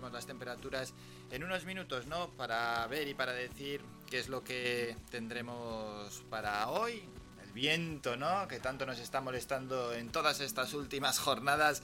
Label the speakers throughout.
Speaker 1: las temperaturas en unos minutos, ¿no? Para ver y para decir qué es lo que tendremos para hoy. El viento, ¿no? Que tanto nos está molestando en todas estas últimas jornadas.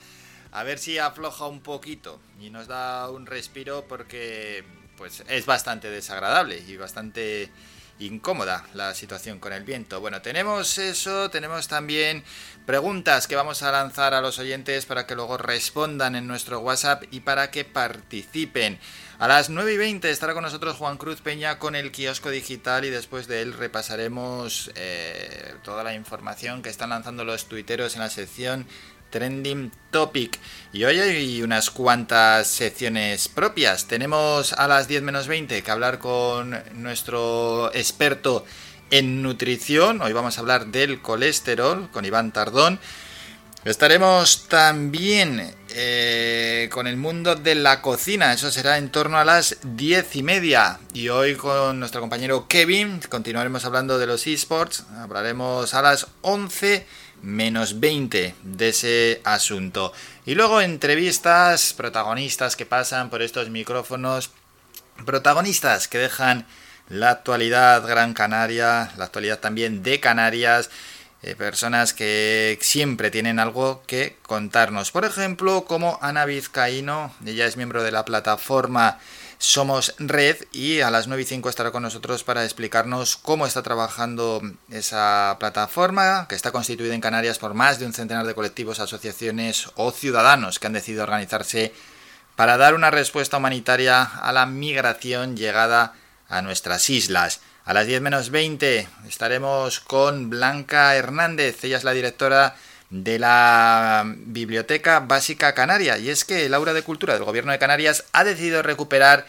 Speaker 1: A ver si afloja un poquito y nos da un respiro porque pues es bastante desagradable y bastante incómoda la situación con el viento. Bueno, tenemos eso, tenemos también preguntas que vamos a lanzar a los oyentes para que luego respondan en nuestro WhatsApp y para que participen. A las 9 y 20 estará con nosotros Juan Cruz Peña con el kiosco digital y después de él repasaremos eh, toda la información que están lanzando los tuiteros en la sección Trending Topic. Y hoy hay unas cuantas secciones propias. Tenemos a las 10 menos 20 que hablar con nuestro experto en nutrición. Hoy vamos a hablar del colesterol con Iván Tardón. Estaremos también eh, con el mundo de la cocina, eso será en torno a las 10 y media. Y hoy con nuestro compañero Kevin continuaremos hablando de los esports, hablaremos a las 11 menos 20 de ese asunto. Y luego entrevistas, protagonistas que pasan por estos micrófonos, protagonistas que dejan la actualidad Gran Canaria, la actualidad también de Canarias, eh, personas que siempre tienen algo que contarnos. Por ejemplo, como Ana Vizcaíno, ella es miembro de la plataforma somos Red y a las 9 y 5 estará con nosotros para explicarnos cómo está trabajando esa plataforma que está constituida en Canarias por más de un centenar de colectivos, asociaciones o ciudadanos que han decidido organizarse para dar una respuesta humanitaria a la migración llegada a nuestras islas. A las 10 menos 20 estaremos con Blanca Hernández, ella es la directora de la Biblioteca Básica Canaria. Y es que el Aura de Cultura del Gobierno de Canarias ha decidido recuperar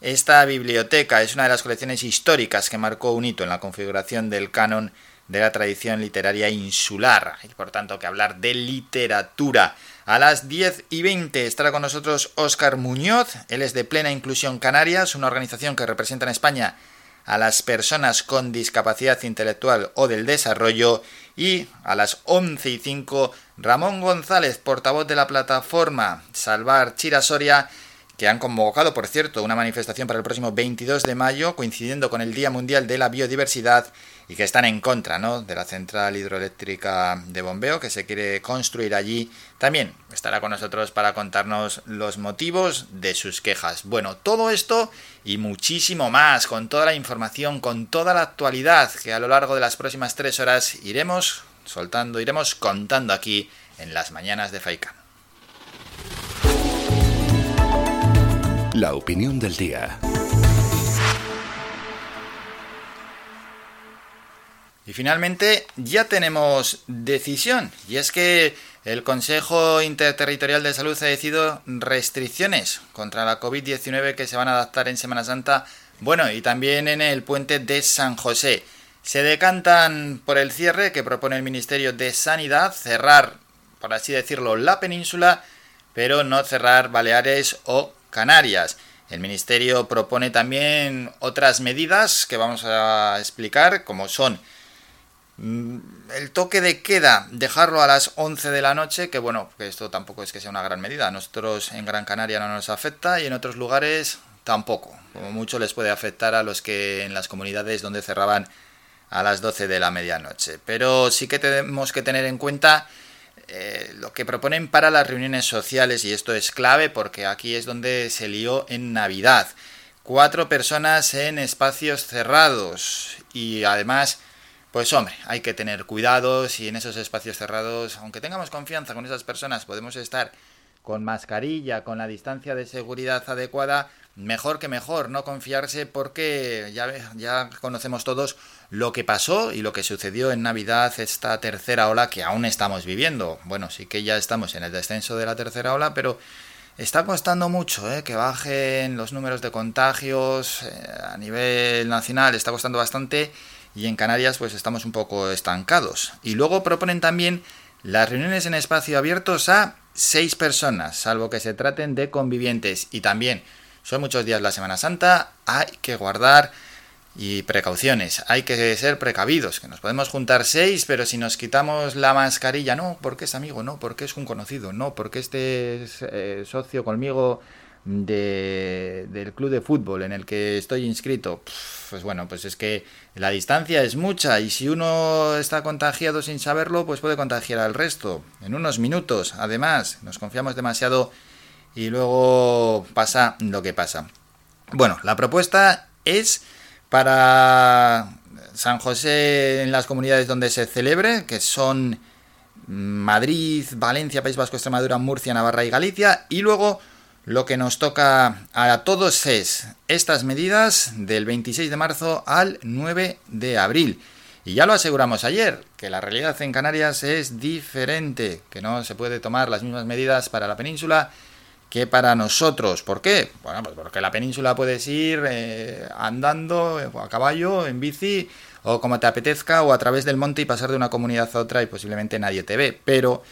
Speaker 1: esta biblioteca. Es una de las colecciones históricas que marcó un hito en la configuración del canon de la tradición literaria insular. Y por tanto que hablar de literatura. A las 10 y 20 estará con nosotros Óscar Muñoz. Él es de Plena Inclusión Canarias, una organización que representa en España a las personas con discapacidad intelectual o del desarrollo y a las 11 y 5 Ramón González, portavoz de la plataforma Salvar Chirasoria, que han convocado, por cierto, una manifestación para el próximo 22 de mayo, coincidiendo con el Día Mundial de la Biodiversidad, y que están en contra ¿no? de la central hidroeléctrica de bombeo que se quiere construir allí. También estará con nosotros para contarnos los motivos de sus quejas. Bueno, todo esto y muchísimo más, con toda la información, con toda la actualidad que a lo largo de las próximas tres horas iremos soltando, iremos contando aquí en las mañanas de Faikan.
Speaker 2: La opinión del día.
Speaker 1: Y finalmente ya tenemos decisión, y es que el Consejo Interterritorial de Salud ha decidido restricciones contra la COVID-19 que se van a adaptar en Semana Santa, bueno, y también en el puente de San José. Se decantan por el cierre que propone el Ministerio de Sanidad, cerrar, por así decirlo, la península, pero no cerrar Baleares o Canarias. El Ministerio propone también otras medidas que vamos a explicar, como son el toque de queda, dejarlo a las 11 de la noche, que bueno, que esto tampoco es que sea una gran medida. A nosotros en Gran Canaria no nos afecta y en otros lugares tampoco. Como mucho les puede afectar a los que en las comunidades donde cerraban a las 12 de la medianoche. Pero sí que tenemos que tener en cuenta eh, lo que proponen para las reuniones sociales y esto es clave porque aquí es donde se lió en Navidad. Cuatro personas en espacios cerrados y además pues hombre, hay que tener cuidados y en esos espacios cerrados, aunque tengamos confianza con esas personas, podemos estar con mascarilla, con la distancia de seguridad adecuada, mejor que mejor, no confiarse porque ya, ya conocemos todos lo que pasó y lo que sucedió en Navidad, esta tercera ola que aún estamos viviendo. Bueno, sí que ya estamos en el descenso de la tercera ola, pero está costando mucho ¿eh? que bajen los números de contagios eh, a nivel nacional, está costando bastante y en Canarias pues estamos un poco estancados. Y luego proponen también las reuniones en espacio abiertos a seis personas, salvo que se traten de convivientes. Y también son muchos días la Semana Santa, hay que guardar y precauciones, hay que ser precavidos, que nos podemos juntar seis, pero si nos quitamos la mascarilla, no, porque es amigo, no, porque es un conocido, no, porque este es, eh, socio conmigo
Speaker 3: del club de fútbol en el que estoy inscrito, pues bueno, pues es que la distancia es mucha y si uno está contagiado sin saberlo, pues puede contagiar al resto en unos minutos. Además, nos confiamos demasiado y luego pasa lo que pasa. Bueno, la propuesta es para San José en las comunidades donde se celebre, que son Madrid, Valencia, País Vasco, Extremadura, Murcia, Navarra y Galicia, y luego lo que nos toca a todos es estas medidas del 26 de marzo al 9 de abril. Y ya lo aseguramos ayer, que la realidad en Canarias es diferente, que no se puede tomar las mismas medidas para la península que para nosotros. ¿Por qué? Bueno, pues porque la península puedes ir eh, andando eh, a caballo, en bici, o como te apetezca, o a través del monte y pasar de una comunidad a otra y posiblemente nadie te ve. Pero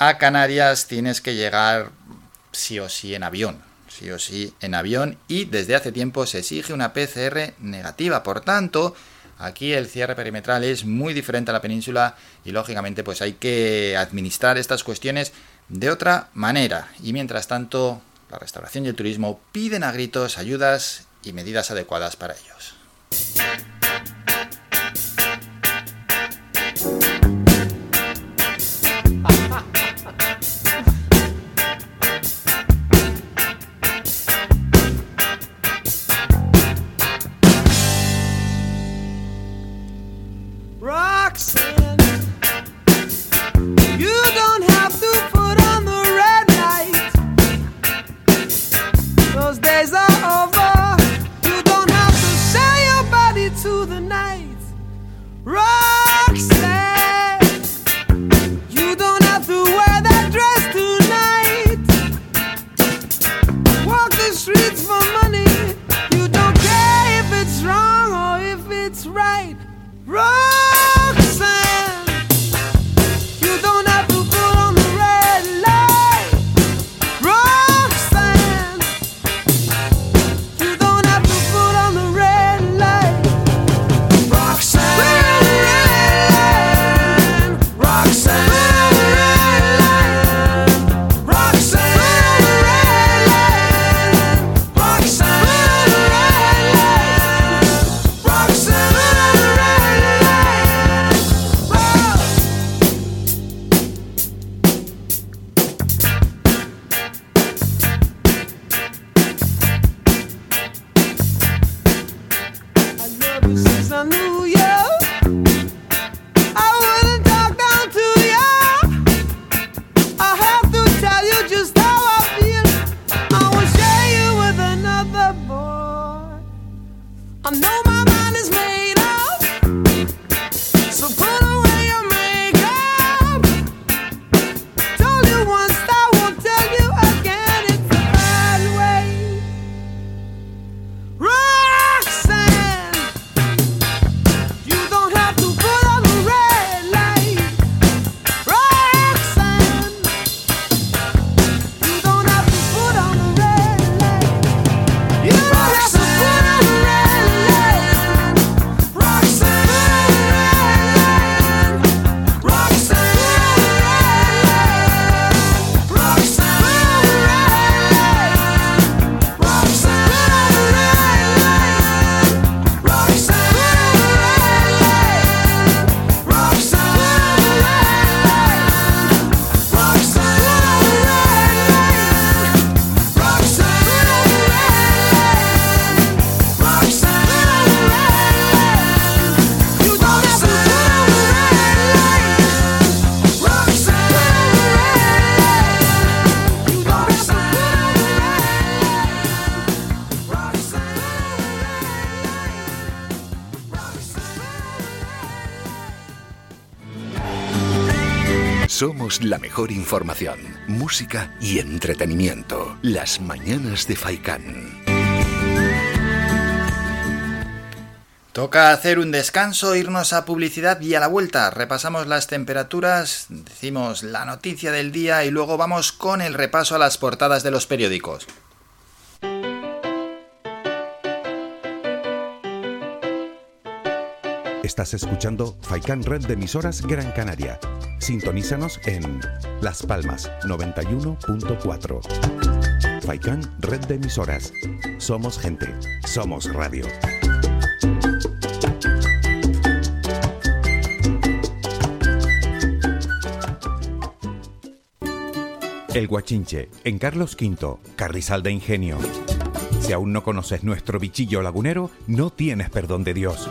Speaker 3: a Canarias tienes que llegar sí o sí en avión, sí o sí en avión y desde hace tiempo se exige una PCR negativa. Por tanto, aquí el cierre perimetral es muy diferente a la península y lógicamente pues hay que administrar estas cuestiones de otra manera. Y mientras tanto, la restauración y el turismo piden a gritos ayudas y medidas adecuadas para ellos.
Speaker 4: la mejor información, música y entretenimiento. Las mañanas de Faikán.
Speaker 3: Toca hacer un descanso, irnos a publicidad y a la vuelta repasamos las temperaturas, decimos la noticia del día y luego vamos con el repaso a las portadas de los periódicos.
Speaker 4: Estás escuchando Faikan Red de emisoras Gran Canaria. Sintonízanos en Las Palmas 91.4. Faikán, red de emisoras. Somos gente, somos radio. El Guachinche, en Carlos V, Carrizal de Ingenio. Si aún no conoces nuestro bichillo lagunero, no tienes perdón de Dios.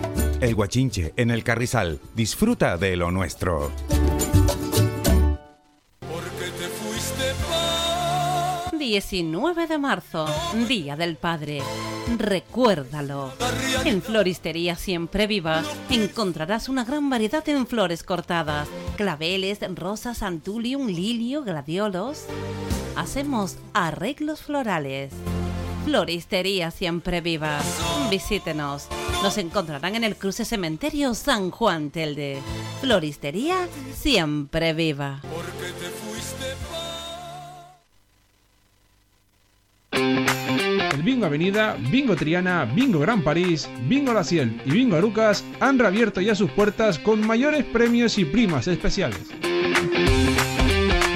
Speaker 4: El Guachinche, en el Carrizal. Disfruta de lo nuestro.
Speaker 5: 19 de marzo, Día del Padre. Recuérdalo. En Floristería Siempre Viva encontrarás una gran variedad en flores cortadas, claveles, rosas, antulium, lilio, gladiolos. Hacemos arreglos florales. Floristería Siempre Viva. Visítenos. Nos encontrarán en el cruce cementerio San Juan Telde. Floristería Siempre Viva.
Speaker 6: El Bingo Avenida, Bingo Triana, Bingo Gran París, Bingo La Ciel y Bingo Arucas han reabierto ya sus puertas con mayores premios y primas especiales.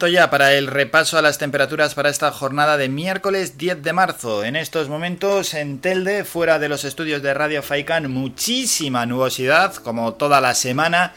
Speaker 1: Momento ya para el repaso a las temperaturas para esta jornada de miércoles 10 de marzo. En estos momentos en Telde, fuera de los estudios de Radio Faikan, muchísima nubosidad, como toda la semana.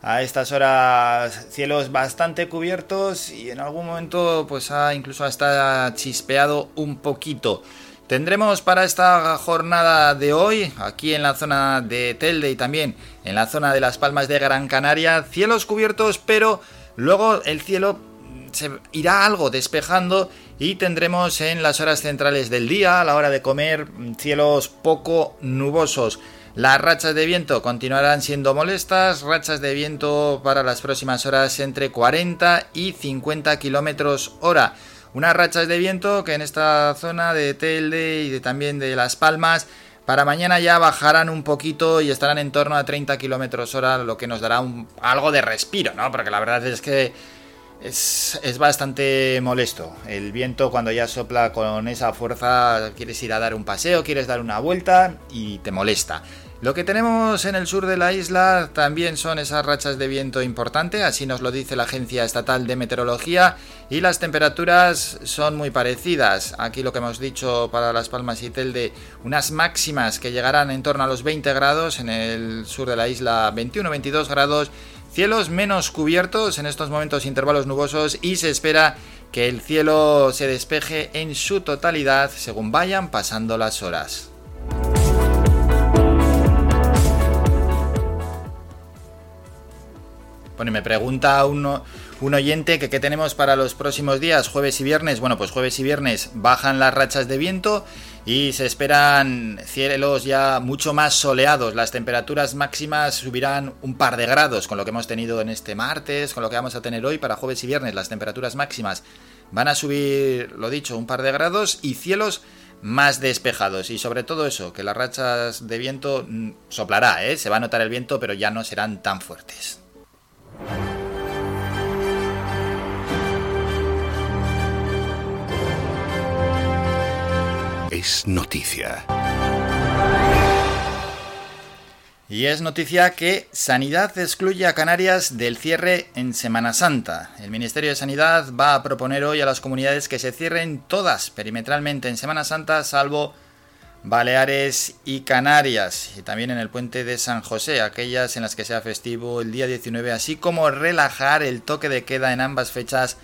Speaker 1: A estas horas cielos bastante cubiertos y en algún momento pues ha incluso hasta chispeado un poquito. Tendremos para esta jornada de hoy, aquí en la zona de Telde y también en la zona de Las Palmas de Gran Canaria, cielos cubiertos, pero luego el cielo se irá algo despejando y tendremos en las horas centrales del día, a la hora de comer, cielos poco nubosos. Las rachas de viento continuarán siendo molestas, rachas de viento para las próximas horas entre 40 y 50 kilómetros hora. Unas rachas de viento que en esta zona de Telde y también de Las Palmas para mañana ya bajarán un poquito y estarán en torno a 30 kilómetros hora, lo que nos dará algo de respiro, ¿no? Porque la verdad es que es, es, bastante molesto. El viento cuando ya sopla con esa fuerza, quieres ir a dar un paseo, quieres dar una vuelta y te molesta. Lo que tenemos en el sur de la isla también son esas rachas de viento importante, así nos lo dice la Agencia Estatal de Meteorología, y las temperaturas son muy parecidas. Aquí lo que hemos dicho para Las Palmas y Telde, unas máximas que llegarán en torno a los 20 grados, en el sur de la isla 21-22 grados, cielos menos cubiertos, en estos momentos intervalos nubosos, y se espera que el cielo se despeje en su totalidad según vayan pasando las horas. Bueno, y me pregunta uno, un oyente que qué tenemos para los próximos días, jueves y viernes. Bueno, pues jueves y viernes bajan las rachas de viento y se esperan cielos ya mucho más soleados. Las temperaturas máximas subirán un par de grados con lo que hemos tenido en este martes, con lo que vamos a tener hoy para jueves y viernes. Las temperaturas máximas van a subir, lo dicho, un par de grados y cielos más despejados y sobre todo eso, que las rachas de viento mm, soplará, ¿eh? se va a notar el viento, pero ya no serán tan fuertes.
Speaker 2: Noticia.
Speaker 1: Y es noticia que Sanidad excluye a Canarias del cierre en Semana Santa. El Ministerio de Sanidad va a proponer hoy a las comunidades que se cierren todas perimetralmente en Semana Santa, salvo Baleares y Canarias, y también en el puente de San José, aquellas en las que sea festivo el día 19, así como relajar el toque de queda en ambas fechas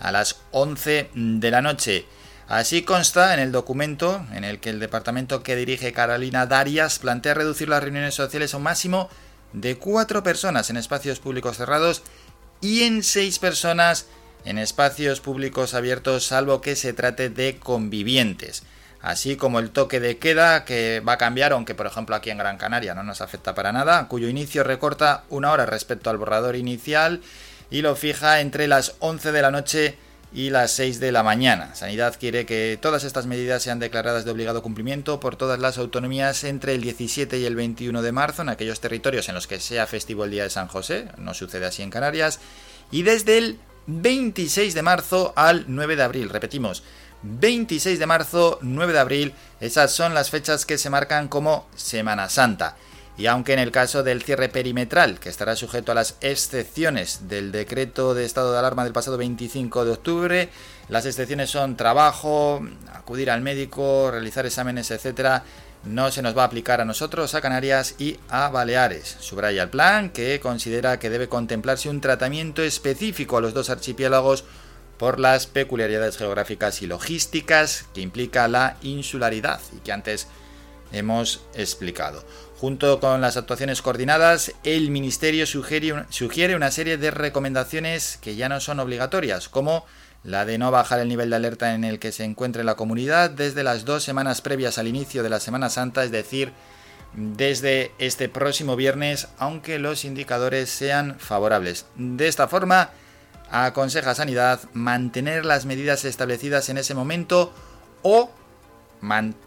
Speaker 1: a las 11 de la noche. Así consta en el documento en el que el departamento que dirige Carolina Darias plantea reducir las reuniones sociales a un máximo de cuatro personas en espacios públicos cerrados y en seis personas en espacios públicos abiertos, salvo que se trate de convivientes. Así como el toque de queda que va a cambiar, aunque por ejemplo aquí en Gran Canaria no nos afecta para nada, cuyo inicio recorta una hora respecto al borrador inicial y lo fija entre las 11 de la noche y las 6 de la mañana. Sanidad quiere que todas estas medidas sean declaradas de obligado cumplimiento por todas las autonomías entre el 17 y el 21 de marzo en aquellos territorios en los que sea festivo el Día de San José, no sucede así en Canarias, y desde el 26 de marzo al 9 de abril, repetimos, 26 de marzo, 9 de abril, esas son las fechas que se marcan como Semana Santa. Y aunque en el caso del cierre perimetral, que estará sujeto a las excepciones del decreto de estado de alarma del pasado 25 de octubre, las excepciones son trabajo, acudir al médico, realizar exámenes, etcétera, no se nos va a aplicar a nosotros, a Canarias y a Baleares. Subraya el plan que considera que debe contemplarse un tratamiento específico a los dos archipiélagos por las peculiaridades geográficas y logísticas que implica la insularidad y que antes hemos explicado. Junto con las actuaciones coordinadas, el Ministerio sugiere, una serie de recomendaciones que ya no son obligatorias, como la de no bajar el nivel de alerta en el que se encuentre la comunidad desde las dos semanas previas al inicio de la Semana Santa, es decir, desde este próximo viernes, aunque los indicadores sean favorables. De esta forma, aconseja Sanidad mantener las medidas establecidas en ese momento o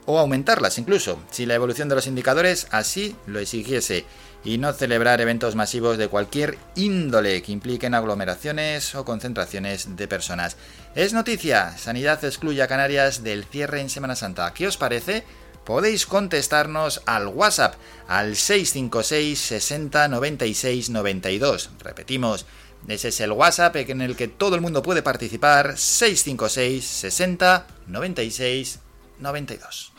Speaker 1: o aumentarlas incluso, si la evolución de los indicadores así lo exigiese, y no celebrar eventos masivos de cualquier índole que impliquen aglomeraciones o concentraciones de personas. Es noticia, Sanidad excluye a Canarias del cierre en Semana Santa. ¿Qué os parece? Podéis contestarnos al WhatsApp al 656 60 96 92. Repetimos, ese es el WhatsApp en el que todo el mundo puede participar. 656 60 96 92. 92.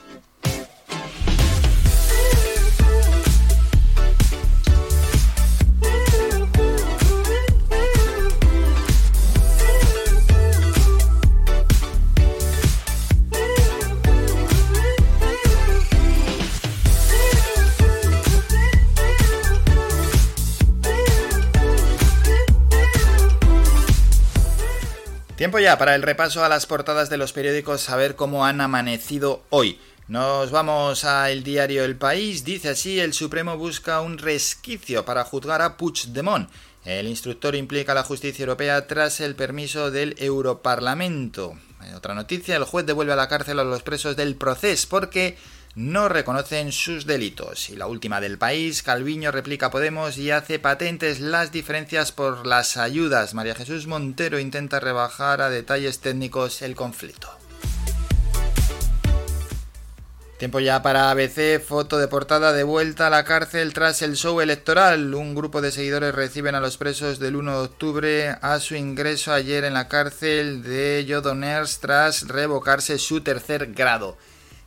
Speaker 1: Tiempo ya para el repaso a las portadas de los periódicos, a ver cómo han amanecido hoy. Nos vamos al diario El País. Dice así, el Supremo busca un resquicio para juzgar a Puigdemont. El instructor implica a la justicia europea tras el permiso del Europarlamento. Otra noticia, el juez devuelve a la cárcel a los presos del proceso porque no reconocen sus delitos. Y la última del país, Calviño replica Podemos y hace patentes las diferencias por las ayudas. María Jesús Montero intenta rebajar a detalles técnicos el conflicto. Tiempo ya para ABC, foto de portada de vuelta a la cárcel tras el show electoral. Un grupo de seguidores reciben a los presos del 1 de octubre a su ingreso ayer en la cárcel de Jodoners tras revocarse su tercer grado.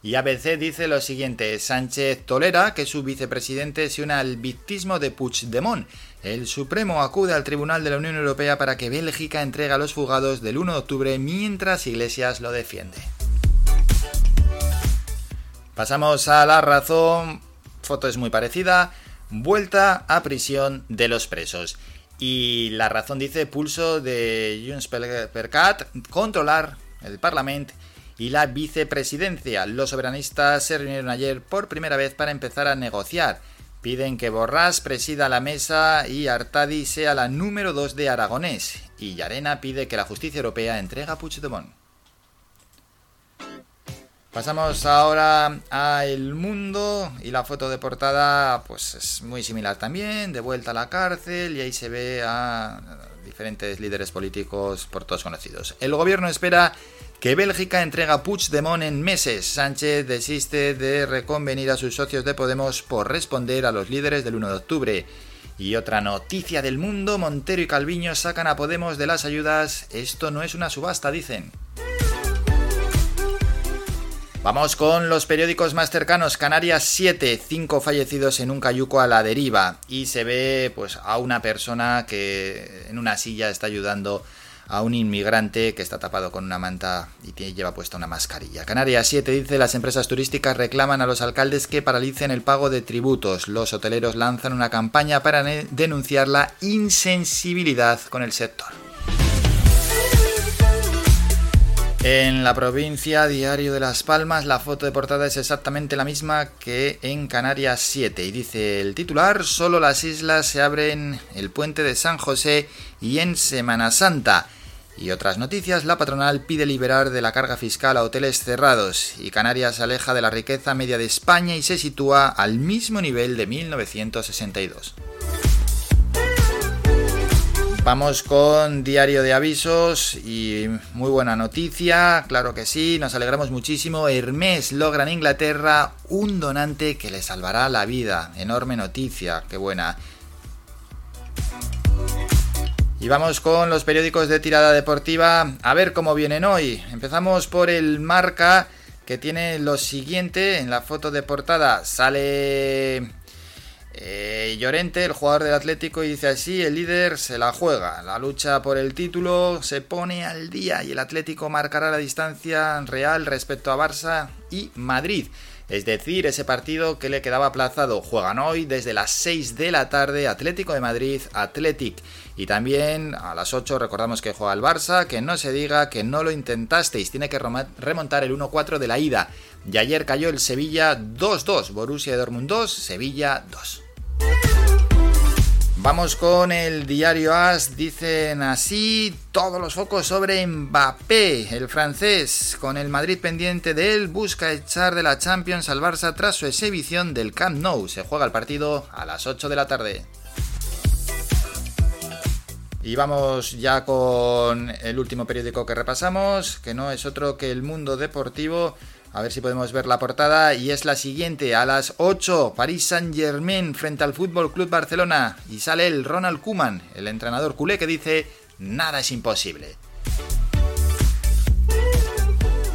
Speaker 1: Y ABC dice lo siguiente, Sánchez tolera que su vicepresidente se una al victismo de Puigdemont. El Supremo acude al Tribunal de la Unión Europea para que Bélgica entregue a los fugados del 1 de octubre mientras Iglesias lo defiende. Pasamos a la razón, foto es muy parecida, vuelta a prisión de los presos. Y la razón dice pulso de Junts per Cat, controlar el Parlamento y la vicepresidencia. Los soberanistas se reunieron ayer por primera vez para empezar a negociar. Piden que Borrás presida la mesa y Artadi sea la número 2 de Aragonés. Y Yarena pide que la justicia europea entregue a Puigdemont. Pasamos ahora a El Mundo y la foto de portada pues es muy similar también, de vuelta a la cárcel y ahí se ve a diferentes líderes políticos por todos conocidos. El gobierno espera que Bélgica entrega a Puigdemont en meses. Sánchez desiste de reconvenir a sus socios de Podemos por responder a los líderes del 1 de octubre. Y otra noticia del mundo, Montero y Calviño sacan a Podemos de las ayudas. Esto no es una subasta, dicen. Vamos con los periódicos más cercanos. Canarias 7, 5 fallecidos en un cayuco a la deriva. Y se ve pues a una persona que en una silla está ayudando a un inmigrante que está tapado con una manta y lleva puesta una mascarilla. Canarias 7 dice las empresas turísticas reclaman a los alcaldes que paralicen el pago de tributos. Los hoteleros lanzan una campaña para denunciar la insensibilidad con el sector. En la provincia Diario de Las Palmas la foto de portada es exactamente la misma que en Canarias 7 y dice el titular, solo las islas se abren el puente de San José y en Semana Santa. Y otras noticias, la patronal pide liberar de la carga fiscal a hoteles cerrados y Canarias se aleja de la riqueza media de España y se sitúa al mismo nivel de 1962. Vamos con diario de avisos y muy buena noticia, claro que sí, nos alegramos muchísimo. Hermes logra en Inglaterra un donante que le salvará la vida. Enorme noticia, qué buena. Y vamos con los periódicos de tirada deportiva, a ver cómo vienen hoy. Empezamos por el Marca, que tiene lo siguiente, en la foto de portada sale eh, Llorente, el jugador del Atlético, y dice así, el líder se la juega. La lucha por el título se pone al día y el Atlético marcará la distancia real respecto a Barça y Madrid. Es decir, ese partido que le quedaba aplazado. Juegan hoy desde las 6 de la tarde Atlético de Madrid, Athletic. Y también a las 8 recordamos que juega el Barça, que no se diga que no lo intentasteis. Tiene que remontar el 1-4 de la ida. Y ayer cayó el Sevilla 2-2. Borussia Dortmund 2, Sevilla 2. Vamos con el diario AS, dicen así todos los focos sobre Mbappé, el francés, con el Madrid pendiente de él, busca echar de la Champions al Barça tras su exhibición del Camp Nou. Se juega el partido a las 8 de la tarde. Y vamos ya con el último periódico que repasamos, que no es otro que El Mundo Deportivo a ver si podemos ver la portada y es la siguiente. A las 8, París Saint-Germain frente al Fútbol Club Barcelona y sale el Ronald Koeman, el entrenador culé que dice, nada es imposible.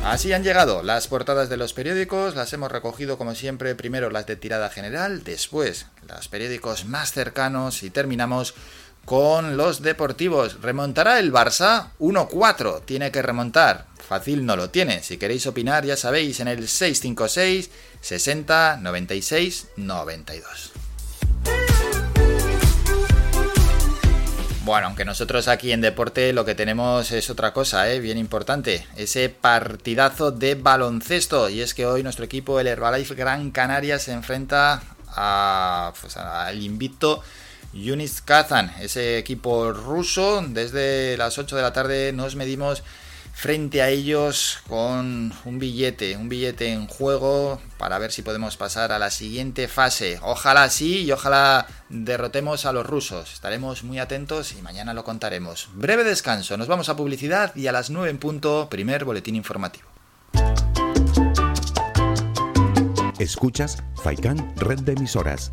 Speaker 1: Así han llegado las portadas de los periódicos, las hemos recogido como siempre, primero las de tirada general, después los periódicos más cercanos y terminamos con los deportivos. ¿Remontará el Barça? 1-4, tiene que remontar. Fácil no lo tiene. Si queréis opinar, ya sabéis, en el 656 60 96 92. Bueno, aunque nosotros aquí en deporte lo que tenemos es otra cosa, ¿eh? bien importante, ese partidazo de baloncesto. Y es que hoy nuestro equipo, el Herbalife Gran Canaria, se enfrenta pues, al invicto Yunis Kazan, ese equipo ruso. Desde las 8 de la tarde nos medimos frente a ellos con un billete, un billete en juego para ver si podemos pasar a la siguiente fase. Ojalá sí y ojalá derrotemos a los rusos. Estaremos muy atentos y mañana lo contaremos. Breve descanso, nos vamos a publicidad y a las 9 en punto, primer boletín informativo.
Speaker 4: Escuchas Faikan Red de Emisoras.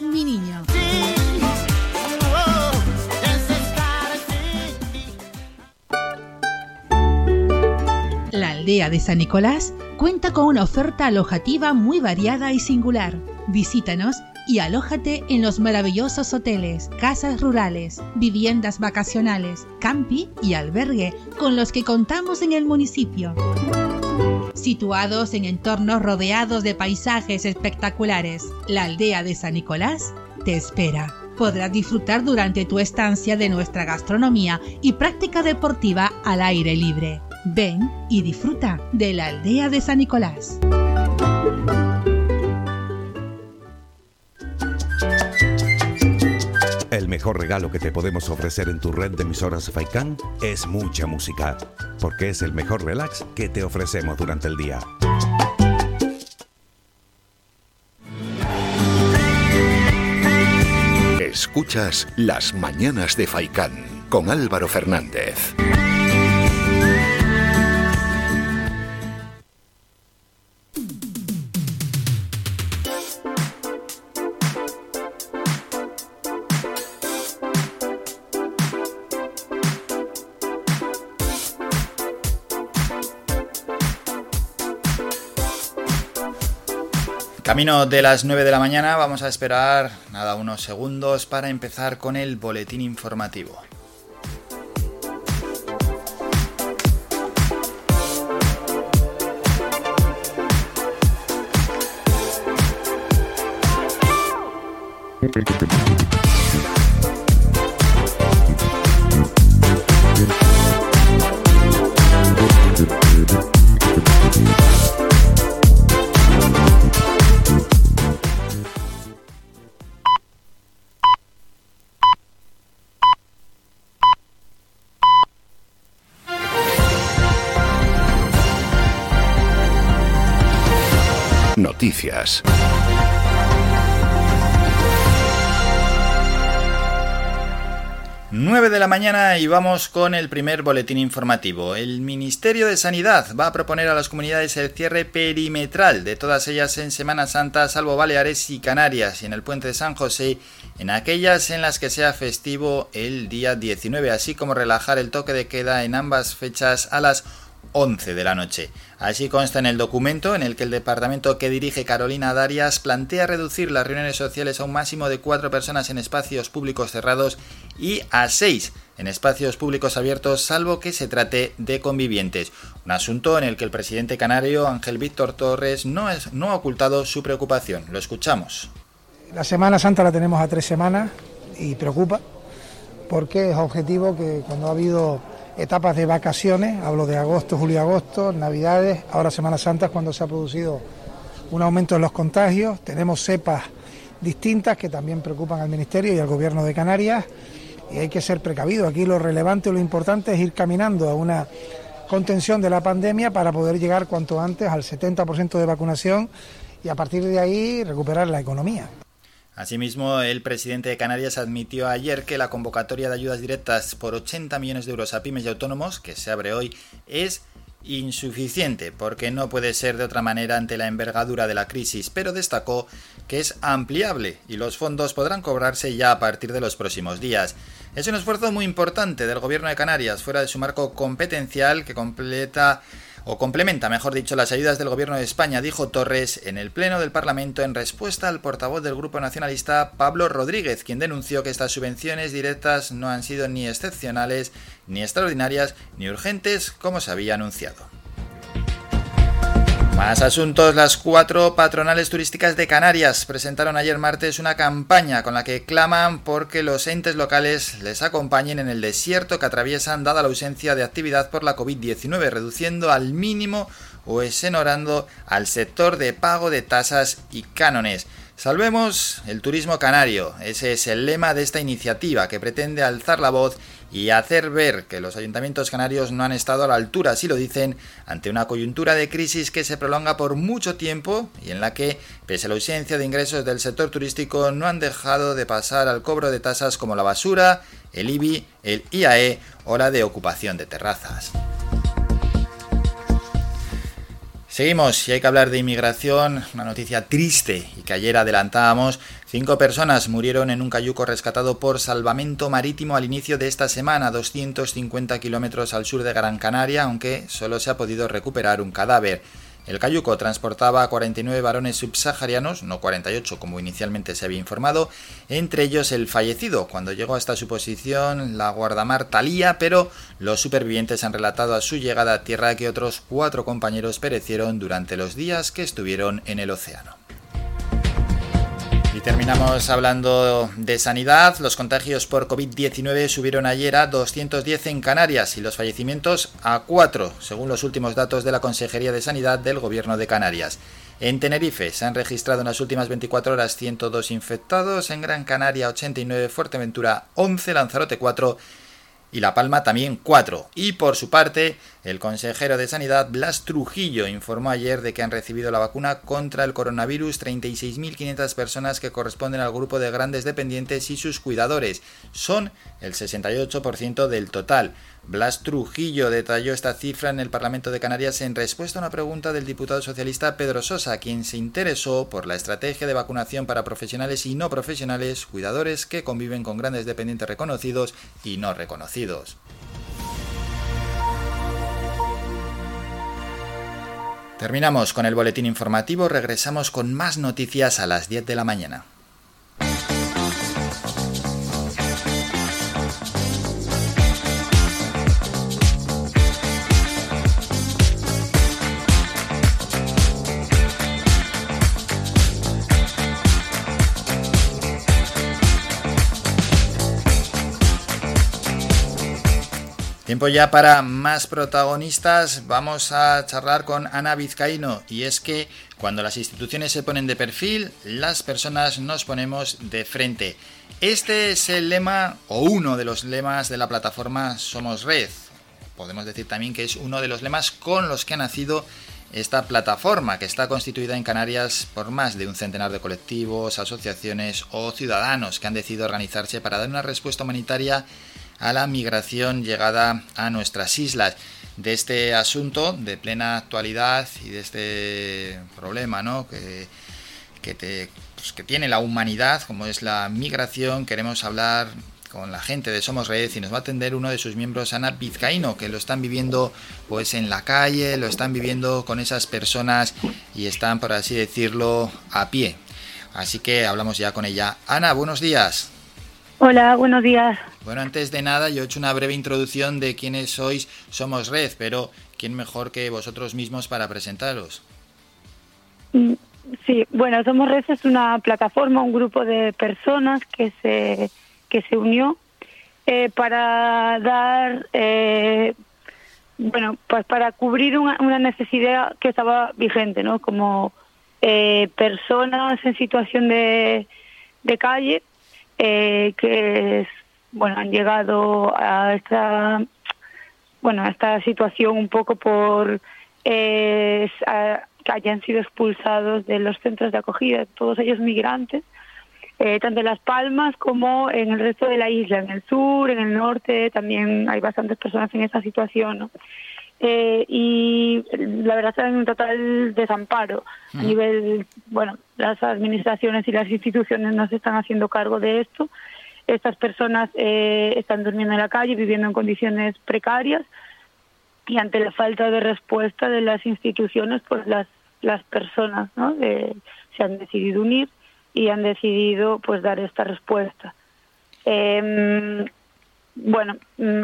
Speaker 7: Mi Niño. La aldea de San Nicolás cuenta con una oferta alojativa muy variada y singular. Visítanos y alójate en los maravillosos hoteles, casas rurales, viviendas vacacionales, campi y albergue con los que contamos en el municipio. Situados en entornos rodeados de paisajes espectaculares, la aldea de San Nicolás te espera. Podrás disfrutar durante tu estancia de nuestra gastronomía y práctica deportiva al aire libre. Ven y disfruta de la aldea de San Nicolás.
Speaker 4: El mejor regalo que te podemos ofrecer en tu red de emisoras Faikán es mucha música, porque es el mejor relax que te ofrecemos durante el día.
Speaker 2: Escuchas Las Mañanas de Faikán con Álvaro Fernández.
Speaker 1: Camino de las 9 de la mañana, vamos a esperar nada unos segundos para empezar con el boletín informativo.
Speaker 2: Noticias.
Speaker 1: Nueve de la mañana y vamos con el primer boletín informativo. El Ministerio de Sanidad va a proponer a las comunidades el cierre perimetral de todas ellas en Semana Santa, salvo Baleares y Canarias, y en el puente de San José, en aquellas en las que sea festivo el día 19, así como relajar el toque de queda en ambas fechas a las 11 de la noche. Así consta en el documento en el que el departamento que dirige Carolina Darias plantea reducir las reuniones sociales a un máximo de cuatro personas en espacios públicos cerrados y a seis en espacios públicos abiertos, salvo que se trate de convivientes. Un asunto en el que el presidente canario Ángel Víctor Torres no, es, no ha ocultado su preocupación. Lo escuchamos.
Speaker 8: La Semana Santa la tenemos a tres semanas y preocupa porque es objetivo que cuando ha habido etapas de vacaciones, hablo de agosto, julio, agosto, navidades, ahora Semana Santa es cuando se ha producido un aumento de los contagios, tenemos cepas distintas que también preocupan al Ministerio y al Gobierno de Canarias y hay que ser precavido. Aquí lo relevante lo importante es ir caminando a una contención de la pandemia para poder llegar cuanto antes al 70% de vacunación y a partir de ahí recuperar la economía.
Speaker 1: Asimismo, el presidente de Canarias admitió ayer que la convocatoria de ayudas directas por 80 millones de euros a pymes y autónomos, que se abre hoy, es insuficiente porque no puede ser de otra manera ante la envergadura de la crisis, pero destacó que es ampliable y los fondos podrán cobrarse ya a partir de los próximos días. Es un esfuerzo muy importante del gobierno de Canarias fuera de su marco competencial que completa o complementa, mejor dicho, las ayudas del Gobierno de España, dijo Torres en el Pleno del Parlamento en respuesta al portavoz del Grupo Nacionalista, Pablo Rodríguez, quien denunció que estas subvenciones directas no han sido ni excepcionales, ni extraordinarias, ni urgentes, como se había anunciado. Más asuntos. Las cuatro patronales turísticas de Canarias presentaron ayer martes una campaña con la que claman porque los entes locales les acompañen en el desierto que atraviesan dada la ausencia de actividad por la COVID-19, reduciendo al mínimo o exonerando al sector de pago de tasas y cánones. Salvemos el turismo canario. Ese es el lema de esta iniciativa que pretende alzar la voz y hacer ver que los ayuntamientos canarios no han estado a la altura, si lo dicen, ante una coyuntura de crisis que se prolonga por mucho tiempo y en la que, pese a la ausencia de ingresos del sector turístico, no han dejado de pasar al cobro de tasas como la basura, el IBI, el IAE o la de ocupación de terrazas. Seguimos y hay que hablar de inmigración, una noticia triste y que ayer adelantábamos. Cinco personas murieron en un cayuco rescatado por salvamento marítimo al inicio de esta semana, 250 kilómetros al sur de Gran Canaria, aunque solo se ha podido recuperar un cadáver. El cayuco transportaba a 49 varones subsaharianos, no 48 como inicialmente se había informado, entre ellos el fallecido. Cuando llegó hasta su posición la guardamar Talía, pero los supervivientes han relatado a su llegada a tierra que otros cuatro compañeros perecieron durante los días que estuvieron en el océano. Y terminamos hablando de sanidad. Los contagios por COVID-19 subieron ayer a 210 en Canarias y los fallecimientos a 4, según los últimos datos de la Consejería de Sanidad del Gobierno de Canarias. En Tenerife se han registrado en las últimas 24 horas 102 infectados, en Gran Canaria 89, Fuerteventura 11, Lanzarote 4 y La Palma también 4. Y por su parte, el consejero de Sanidad Blas Trujillo informó ayer de que han recibido la vacuna contra el coronavirus 36.500 personas que corresponden al grupo de grandes dependientes y sus cuidadores. Son el 68% del total. Blas Trujillo detalló esta cifra en el Parlamento de Canarias en respuesta a una pregunta del diputado socialista Pedro Sosa, quien se interesó por la estrategia de vacunación para profesionales y no profesionales, cuidadores que conviven con grandes dependientes reconocidos y no reconocidos. Terminamos con el boletín informativo, regresamos con más noticias a las 10 de la mañana. Tiempo ya para más protagonistas. Vamos a charlar con Ana Vizcaíno. Y es que cuando las instituciones se ponen de perfil, las personas nos ponemos de frente. Este es el lema o uno de los lemas de la plataforma Somos Red. Podemos decir también que es uno de los lemas con los que ha nacido esta plataforma que está constituida en Canarias por más de un centenar de colectivos, asociaciones o ciudadanos que han decidido organizarse para dar una respuesta humanitaria a la migración llegada a nuestras islas. De este asunto de plena actualidad y de este problema ¿no? que, que, pues, que tiene la humanidad, como es la migración, queremos hablar con la gente de Somos Red y nos va a atender uno de sus miembros, Ana Vizcaíno, que lo están viviendo pues en la calle, lo están viviendo con esas personas y están, por así decirlo, a pie. Así que hablamos ya con ella. Ana, buenos días.
Speaker 9: Hola, buenos días.
Speaker 1: Bueno, antes de nada, yo he hecho una breve introducción de quiénes sois Somos Red, pero ¿quién mejor que vosotros mismos para presentaros?
Speaker 9: Mm, sí, bueno, Somos Red es una plataforma, un grupo de personas que se, que se unió eh, para dar, eh, bueno, pues para cubrir una, una, necesidad que estaba vigente, ¿no? Como eh, personas en situación de, de calle eh, que bueno han llegado a esta bueno esta situación un poco por eh, a, que hayan sido expulsados de los centros de acogida todos ellos migrantes eh, tanto en Las Palmas como en el resto de la isla, en el sur, en el norte, también hay bastantes personas en esa situación. ¿no? Eh, y la verdad está en un total desamparo a nivel, bueno, las administraciones y las instituciones no se están haciendo cargo de esto. Estas personas eh, están durmiendo en la calle, viviendo en condiciones precarias y ante la falta de respuesta de las instituciones, pues las las personas ¿no? de, se han decidido unir y han decidido pues dar esta respuesta. Eh, bueno,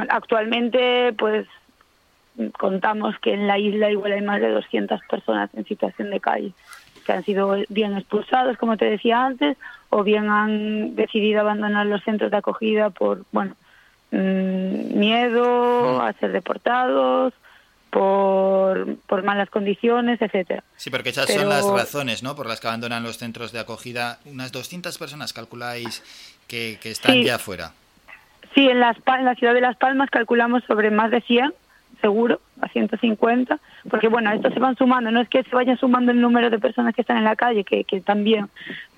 Speaker 9: actualmente pues contamos que en la isla igual hay más de 200 personas en situación de calle que han sido bien expulsados, como te decía antes, o bien han decidido abandonar los centros de acogida por, bueno, mmm, miedo a ser deportados, por, por malas condiciones, etcétera.
Speaker 1: Sí, porque esas Pero... son las razones, ¿no? Por las que abandonan los centros de acogida. Unas 200 personas calculáis que, que están
Speaker 9: sí.
Speaker 1: ya fuera.
Speaker 9: Sí, en, las, en la ciudad de Las Palmas calculamos sobre más de 100 seguro, a 150, porque bueno, estos se van sumando, no es que se vaya sumando el número de personas que están en la calle, que, que también,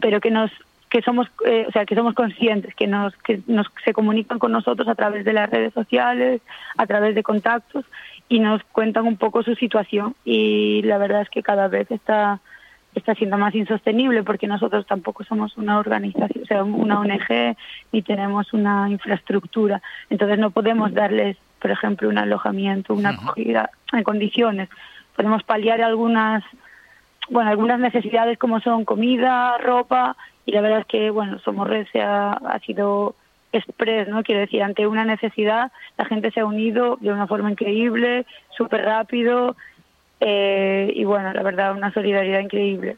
Speaker 9: pero que nos que somos eh, o sea que somos conscientes que nos que nos se comunican con nosotros a través de las redes sociales a través de contactos y nos cuentan un poco su situación y la verdad es que cada vez está está siendo más insostenible porque nosotros tampoco somos una organización, o sea, una ONG ni tenemos una infraestructura. Entonces no podemos darles, por ejemplo, un alojamiento, una acogida en condiciones. Podemos paliar algunas, bueno, algunas necesidades como son comida, ropa y la verdad es que, bueno, Somos Red se ha, ha sido express, ¿no? Quiero decir, ante una necesidad la gente se ha unido de una forma increíble, súper rápido eh, y bueno, la verdad, una solidaridad increíble.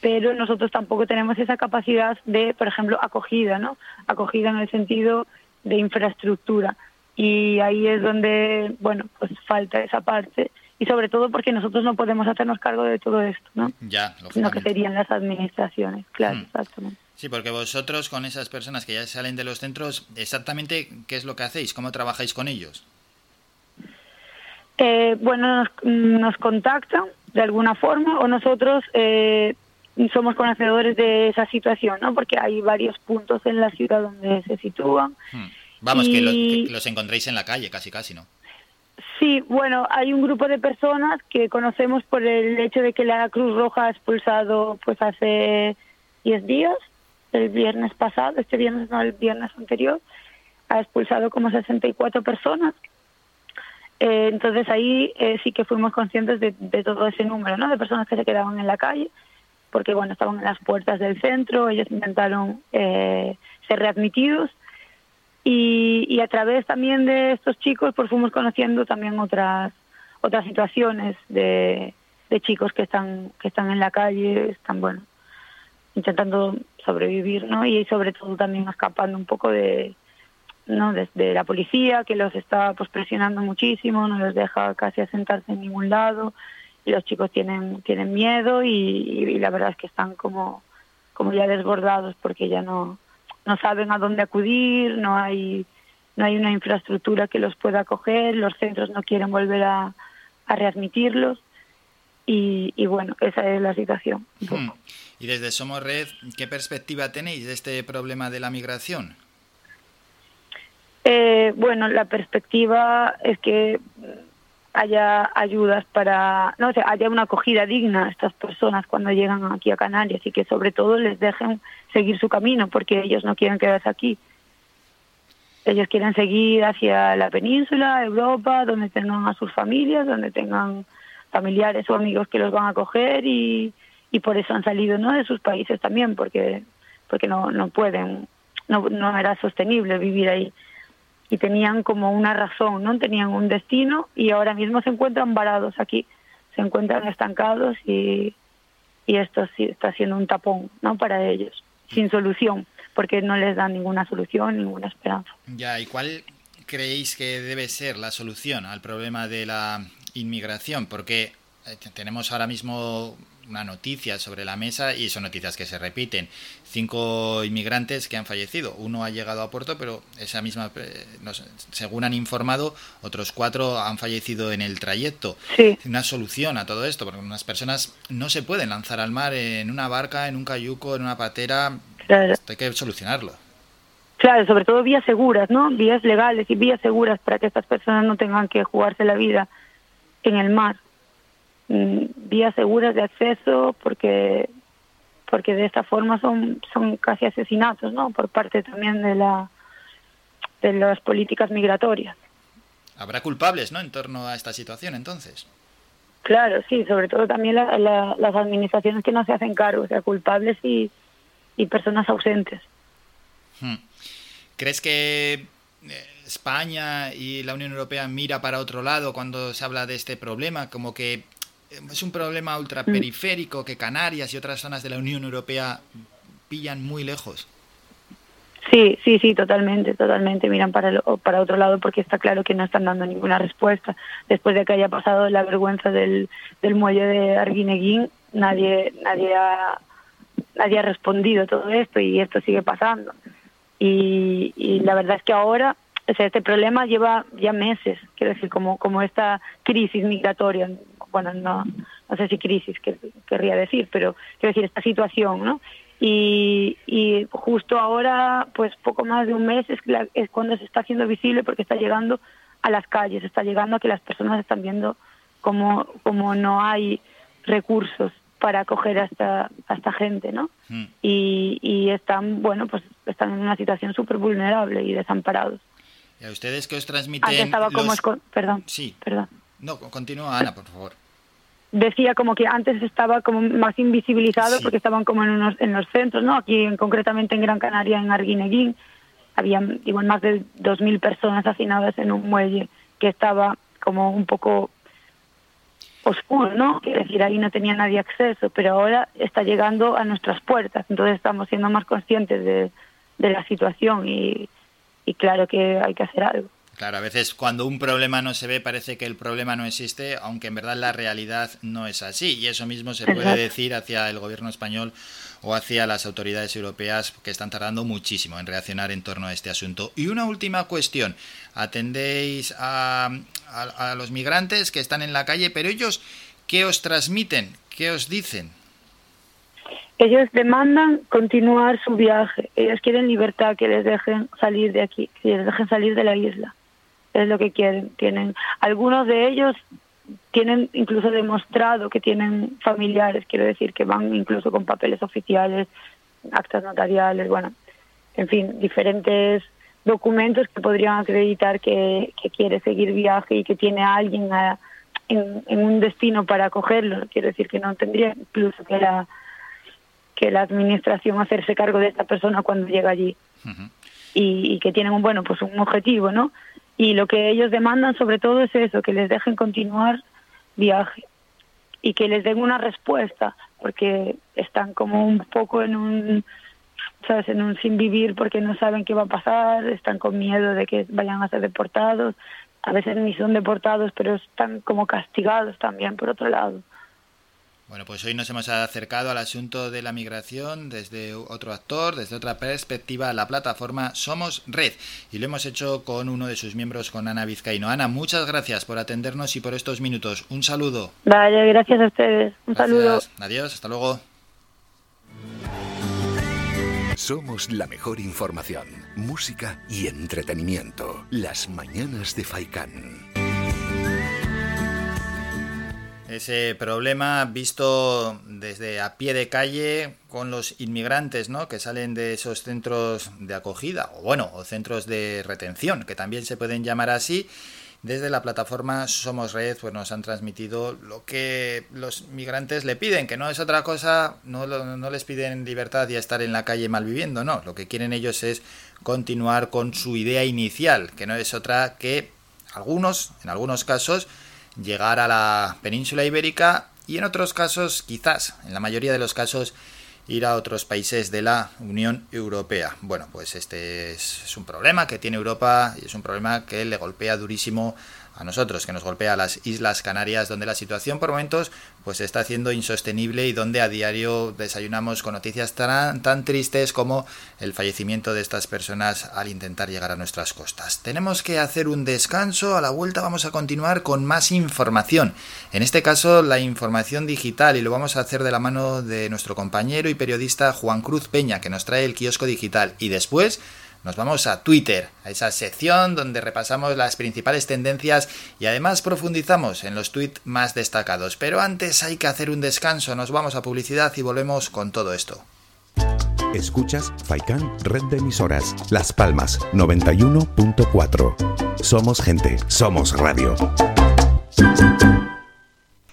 Speaker 9: pero nosotros tampoco tenemos esa capacidad de, por ejemplo, acogida, ¿no? Acogida en el sentido de infraestructura. Y ahí es donde, bueno, pues falta esa parte y sobre todo porque nosotros no podemos hacernos cargo de todo esto, ¿no?
Speaker 1: Ya,
Speaker 9: Sino que serían las administraciones, claro,
Speaker 1: Hmm.
Speaker 9: exactamente.
Speaker 1: Sí, porque vosotros con esas personas que ya salen de los centros, exactamente qué es lo que hacéis, cómo trabajáis con ellos.
Speaker 9: Eh, bueno, nos, nos contactan de alguna forma o nosotros eh, somos conocedores de esa situación, ¿no? Porque hay varios puntos en la ciudad donde se sitúan.
Speaker 1: Hmm. Vamos, que, los encontréis en la calle, casi casi, ¿no?
Speaker 9: Sí, bueno, hay un grupo de personas que conocemos por el hecho de que la Cruz Roja ha expulsado pues hace 10 días, el viernes pasado, este viernes no, el viernes anterior, ha expulsado como 64 personas. Eh, entonces ahí eh, sí que fuimos conscientes de, de todo ese número, ¿no? De personas que se quedaban en la calle, porque bueno, estaban en las puertas del centro, ellos intentaron eh, ser readmitidos y, y a través también de estos chicos pues fuimos conociendo también otras otras situaciones de, de chicos que están que están en la calle están bueno intentando sobrevivir no y sobre todo también escapando un poco de no desde la policía que los está pues presionando muchísimo no los deja casi asentarse en ningún lado. Y los chicos tienen tienen miedo y, y la verdad es que están como como ya desbordados porque ya no no saben a dónde acudir, no hay no hay una infraestructura que los pueda acoger, los centros no quieren volver a, a readmitirlos y, y bueno, esa es la situación.
Speaker 1: Hmm. Y desde Somos Red, ¿qué perspectiva tenéis de este problema de la migración?
Speaker 9: Eh, bueno, la perspectiva es que haya ayudas para, no o sea, haya una acogida digna a estas personas cuando llegan aquí a Canarias y que sobre todo les dejen seguir su camino porque ellos no quieren quedarse aquí. Ellos quieren seguir hacia la península, Europa, donde tengan a sus familias, donde tengan familiares o amigos que los van a acoger y, y por eso han salido no de sus países también porque porque no no pueden no no era sostenible vivir ahí y tenían como una razón, ¿no? Tenían un destino y ahora mismo se encuentran varados aquí, se encuentran estancados y, y esto sí está siendo un tapón, ¿no? Para ellos, sin solución, porque no les dan ninguna solución, ninguna esperanza.
Speaker 1: Ya, ¿y cuál creéis que debe ser la solución al problema de la inmigración? Porque eh, tenemos ahora mismo una noticia sobre la mesa y son noticias que se repiten. Cinco inmigrantes que han fallecido. Uno ha llegado a puerto, pero esa misma, eh, no sé, según han informado, otros cuatro han fallecido en el trayecto.
Speaker 9: Sí.
Speaker 1: Una solución a todo esto, porque unas personas no se pueden lanzar al mar en una barca, en un cayuco, en una patera.
Speaker 9: Claro.
Speaker 1: Esto hay que solucionarlo.
Speaker 9: Claro, sobre todo vías seguras, ¿no? Vías legales y vías seguras para que estas personas no tengan que jugarse la vida en el mar. Mm, Vías seguras de acceso porque porque de esta forma son son casi asesinatos, ¿no? Por parte también de la de las políticas migratorias.
Speaker 1: Habrá culpables, ¿no? En torno a esta situación, entonces.
Speaker 9: Claro, sí, sobre todo también la- la- las administraciones que no se hacen cargo, o sea, culpables y, y personas ausentes.
Speaker 1: Hmm. ¿Crees que eh, España y la Unión Europea mira para otro lado cuando se habla de este problema? Como que es un problema ultraperiférico que Canarias y otras zonas de la Unión Europea pillan muy lejos.
Speaker 9: Sí, sí, sí, totalmente, totalmente. Miran para, el- para otro lado porque está claro que no están dando ninguna respuesta. Después de que haya pasado la vergüenza del, del muelle de Arguineguín, nadie, nadie, ha, nadie ha respondido todo esto y esto sigue pasando. Y, y la verdad es que ahora o sea, este problema lleva ya meses, quiero decir, como, como esta crisis migratoria, bueno, no, no sé si crisis que, querría decir, pero quiero decir, esta situación, ¿no? Y, y justo ahora, pues poco más de un mes es, la- es cuando se está haciendo visible porque está llegando a las calles, está llegando a que las personas están viendo como, como no hay recursos para acoger a esta, a esta gente, ¿no?
Speaker 1: Hmm.
Speaker 9: Y, y están, bueno, pues están en una situación súper vulnerable y desamparados.
Speaker 1: ¿Y a ustedes que os transmiten
Speaker 9: Antes estaba como...
Speaker 1: los-
Speaker 9: Perdón,
Speaker 1: Sí,
Speaker 9: perdón.
Speaker 1: No, continúa Ana, por favor.
Speaker 9: decía como que antes estaba como más invisibilizado
Speaker 1: Sí.
Speaker 9: porque estaban como en unos en los centros, ¿no? Aquí en, concretamente en Gran Canaria, en Arguineguín, había igual más de 2.000 personas hacinadas en un muelle que estaba como un poco oscuro, ¿no? Quiere decir, ahí no tenía nadie acceso, pero ahora está llegando a nuestras puertas, entonces estamos siendo más conscientes de, de la situación y, y claro que hay que hacer algo.
Speaker 1: Claro, a veces cuando un problema no se ve parece que el problema no existe, aunque en verdad la realidad no es así. Y eso mismo se puede decir hacia el gobierno español o hacia las autoridades europeas que están tardando muchísimo en reaccionar en torno a este asunto. Y una última cuestión. Atendéis a, a- a los migrantes que están en la calle, pero ellos, ¿qué os transmiten? ¿Qué os dicen?
Speaker 9: Ellos demandan continuar su viaje, ellos quieren libertad, que les dejen salir de aquí, que les dejen salir de la isla. Es lo que quieren. Tienen algunos de ellos tienen incluso demostrado que tienen familiares, quiero decir que van incluso con papeles oficiales, actas notariales, bueno, en fin, diferentes documentos que podrían acreditar que, que quiere seguir viaje y que tiene a alguien a- en, en un destino para acogerlo. Quiero decir que no tendría incluso que la que la administración hacerse cargo de esta persona cuando llega allí y, y que tienen un bueno pues un objetivo no y lo que ellos demandan sobre todo es eso que les dejen continuar viaje y que les den una respuesta porque están como un poco en un sabes en un sin vivir porque no saben qué va a pasar están con miedo de que vayan a ser deportados. A veces ni son deportados pero están como castigados también por otro lado
Speaker 1: Bueno, pues hoy nos hemos acercado al asunto de la migración desde otro actor, desde otra perspectiva, la plataforma Somos Red. Y lo hemos hecho con uno de sus miembros, con Ana Vizcaíno. Ana, muchas gracias por atendernos y por estos minutos. Un saludo.
Speaker 9: vale gracias a ustedes un saludo.
Speaker 1: Adiós, hasta luego.
Speaker 2: Somos la mejor información, música y entretenimiento. Las mañanas de Faikán.
Speaker 1: Ese problema visto desde a pie de calle con los inmigrantes, ¿no? Que salen de esos centros de acogida, o bueno, o centros de retención, que también se pueden llamar así. Desde la plataforma Somos Red, pues nos han transmitido lo que los migrantes le piden, que no es otra cosa, no, no les piden libertad y estar en la calle malviviendo, no. Lo que quieren ellos es continuar con su idea inicial, que no es otra que algunos, en algunos casos, llegar a la península ibérica y en otros casos, quizás, en la mayoría de los casos, ir a otros países de la Unión Europea. Bueno, pues este es, un problema que tiene Europa y es un problema que le golpea durísimo a nosotros, que nos golpea las Islas Canarias, donde la situación por momentos pues se está haciendo insostenible y donde a diario desayunamos con noticias tan, tan tristes como el fallecimiento de estas personas al intentar llegar a nuestras costas. Tenemos que hacer un descanso, a la vuelta vamos a continuar con más información, en este caso la información digital y lo vamos a hacer de la mano de nuestro compañero y periodista Juan Cruz Peña que nos trae el kiosco digital. Y después nos vamos a Twitter, a esa sección donde repasamos las principales tendencias y además profundizamos en los tweets más destacados. Pero antes hay que hacer un descanso, nos vamos a publicidad y volvemos con todo esto.
Speaker 4: Escuchas Faikan Red de Emisoras. Las Palmas 91.4. Somos gente, somos radio.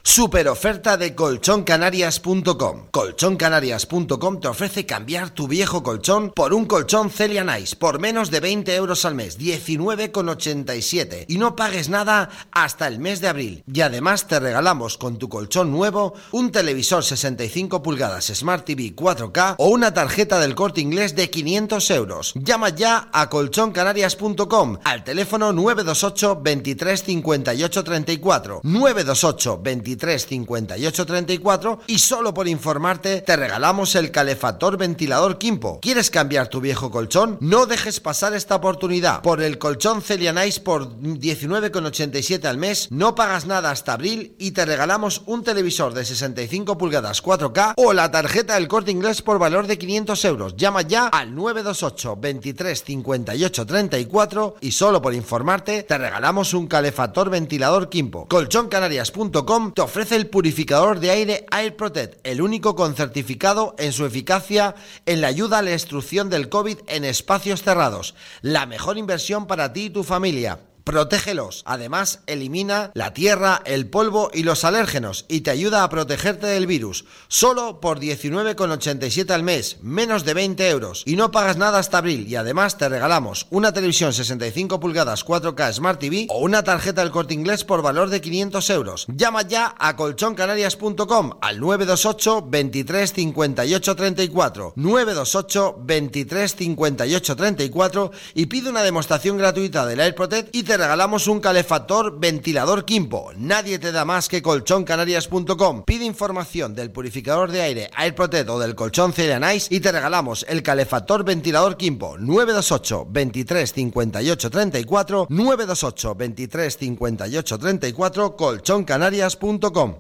Speaker 10: Super oferta de colchoncanarias.com. Colchoncanarias.com te ofrece cambiar tu viejo colchón por un colchón Celia Nice por menos de 20 euros al mes, 19,87 y no pagues nada hasta el mes de abril. Y además te regalamos con tu colchón nuevo un televisor 65 pulgadas Smart TV 4K o una tarjeta del corte inglés de 500 euros. Llama ya a colchoncanarias.com al teléfono 928 23 58 34 928 23 58 34 y solo por informarte te regalamos el calefactor ventilador Kimpo. ¿Quieres cambiar tu viejo colchón? No dejes pasar esta oportunidad. Por el colchón Celia Nice por 19,87 al mes no pagas nada hasta abril y te regalamos un televisor de 65 pulgadas 4K o la tarjeta del corte inglés por valor de 500 euros. Llama ya al 928 23 58 34 y solo por informarte te regalamos un calefactor ventilador Kimpo. Colchoncanarias.com te ofrece el purificador de aire Air Protect, el único con certificado en su eficacia en la ayuda a la destrucción del COVID en espacios cerrados. La mejor inversión para ti y tu familia. Protégelos. Además, elimina la tierra, el polvo y los alérgenos y te ayuda a protegerte del virus. Solo por 19,87 al mes, menos de 20 euros. Y no pagas nada hasta abril. Y además te regalamos una televisión 65 pulgadas 4K Smart TV o una tarjeta del corte inglés por valor de 500 euros. Llama ya a colchoncanarias.com al 928 23 58 34. 928 23 58 34 y pide una demostración gratuita del AirProtect y te regalamos un calefactor ventilador Kimpo. Nadie te da más que colchoncanarias.com. Pide información del purificador de aire AirProtect o del colchón Nice y te regalamos el calefactor ventilador Kimpo 928 23 58 34 928 23 58 34 colchoncanarias.com.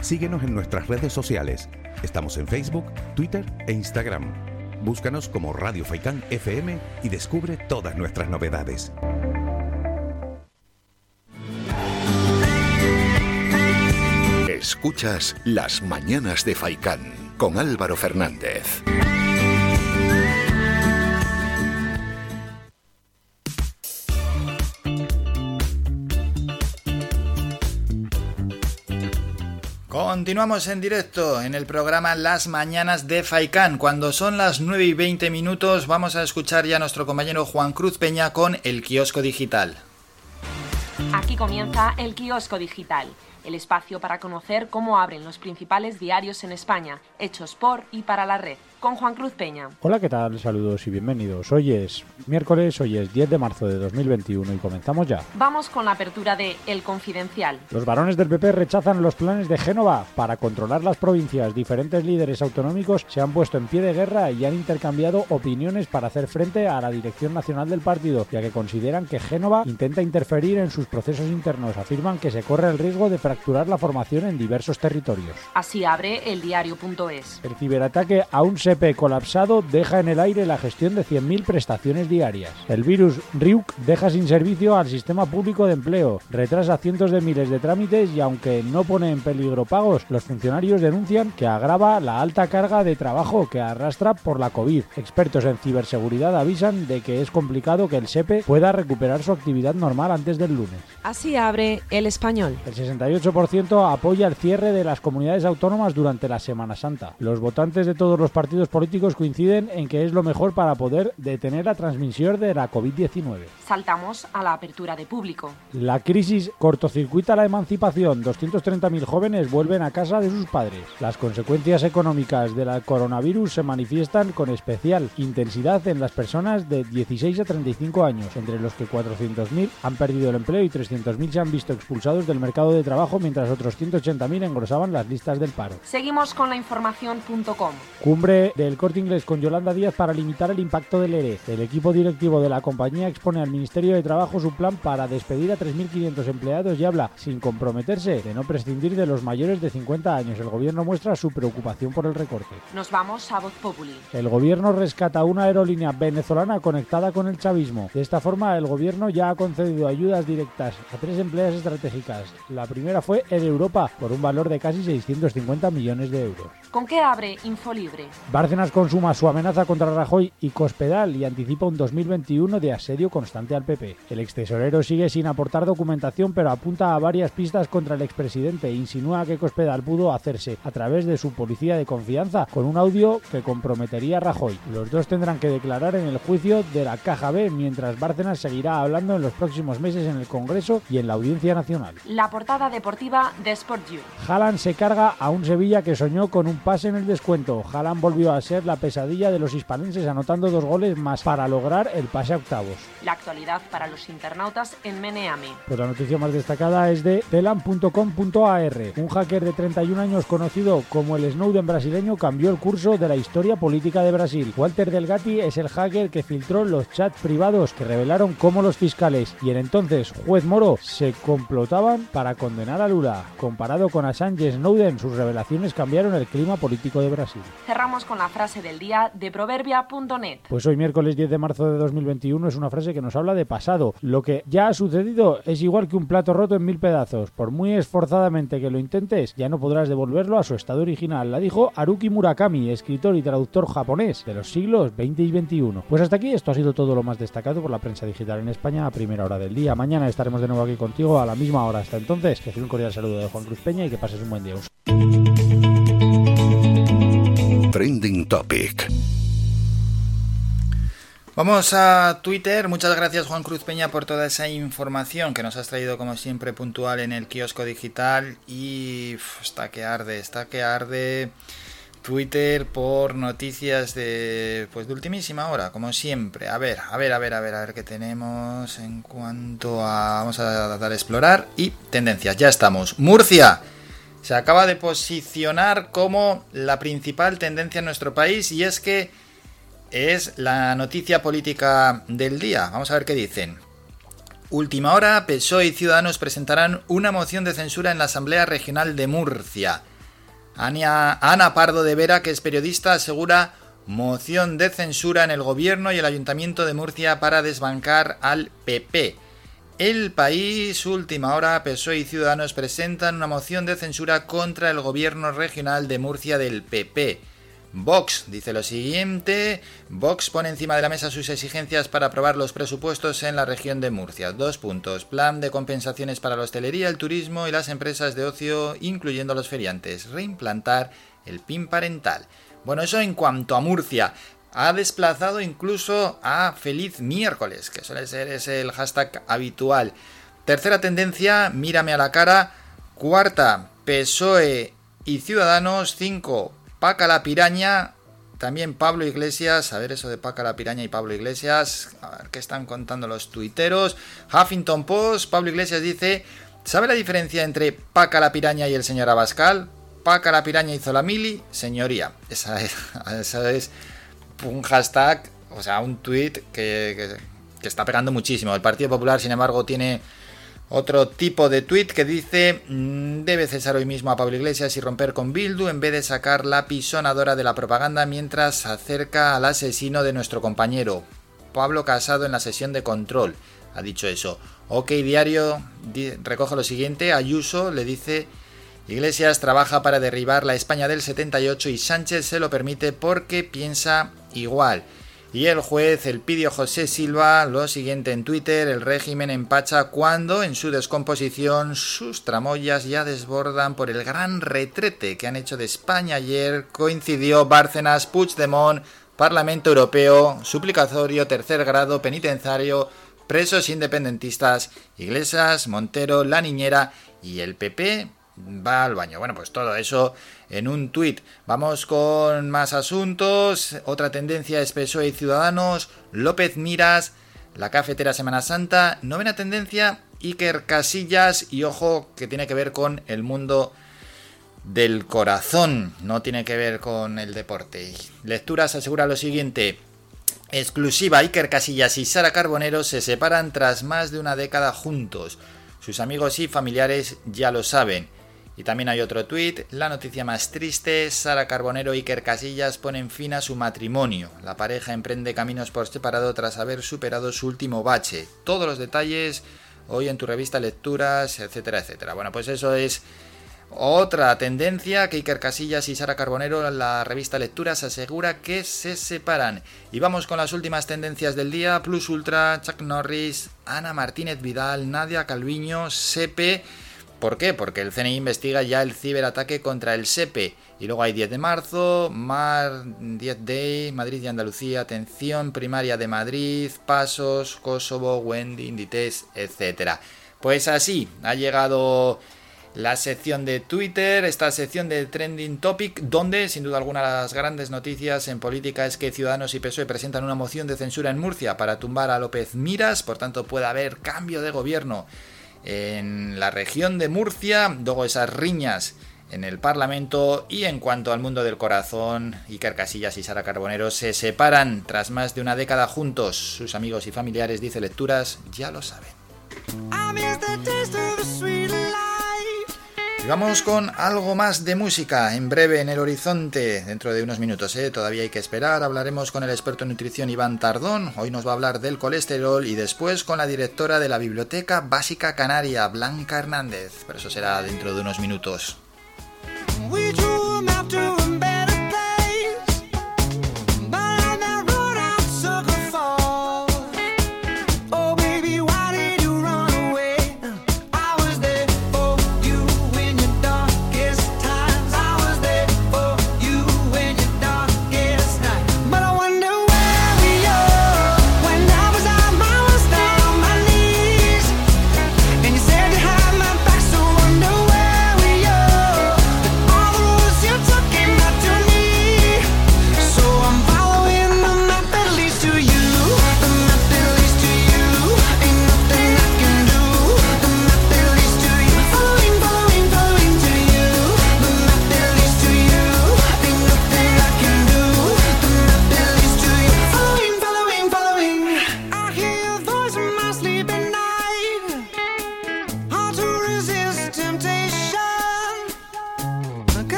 Speaker 4: Síguenos en nuestras redes sociales. Estamos en Facebook, Twitter e Instagram. Búscanos como Radio Faikán FM y descubre todas nuestras novedades.
Speaker 2: Escuchas Las Mañanas de Faikán con Álvaro Fernández.
Speaker 1: Continuamos en directo en el programa Las Mañanas de Faikán. Cuando son las 9 y 20 minutos vamos a escuchar ya a nuestro compañero Juan Cruz Peña con el kiosco digital.
Speaker 11: Aquí comienza el kiosco digital, el espacio para conocer cómo abren los principales diarios en España, hechos por y para la red, con Juan Cruz Peña.
Speaker 12: Hola, ¿qué tal? Saludos y bienvenidos. Hoy es miércoles, hoy es 10 de marzo de 2021 y comenzamos ya.
Speaker 11: Vamos con la apertura de El Confidencial.
Speaker 12: Los varones del PP rechazan los planes de Génova para controlar las provincias. Diferentes líderes autonómicos se han puesto en pie de guerra y han intercambiado opiniones para hacer frente a la dirección nacional del partido, ya que consideran que Génova intenta interferir en sus procesos internos. Afirman que se corre el riesgo de fracturar la formación en diversos territorios.
Speaker 11: Así abre el diario.es.
Speaker 12: El ciberataque a un SEPE colapsado deja en el aire la gestión de 100.000 prestaciones diarias. El virus Ryuk deja sin servicio al sistema público de empleo, retrasa cientos de miles de trámites y aunque no pone en peligro pagos, los funcionarios denuncian que agrava la alta carga de trabajo que arrastra por la COVID. Expertos en ciberseguridad avisan de que es complicado que el SEPE pueda recuperar su actividad normal antes del lunes.
Speaker 11: Así abre el español.
Speaker 12: El 68% apoya el cierre de las comunidades autónomas durante la Semana Santa. Los votantes de todos los partidos políticos coinciden en que es lo mejor para poder detener la transmisión de la COVID-19.
Speaker 11: Saltamos a la apertura de público.
Speaker 12: La crisis cortocircuita la emancipación. 230.000 jóvenes vuelven a casa de sus padres. Las consecuencias económicas del coronavirus se manifiestan con especial intensidad en las personas de 16 a 35 años, entre los que 400.000 han perdido el empleo y 300.000 se han visto expulsados del mercado de trabajo, mientras otros 180.000 engrosaban las listas del paro.
Speaker 11: Seguimos con la información.com.
Speaker 12: Cumbre del Corte Inglés con Yolanda Díaz para limitar el impacto del ERE. El equipo directivo de la compañía expone al Ministerio de Trabajo su plan para despedir a 3.500 empleados y habla, sin comprometerse, de no prescindir de los mayores de 50 años. El gobierno muestra su preocupación por el recorte.
Speaker 11: Nos vamos a Voz Populi.
Speaker 12: El gobierno rescata una aerolínea venezolana conectada con el chavismo. De esta forma, el gobierno ya ha concedido ayudas directas a tres empleas estratégicas. La primera fue Air Europa, por un valor de casi 650 millones de euros.
Speaker 11: ¿Con qué abre Infolibre?
Speaker 12: Bárcenas consuma su amenaza contra Rajoy y Cospedal y anticipa un 2021 de asedio constante al PP. El extesorero sigue sin aportar documentación pero apunta a varias pistas contra el expresidente e insinúa que Cospedal pudo hacerse a través de su policía de confianza con un audio que comprometería a Rajoy. Los dos tendrán que declarar en el juicio de la Caja B mientras Bárcenas seguirá hablando en los próximos meses en el Congreso y en la Audiencia Nacional.
Speaker 11: La portada deportiva de Sport You.
Speaker 12: Haaland se carga a un Sevilla que soñó con un pase en el descuento. Haaland volvió a ser la pesadilla de los hispalenses anotando dos goles más para lograr el pase a octavos.
Speaker 11: La actualidad para los internautas en Meneame.
Speaker 12: Pues la noticia más destacada es de telam.com.ar. Un hacker de 31 años conocido como el Snowden brasileño cambió el curso de la historia política de Brasil. Walter Delgatti es el hacker que filtró los chats privados que revelaron cómo los fiscales y el entonces juez Moro se complotaban para condenar a Lula. Comparado con Assange Snowden, sus revelaciones cambiaron el clima político de Brasil.
Speaker 11: Cerramos con la frase del día de proverbia.net.
Speaker 12: Pues hoy miércoles 10 de marzo de 2021 es una frase que nos habla de pasado. Lo que ya ha sucedido es igual que un plato roto en mil pedazos. Por muy esforzadamente que lo intentes, ya no podrás devolverlo a su estado original. La dijo Haruki Murakami, escritor y traductor japonés de los siglos 20 y 21. Pues hasta aquí esto ha sido todo lo más destacado por la prensa digital en España a primera hora del día. Mañana estaremos de nuevo aquí contigo a la misma hora. Hasta entonces, que un cordial saludo de Juan Cruz Peña y que pases un buen día.
Speaker 2: Trending Topic.
Speaker 1: Vamos a Twitter. Muchas gracias Juan Cruz Peña por toda esa información que nos has traído como siempre puntual en el kiosco digital y está que arde, está que arde Twitter por noticias de pues de ultimísima hora, como siempre. A ver, a ver, a ver, a ver, a ver qué tenemos en cuanto a vamos a dar a explorar y tendencias. Ya estamos. Murcia se acaba de posicionar como la principal tendencia en nuestro país y es que es la noticia política del día. Vamos a ver qué dicen. Última hora, PSOE y Ciudadanos presentarán una moción de censura en la Asamblea Regional de Murcia. Ana Pardo de Vera, que es periodista, asegura moción de censura en el gobierno y el Ayuntamiento de Murcia para desbancar al PP. El país, última hora, PSOE y Ciudadanos presentan una moción de censura contra el gobierno regional de Murcia del PP. Vox dice lo siguiente, Vox pone encima de la mesa sus exigencias para aprobar los presupuestos en la región de Murcia. Dos puntos, plan de compensaciones para la hostelería, el turismo y las empresas de ocio, incluyendo los feriantes, reimplantar el PIN parental. Bueno, eso en cuanto a Murcia ha desplazado incluso a Feliz Miércoles, que suele ser el hashtag habitual. Tercera tendencia, mírame a la cara. Cuarta, PSOE y Ciudadanos. Cinco, Paca la Piraña. También Pablo Iglesias, a ver eso de Paca la Piraña y Pablo Iglesias, a ver qué están contando los tuiteros. Huffington Post, Pablo Iglesias dice, ¿sabe la diferencia entre Paca la Piraña y el señor Abascal? Paca la Piraña hizo la mili, señoría. Esa es, esa es un hashtag, o sea, un tweet que, está pegando muchísimo. El Partido Popular, sin embargo, tiene otro tipo de tweet que dice mm, debe cesar hoy mismo a Pablo Iglesias y romper con Bildu en vez de sacar la pisonadora de la propaganda mientras acerca al asesino de nuestro compañero. Pablo Casado en la sesión de control ha dicho eso. OK Diario recoge lo siguiente, Ayuso le dice Iglesias trabaja para derribar la España del 78 y Sánchez se lo permite porque piensa igual. Y el juez, el pidió José Silva, lo siguiente en Twitter, el régimen empacha cuando en su descomposición sus tramoyas ya desbordan por el gran retrete que han hecho de España ayer, coincidió Bárcenas, Puigdemont, Parlamento Europeo, suplicatorio tercer grado penitenciario, presos independentistas, Iglesias, Montero, La Niñera y el PP va al baño. Bueno, pues todo eso en un tuit. Vamos con más asuntos. Otra tendencia es y Ciudadanos. López Miras, la cafetera Semana Santa. Novena tendencia, Iker Casillas. Y ojo, que tiene que ver con el mundo del corazón. No tiene que ver con el deporte. Lecturas asegura lo siguiente. Exclusiva, Iker Casillas y Sara Carbonero se separan tras más de una década juntos. Sus amigos y familiares ya lo saben. Y también hay otro tuit, la noticia más triste, Sara Carbonero y Iker Casillas ponen fin a su matrimonio. La pareja emprende caminos por separado tras haber superado su último bache. Todos los detalles hoy en tu revista Lecturas, etcétera, etcétera. Bueno, pues eso es otra tendencia que Iker Casillas y Sara Carbonero en la revista Lecturas asegura que se separan. Y vamos con las últimas tendencias del día. Plus Ultra, Chuck Norris, Ana Martínez Vidal, Nadia Calviño, Sepe ¿Por qué? Porque el CNI investiga ya el ciberataque contra el SEPE. Y luego hay 10 de marzo, Mar, 10 Day, Madrid y Andalucía, Atención Primaria de Madrid, Pasos, Kosovo, Wendy, Inditex, etc. Pues así, ha llegado la sección de Twitter, esta sección de Trending Topic, donde sin duda alguna las grandes noticias en política es que Ciudadanos y PSOE presentan una moción de censura en Murcia para tumbar a López Miras, por tanto puede haber cambio de gobierno en la región de Murcia, luego esas riñas en el Parlamento y en cuanto al mundo del corazón, Iker Casillas y Sara Carbonero se separan tras más de una década juntos. Sus amigos y familiares, dice Lecturas, ya lo saben.
Speaker 3: Vamos con algo más de música en breve en el horizonte, dentro de unos minutos, ¿eh? todavía hay que esperar. Hablaremos con el experto en nutrición Iván Tardón, hoy nos va a hablar del colesterol y después con la directora de la Biblioteca Básica Canaria, Blanca Hernández, pero eso será dentro de unos minutos.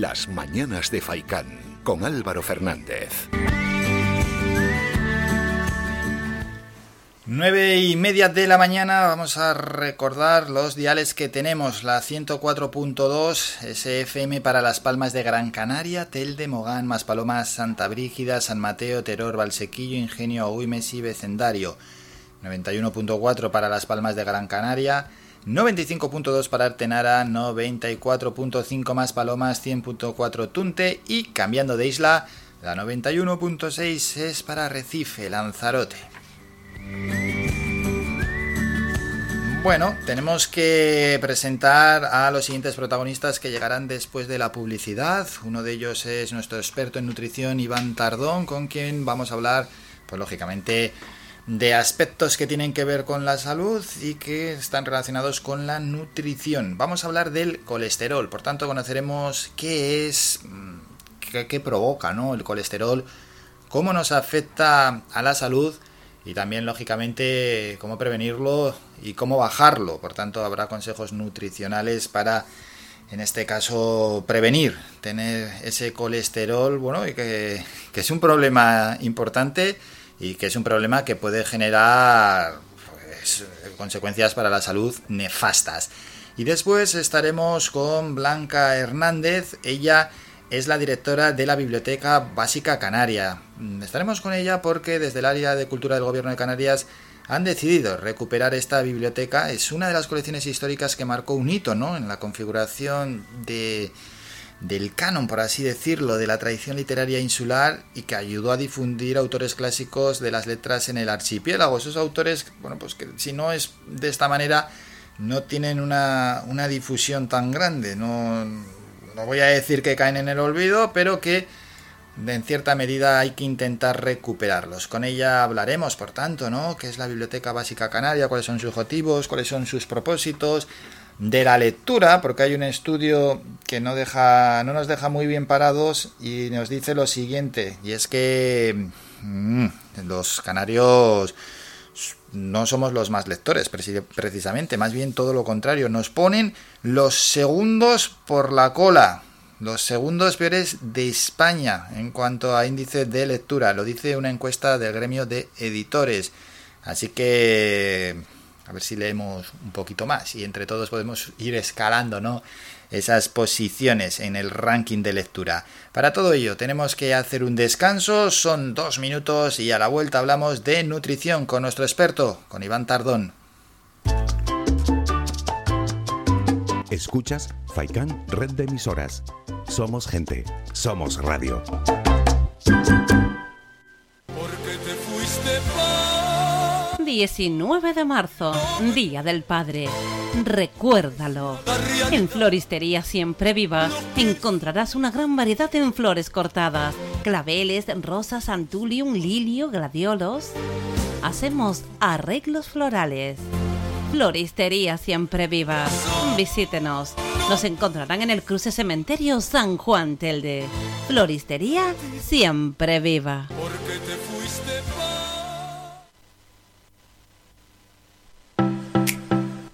Speaker 2: Las Mañanas de Faicán con Álvaro Fernández.
Speaker 3: Nueve y media de la mañana vamos a recordar los diales que tenemos. La 104.2 SFM para Las Palmas de Gran Canaria, Telde, Mogán, Maspalomas, Santa Brígida, San Mateo, Teror, Valsequillo, Ingenio, Agüimes y Vecendario. 91.4 para Las Palmas de Gran Canaria, 95.2 para Artenara, 94.5 más Palomas, 100.4 Tunte y cambiando de isla, la 91.6 es para Recife, Lanzarote. Bueno, tenemos que presentar a los siguientes protagonistas que llegarán después de la publicidad. Uno de ellos es nuestro experto en nutrición, Iván Tardón, con quien vamos a hablar, pues lógicamente, de aspectos que tienen que ver con la salud y que están relacionados con la nutrición. Vamos a hablar del colesterol, por tanto conoceremos qué es, mm, qué, provoca ¿no? el colesterol, cómo nos afecta a la salud y también lógicamente cómo prevenirlo y cómo bajarlo. Por tanto habrá consejos nutricionales para en este caso prevenir tener ese colesterol, bueno, y que, que es un problema importante y que es un problema que puede generar pues, consecuencias para la salud nefastas. Y después estaremos con Blanca Hernández, ella es la directora de la Biblioteca Básica Canaria. Estaremos con ella porque desde el área de cultura del Gobierno de Canarias han decidido recuperar esta biblioteca. Es una de las colecciones históricas que marcó un hito ¿no? en la configuración de
Speaker 1: del canon, por así decirlo, de la tradición literaria insular y que ayudó a difundir autores clásicos de las letras en el archipiélago. Esos autores, bueno, pues que si no es de esta manera, no tienen una, una difusión tan grande. No, no voy a decir que caen en el olvido, pero que en cierta medida hay que intentar recuperarlos. Con ella hablaremos, por tanto, ¿no? ¿Qué es la Biblioteca Básica Canaria? ¿Cuáles son sus objetivos? ¿Cuáles son sus propósitos? De la lectura, porque hay un estudio que no, deja, no nos deja muy bien parados y nos dice lo siguiente, y es que mm, los canarios no somos los más lectores, precisamente, más bien todo lo contrario, nos ponen los segundos por la cola los segundos peores de España en cuanto a índice de lectura. Lo dice una encuesta del gremio de editores. Así que a ver si leemos un poquito más y entre todos podemos ir escalando, ¿no? Esas posiciones en el ranking de lectura. Para todo ello tenemos que hacer un descanso, son dos minutos y a la vuelta hablamos de nutrición con nuestro experto, con Iván Tardón.
Speaker 2: Escuchas Faikan Red de Emisoras. Somos gente, somos radio.
Speaker 5: 19 de marzo, Día del Padre. Recuérdalo. En Floristería Siempre Viva encontrarás una gran variedad en flores cortadas, claveles, rosas, antulium, lilio, gladiolos. Hacemos arreglos florales. Floristería Siempre Viva. Visítenos. Nos encontrarán en el cruce cementerio San Juan Telde. Floristería Siempre Viva.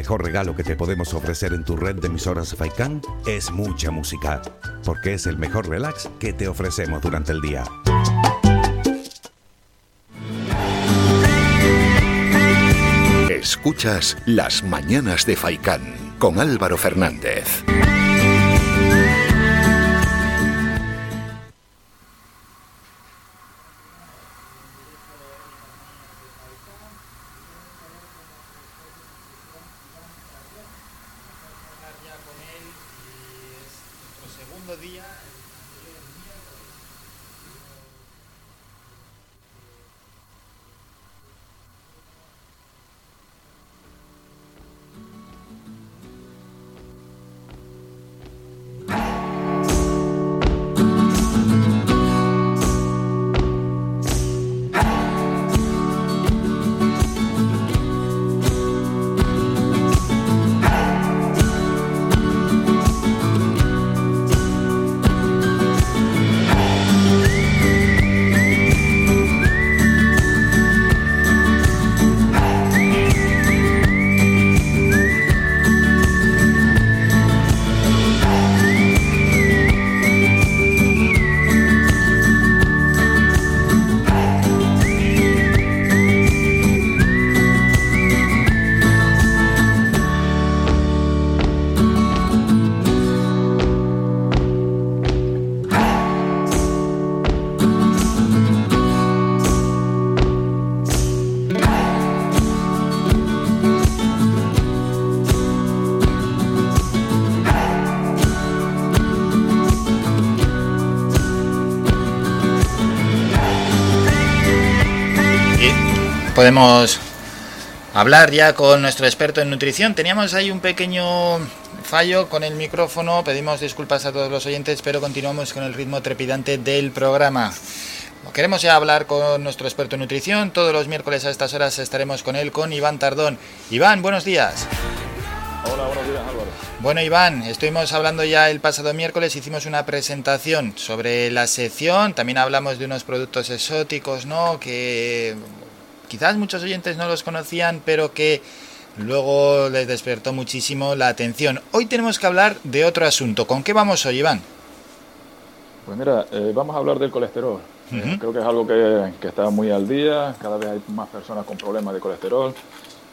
Speaker 4: Mejor regalo que te podemos ofrecer en tu red de emisoras Faikan es mucha música, porque es el mejor relax que te ofrecemos durante el día.
Speaker 2: Escuchas Las Mañanas de Faikán con Álvaro Fernández.
Speaker 1: Podemos hablar ya con nuestro experto en nutrición. Teníamos ahí un pequeño fallo con el micrófono, pedimos disculpas a todos los oyentes, pero continuamos con el ritmo trepidante del programa. Queremos ya hablar con nuestro experto en nutrición. Todos los miércoles a estas horas estaremos con él, con Iván Tardón. Iván, buenos días.
Speaker 13: Hola, buenos días, Álvaro.
Speaker 1: Bueno, Iván, estuvimos hablando ya el pasado miércoles, hicimos una presentación sobre la sección, también hablamos de unos productos exóticos, ¿no? Que quizás muchos oyentes no los conocían, pero que luego les despertó muchísimo la atención. Hoy tenemos que hablar de otro asunto. ¿Con qué vamos hoy, Iván?
Speaker 13: Pues mira, eh, vamos a hablar del colesterol. Eh, creo que es algo que, que, está muy al día, cada vez hay más personas con problemas de colesterol.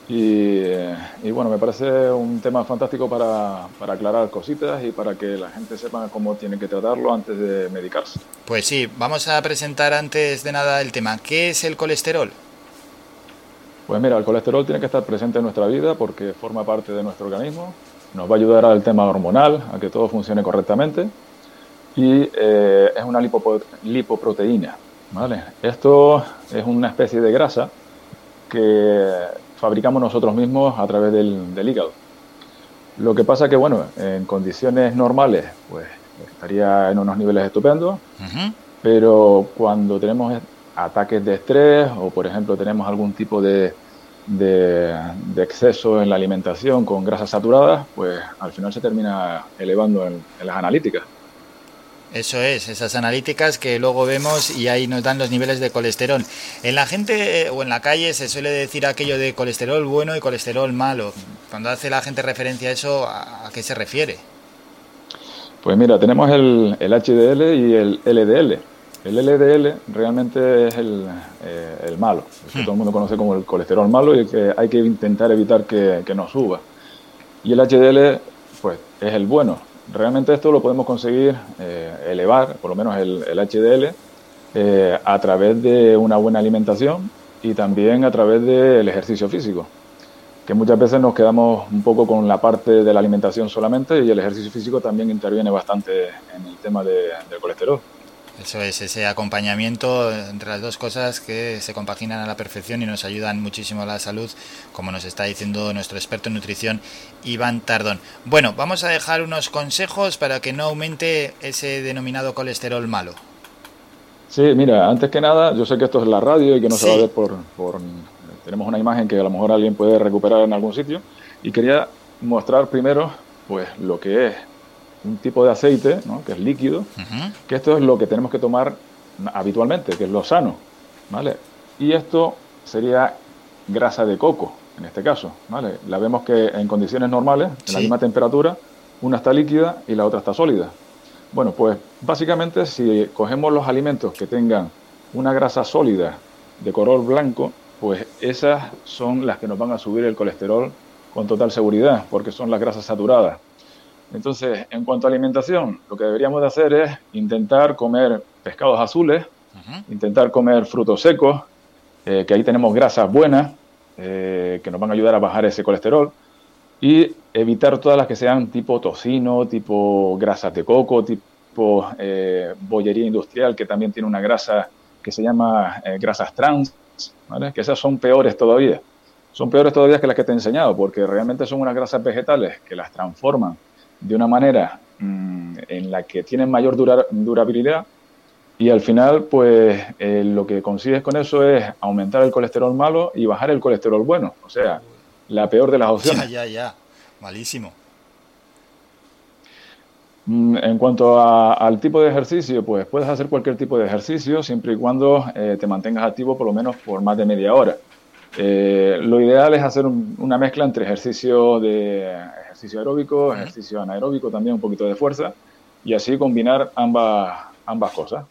Speaker 13: Y, eh, y bueno, me parece un tema fantástico para, para, aclarar cositas y para que la gente sepa cómo tiene que tratarlo antes de medicarse.
Speaker 1: Pues sí, vamos a presentar antes de nada el tema. ¿Qué es el colesterol?
Speaker 13: Pues mira, el colesterol tiene que estar presente en nuestra vida porque forma parte de nuestro organismo, nos va a ayudar al tema hormonal, a que todo funcione correctamente y eh, es una lipoproteína. ¿vale? Esto es una especie de grasa que fabricamos nosotros mismos a través del, del hígado. Lo que pasa que, bueno, en condiciones normales, pues estaría en unos niveles estupendos,
Speaker 1: ¿Mm?
Speaker 13: pero cuando tenemos ataques de estrés o, por ejemplo, tenemos algún tipo de, de, de, exceso en la alimentación con grasas saturadas, pues al final se termina elevando en, en las analíticas.
Speaker 1: Eso es, esas analíticas que luego vemos y ahí nos dan los niveles de colesterol. En la gente eh, o en la calle se suele decir aquello de colesterol bueno y colesterol malo. Cuando hace la gente referencia a eso, ¿a qué se refiere?
Speaker 13: Pues mira, tenemos el, el HDL y el LDL. El LDL realmente es el, eh, el malo, el que todo el mundo conoce como el colesterol malo y que hay que intentar evitar que, que no suba. Y el HDL, pues, es el bueno, realmente esto lo podemos conseguir eh, elevar, por lo menos el, el HDL, eh, a través de una buena alimentación y también a través del ejercicio físico. Que muchas veces nos quedamos un poco con la parte de la alimentación solamente y el ejercicio físico también interviene bastante en el tema de, del colesterol.
Speaker 1: Eso es, ese acompañamiento entre las dos cosas que se compaginan a la perfección y nos ayudan muchísimo a la salud, como nos está diciendo nuestro experto en nutrición, Iván Tardón. Bueno, vamos a dejar unos consejos para que no aumente ese denominado colesterol malo.
Speaker 13: Sí, mira, antes que nada, yo sé que esto es la radio y que no sí. se va a ver por, por... Tenemos una imagen que a lo mejor alguien puede recuperar en algún sitio y quería mostrar primero pues lo que es un tipo de aceite, ¿no? que es líquido, uh -huh. que esto es lo que tenemos que tomar habitualmente, que es lo sano, ¿vale? Y esto sería grasa de coco, en este caso, ¿vale? La vemos que en condiciones normales, en sí. la misma temperatura, una está líquida y la otra está sólida. Bueno, pues básicamente si cogemos los alimentos que tengan una grasa sólida de color blanco, pues esas son las que nos van a subir el colesterol con total seguridad, porque son las grasas saturadas. Entonces, en cuanto a alimentación, lo que deberíamos de hacer es intentar comer pescados azules, uh -huh. intentar comer frutos secos, eh, que ahí tenemos grasas buenas, eh, que nos van a ayudar a bajar ese colesterol, y evitar todas las que sean tipo tocino, tipo grasas de coco, tipo eh, bollería industrial, que también tiene una grasa que se llama eh, grasas trans, ¿vale? que esas son peores todavía. Son peores todavía que las que te he enseñado, porque realmente son unas grasas vegetales que las transforman de una manera mmm, en la que tienen mayor dura, durabilidad y al final pues eh, lo que consigues con eso es aumentar el colesterol malo y bajar el colesterol bueno, o sea, la peor de las opciones.
Speaker 1: Ya, ya, ya, malísimo.
Speaker 13: Mm, en cuanto a, al tipo de ejercicio, pues puedes hacer cualquier tipo de ejercicio siempre y cuando eh, te mantengas activo por lo menos por más de media hora. Eh, lo ideal es hacer un, una mezcla entre ejercicio de ejercicio aeróbico, ejercicio anaeróbico, también un poquito de fuerza, y así combinar ambas, ambas cosas.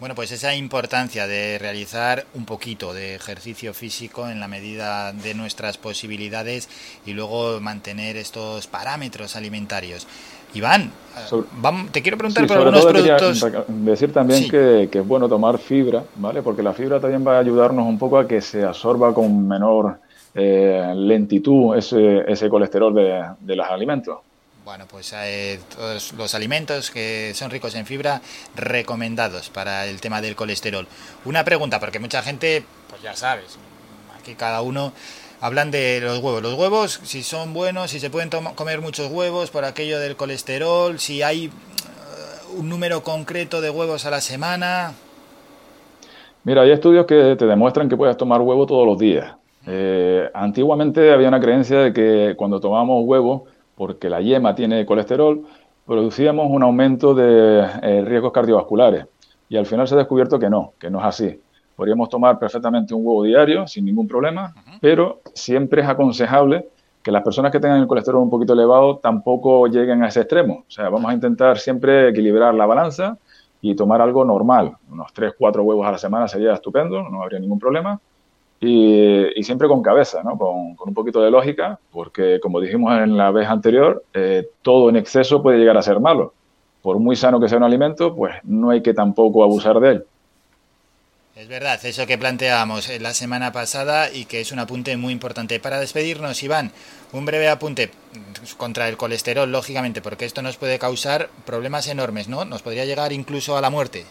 Speaker 1: Bueno, pues esa importancia de realizar un poquito de ejercicio físico en la medida de nuestras posibilidades y luego mantener estos parámetros alimentarios. Iván, sobre, vamos, te quiero preguntar sí, por algunos productos.
Speaker 13: Decir también sí. que, que, es bueno tomar fibra, ¿vale? Porque la fibra también va a ayudarnos un poco a que se absorba con menor eh, lentitud ese, ese colesterol de, de los alimentos.
Speaker 1: Bueno, pues eh, todos los alimentos que son ricos en fibra recomendados para el tema del colesterol. Una pregunta, porque mucha gente, pues ya sabes, aquí cada uno hablan de los huevos. Los huevos, si son buenos, si se pueden comer muchos huevos por aquello del colesterol, si hay eh, un número concreto de huevos a la semana.
Speaker 13: Mira, hay estudios que te demuestran que puedes tomar huevo todos los días. Eh, antiguamente había una creencia de que cuando tomábamos huevo, porque la yema tiene colesterol, producíamos un aumento de eh, riesgos cardiovasculares. Y al final se ha descubierto que no, que no es así. Podríamos tomar perfectamente un huevo diario sin ningún problema, pero siempre es aconsejable que las personas que tengan el colesterol un poquito elevado tampoco lleguen a ese extremo. O sea, vamos a intentar siempre equilibrar la balanza y tomar algo normal. Unos 3, 4 huevos a la semana sería estupendo, no habría ningún problema. Y, siempre con cabeza, ¿no? con, un poquito de lógica, porque como dijimos en la vez anterior, eh, todo en exceso puede llegar a ser malo. Por muy sano que sea un alimento, pues no hay que tampoco abusar de él.
Speaker 1: Es verdad, eso que planteábamos la semana pasada y que es un apunte muy importante. Para despedirnos, Iván, un breve apunte contra el colesterol, lógicamente, porque esto nos puede causar problemas enormes, ¿no? Nos podría llegar incluso a la muerte.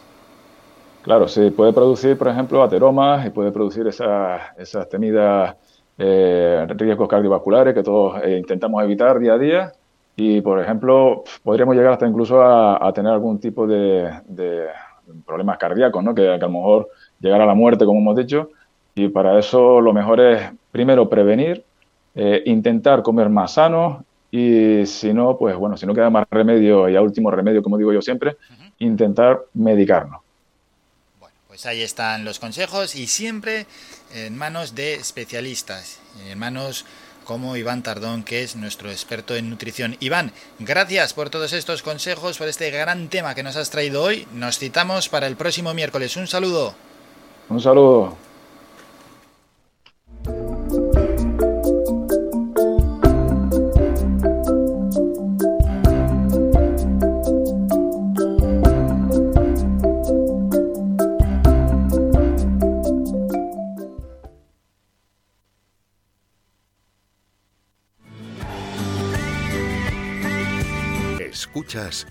Speaker 13: Claro, sí, puede producir, por ejemplo, ateromas y puede producir esas, esas temidas eh, riesgos cardiovasculares que todos eh, intentamos evitar día a día. Y, por ejemplo, podríamos llegar hasta incluso a, tener algún tipo de, problemas cardíacos, ¿no? Que, a lo mejor llegar a la muerte, como hemos dicho. Y para eso lo mejor es, primero, prevenir, eh, intentar comer más sano y si no, pues bueno, si no queda más remedio y a último remedio, como digo yo siempre, intentar medicarnos.
Speaker 1: Pues ahí están los consejos y siempre en manos de especialistas, en manos como Iván Tardón, que es nuestro experto en nutrición. Iván, gracias por todos estos consejos, por este gran tema que nos has traído hoy. Nos citamos para el próximo miércoles. Un saludo.
Speaker 13: Un saludo.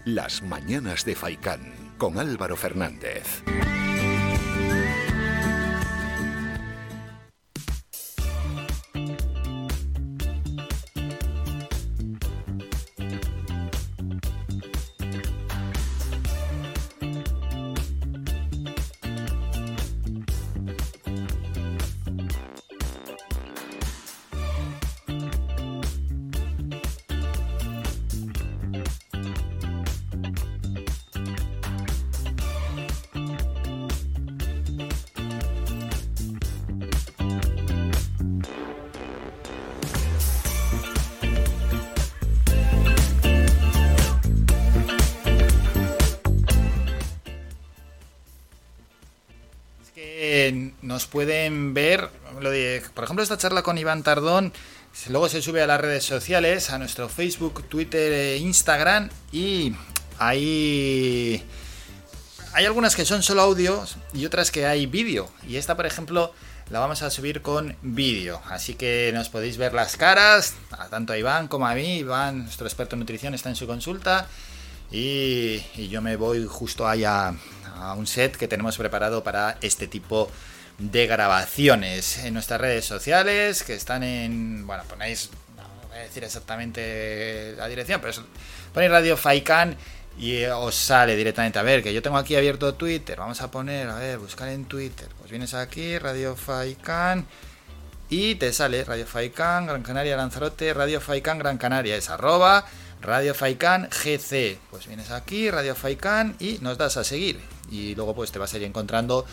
Speaker 2: Las Mañanas de Faicán con Álvaro Fernández.
Speaker 1: Pueden ver, por ejemplo, esta charla con Iván Tardón, luego se sube a las redes sociales, a nuestro Facebook, Twitter e Instagram, y ahí hay algunas que son solo audio y otras que hay vídeo. Y esta, por ejemplo, la vamos a subir con vídeo. Así que nos podéis ver las caras, tanto a Iván como a mí. Iván, nuestro experto en nutrición, está en su consulta. Y, yo me voy justo allá a un set que tenemos preparado para este tipo de grabaciones en nuestras redes sociales que están en bueno ponéis no voy a decir exactamente la dirección pero ponéis Radio Faikan y os sale directamente. A ver que yo tengo aquí abierto Twitter. Vamos a poner a ver buscar en Twitter. Pues vienes aquí Radio Faikan y te sale Radio Faikan Gran Canaria Lanzarote Radio Faikan Gran Canaria. Es arroba Radio Faikan GC pues vienes aquí Radio Faikan y nos das a seguir. Y luego pues te vas a ir encontrando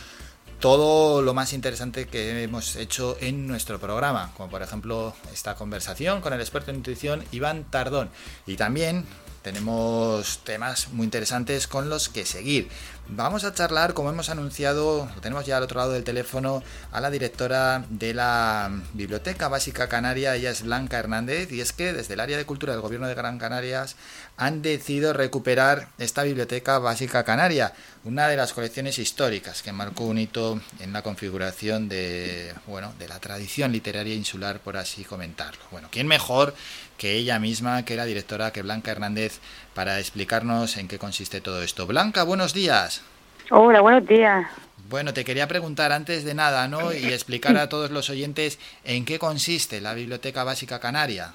Speaker 1: todo lo más interesante que hemos hecho en nuestro programa, como por ejemplo esta conversación con el experto en nutrición Iván Tardón. Y también tenemos temas muy interesantes con los que seguir. Vamos a charlar, como hemos anunciado, lo tenemos ya al otro lado del teléfono, a la directora de la Biblioteca Básica Canaria, ella es Blanca Hernández, y es que desde el área de cultura del Gobierno de Gran Canarias han decidido recuperar esta Biblioteca Básica Canaria, una de las colecciones históricas que marcó un hito en la configuración de, bueno, de la tradición literaria insular, por así comentarlo. Bueno, ¿quién mejor que ella misma, que la directora, que Blanca Hernández, para explicarnos en qué consiste todo esto. Blanca, buenos días.
Speaker 14: Hola, buenos días.
Speaker 1: Bueno, te quería preguntar antes de nada, ¿no? Y explicar a todos los oyentes en qué consiste la Biblioteca Básica Canaria.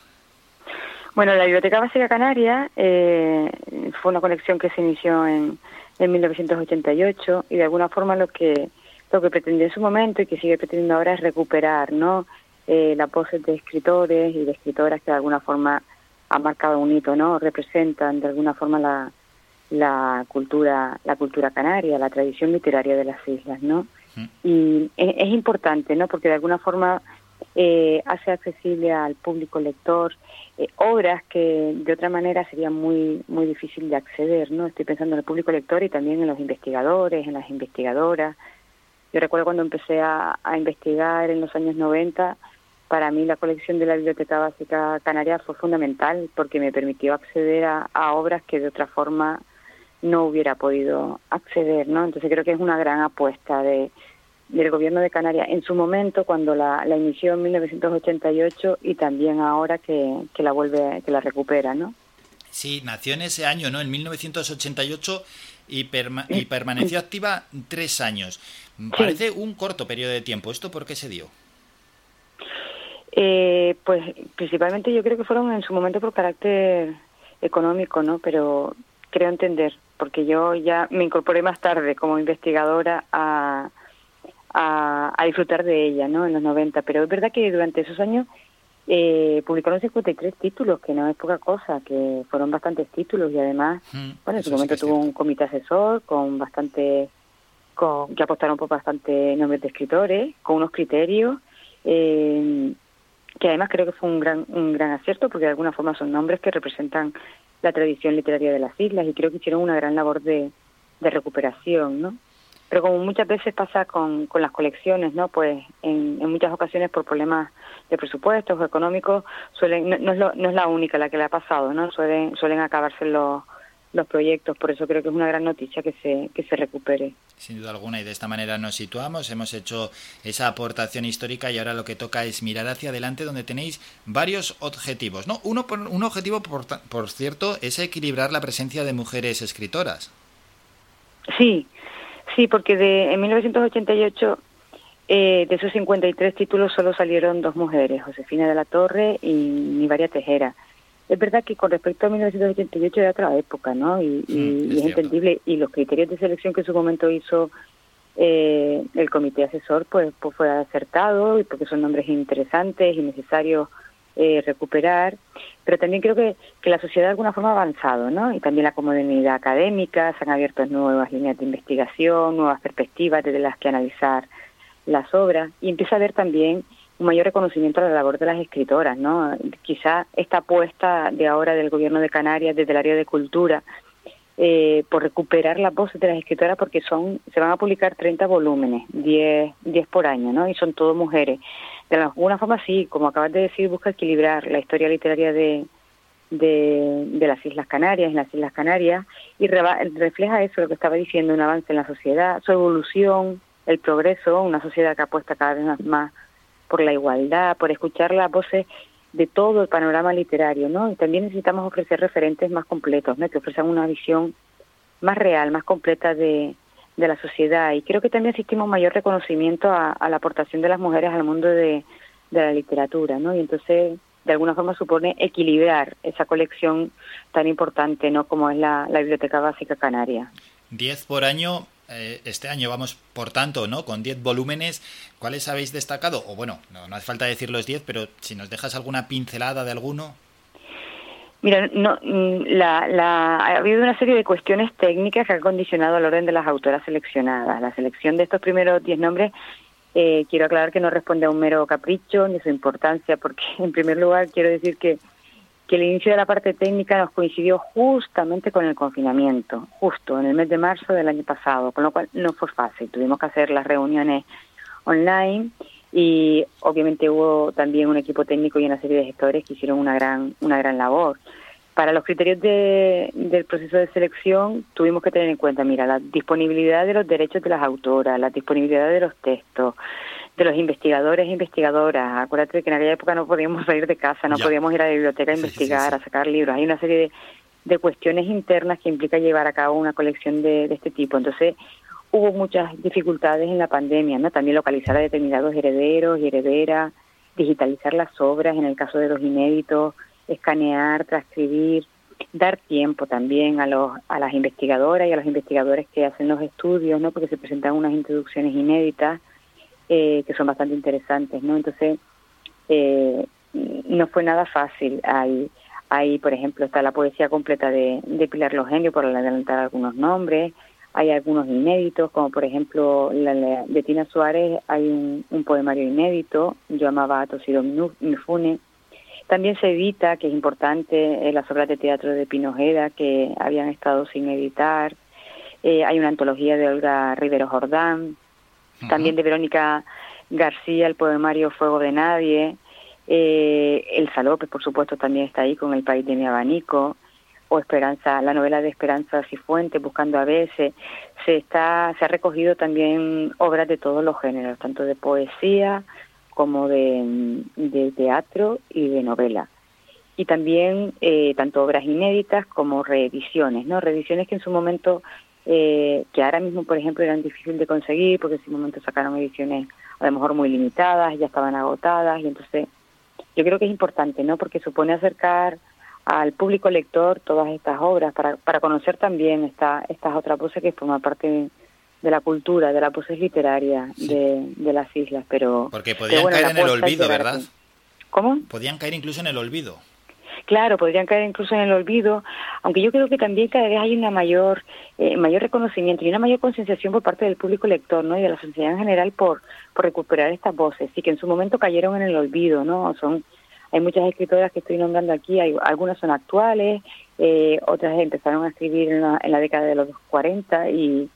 Speaker 14: Bueno, la Biblioteca Básica Canaria eh, fue una colección que se inició en, en 1988 y de alguna forma lo que lo que pretendió en su momento y que sigue pretendiendo ahora es recuperar, ¿no? Eh, la pose de escritores y de escritoras que de alguna forma han marcado un hito, ¿no? Representan de alguna forma la, la cultura la cultura canaria, la tradición literaria de las islas, ¿no? Y es, importante, ¿no? Porque de alguna forma eh, hace accesible al público lector eh, obras que de otra manera sería muy muy difícil de acceder, ¿no? Estoy pensando en el público lector y también en los investigadores, en las investigadoras. Yo recuerdo cuando empecé a, a investigar en los años 90, para mí la colección de la Biblioteca Básica Canaria fue fundamental porque me permitió acceder a, a obras que de otra forma no hubiera podido acceder, ¿no? Entonces creo que es una gran apuesta de, del gobierno de Canarias en su momento cuando la, la inició en 1988 y también ahora que, que la vuelve, que la recupera, ¿no?
Speaker 1: Sí, nació en ese año, ¿no? En 1988 y, y permaneció activa tres años. Parece un corto periodo de tiempo. ¿Esto por qué se dio?
Speaker 14: Eh, pues principalmente yo creo que fueron en su momento por carácter económico, ¿no? Pero creo entender porque yo ya me incorporé más tarde como investigadora a, a, disfrutar de ella, ¿no? En los 90, pero es verdad que durante esos años eh, publicaron 53 títulos, que no es poca cosa, que fueron bastantes títulos y además, mm, bueno, en su momento tuvo un comité asesor con bastante, con, que apostaron por bastante nombres de escritores, con unos criterios, eh, que además creo que fue un gran, un gran acierto porque de alguna forma son nombres que representan la tradición literaria de las islas y creo que hicieron una gran labor de, recuperación, ¿no? Pero como muchas veces pasa con, con las colecciones, ¿no? Pues en, en muchas ocasiones por problemas de presupuestos o económicos suelen, no, es no es la única la que le ha pasado, ¿no? Suelen, suelen acabarse los, los proyectos, por eso creo que es una gran noticia que se, que se recupere.
Speaker 1: Sin duda alguna, y de esta manera nos situamos, hemos hecho esa aportación histórica y ahora lo que toca es mirar hacia adelante donde tenéis varios objetivos. ¿no? Uno, un objetivo, por, por cierto, es equilibrar la presencia de mujeres escritoras.
Speaker 14: Sí, sí, porque de, en 1988 eh, de esos 53 títulos solo salieron dos mujeres, Josefina de la Torre y Nivaria Tejera es verdad que con respecto a 1988 era otra época, ¿no? Y, mm, es, entendible. Y los criterios de selección que en su momento hizo eh, el comité asesor, pues, pues fue acertado, y porque son nombres interesantes y necesarios eh, recuperar. Pero también creo que, que la sociedad de alguna forma ha avanzado, ¿no? Y también la comunidad académica, se han abierto nuevas líneas de investigación, nuevas perspectivas desde las que analizar las obras. Y empieza a haber también un mayor reconocimiento a la labor de las escritoras, ¿no? Quizá esta apuesta de ahora del gobierno de Canarias desde el área de cultura eh, por recuperar las voces de las escritoras porque son se van a publicar 30 volúmenes, 10, 10 por año, ¿no? Y son todas mujeres. De alguna forma sí, como acabas de decir, busca equilibrar la historia literaria de, de, de las Islas Canarias, en las Islas Canarias, y refleja eso, lo que estaba diciendo, un avance en la sociedad, su evolución, el progreso, una sociedad que apuesta cada vez más por la igualdad, por escuchar las voces de todo el panorama literario, ¿no? Y también necesitamos ofrecer referentes más completos, ¿no? Que ofrezcan una visión más real, más completa de, de la sociedad. Y creo que también asistimos mayor reconocimiento a, la aportación de las mujeres al mundo de, de la literatura, ¿no? Y entonces, de alguna forma, supone equilibrar esa colección tan importante, ¿no? Como es la, la Biblioteca Básica Canaria.
Speaker 1: Diez por año eh, este año vamos, por tanto, ¿no? Con 10 volúmenes. ¿Cuáles habéis destacado? O bueno, no, hace falta decir los 10, pero si nos dejas alguna pincelada de alguno.
Speaker 14: Mira, no, mm, la, la, ha habido una serie de cuestiones técnicas que han condicionado el orden de las autoras seleccionadas. La selección de estos primeros 10 nombres, eh, quiero aclarar que no responde a un mero capricho ni su importancia, porque en primer lugar quiero decir que que el inicio de la parte técnica nos coincidió justamente con el confinamiento, justo en el mes de marzo del año pasado, con lo cual no fue fácil. Tuvimos que hacer las reuniones online y obviamente hubo también un equipo técnico y una serie de gestores que hicieron una gran, una gran labor. Para los criterios de, del proceso de selección tuvimos que tener en cuenta, mira, la disponibilidad de los derechos de las autoras, la disponibilidad de los textos, de los investigadores e investigadoras. Acuérdate que en aquella época no podíamos salir de casa, no podíamos ir a la biblioteca a investigar, a sacar libros. Hay una serie de, cuestiones internas que implica llevar a cabo una colección de, este tipo. Entonces, hubo muchas dificultades en la pandemia, ¿no? También localizar a determinados herederos y herederas, digitalizar las obras en el caso de los inéditos, escanear, transcribir, dar tiempo también a, los, a las investigadoras y a los investigadores que hacen los estudios, ¿no? Porque se presentan unas introducciones inéditas eh, que son bastante interesantes, ¿no? Entonces, eh, no fue nada fácil. Hay, hay, por ejemplo, está la poesía completa de, de Pilar Logenio, por adelantar algunos nombres, hay algunos inéditos, como por ejemplo la, de Tina Suárez hay un, poemario inédito, Yo amaba a Tosiro Mifune. También se edita, que es importante, las obras de teatro de Pinojeda que habían estado sin editar. Eh, hay una antología de Olga Rivero Jordán. También de Verónica García, el poemario Fuego de Nadie. Eh, el Salope, por supuesto, también está ahí con El País de mi Abanico o Esperanza, la novela de Esperanza Cifuentes, Buscando a veces, se está, se ha recogido también obras de todos los géneros, tanto de poesía como de, teatro y de novela. Y también eh, tanto obras inéditas como reediciones, ¿no? Reediciones que en su momento, eh, que ahora mismo, por ejemplo, eran difíciles de conseguir, porque en su momento sacaron ediciones a lo mejor muy limitadas, ya estaban agotadas, y entonces yo creo que es importante, ¿no? Porque supone acercar al público lector todas estas obras, para, para conocer también esta, estas otras voces que forman parte de la cultura, de las voces literarias de, de, las islas. Pero,
Speaker 1: Porque podían caer en el olvido, ¿verdad?
Speaker 14: ¿Cómo?
Speaker 1: Podían caer incluso en el olvido.
Speaker 14: Claro, podrían caer incluso en el olvido, aunque yo creo que también cada vez hay una mayor eh, mayor reconocimiento y una mayor concienciación por parte del público lector, ¿no? Y de la sociedad en general por, por recuperar estas voces, y que en su momento cayeron en el olvido, ¿no? Son hay muchas escritoras que estoy nombrando aquí, hay, algunas son actuales, eh, otras empezaron a escribir en la, década de los 40 y,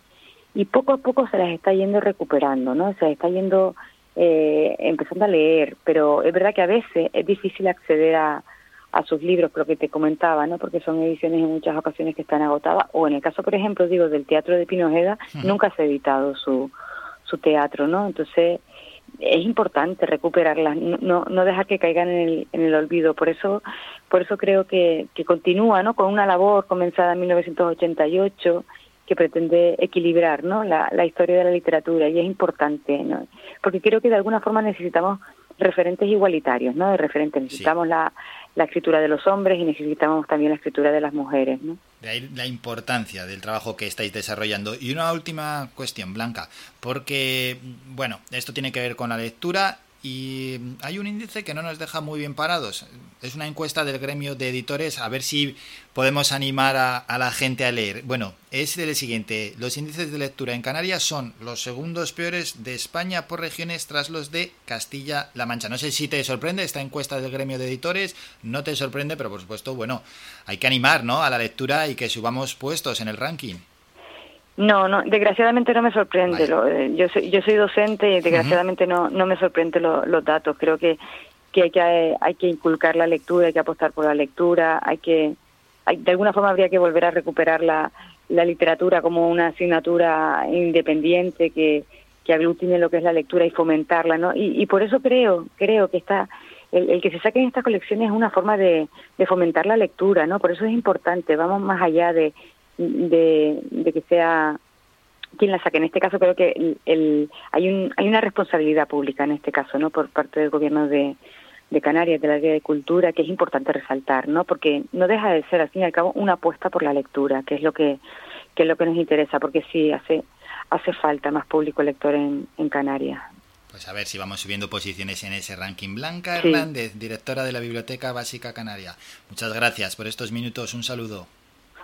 Speaker 14: y poco a poco se las está yendo recuperando, ¿no? Se las está yendo eh, empezando a leer, pero es verdad que a veces es difícil acceder a, a sus libros, lo que te comentaba, ¿no? Porque son ediciones en muchas ocasiones que están agotadas, o en el caso, por ejemplo, digo, del Teatro de Pinojeda, nunca se ha editado su, su teatro, ¿no? Entonces, es importante recuperarlas, no, no dejar que caigan en el, en el olvido. Por eso, por eso creo que, que continúa ¿no? con una labor comenzada en 1988 que pretende equilibrar ¿no? la, la historia de la literatura y es importante, ¿no? porque creo que de alguna forma necesitamos referentes igualitarios, ¿no? De referentes necesitamos la, la escritura de los hombres y necesitamos también la escritura de las mujeres. ¿no?
Speaker 1: De ahí la importancia del trabajo que estáis desarrollando. Y una última cuestión, Blanca, porque, bueno, esto tiene que ver con la lectura y hay un índice que no nos deja muy bien parados. Es una encuesta del gremio de editores a ver si podemos animar a, la gente a leer. Bueno, es el siguiente. Los índices de lectura en Canarias son los segundos peores de España por regiones tras los de Castilla-La Mancha. No sé si te sorprende esta encuesta del gremio de editores. No te sorprende, pero por supuesto, bueno, hay que animar ¿no? a la lectura y que subamos puestos en el ranking.
Speaker 14: No, no, desgraciadamente no me sorprende. Eh, yo, soy, yo soy docente y desgraciadamente no, no me sorprende los datos. Creo que, que, hay que hay que inculcar la lectura, hay que apostar por la lectura, hay que, de alguna forma habría que volver a recuperar la, la literatura como una asignatura independiente que, que aglutine lo que es la lectura y fomentarla, ¿no? Y, y por eso creo, creo que está el, el, que se saquen estas colecciones es una forma de, de fomentar la lectura, ¿no? Por eso es importante, vamos más allá de, de, que sea quien la saque. En este caso creo que el, hay, un, hay una responsabilidad pública en este caso, ¿no? Por parte del gobierno de, de Canarias, de la área de cultura, que es importante resaltar, ¿no? Porque no deja de ser, al fin y al cabo, una apuesta por la lectura, que es lo que, que es lo que nos interesa, porque sí hace, hace falta más público lector en, en Canarias.
Speaker 1: Pues a ver si vamos subiendo posiciones en ese ranking. Blanca Hernández, directora de la Biblioteca Básica Canaria. Muchas gracias por estos minutos. Un saludo.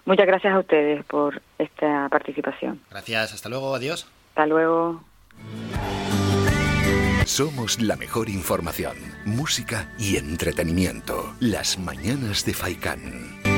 Speaker 14: Muchas gracias a ustedes por esta participación.
Speaker 1: Gracias, hasta luego, adiós.
Speaker 14: Hasta luego.
Speaker 2: Somos la mejor información, música y entretenimiento. Las mañanas de Faikán.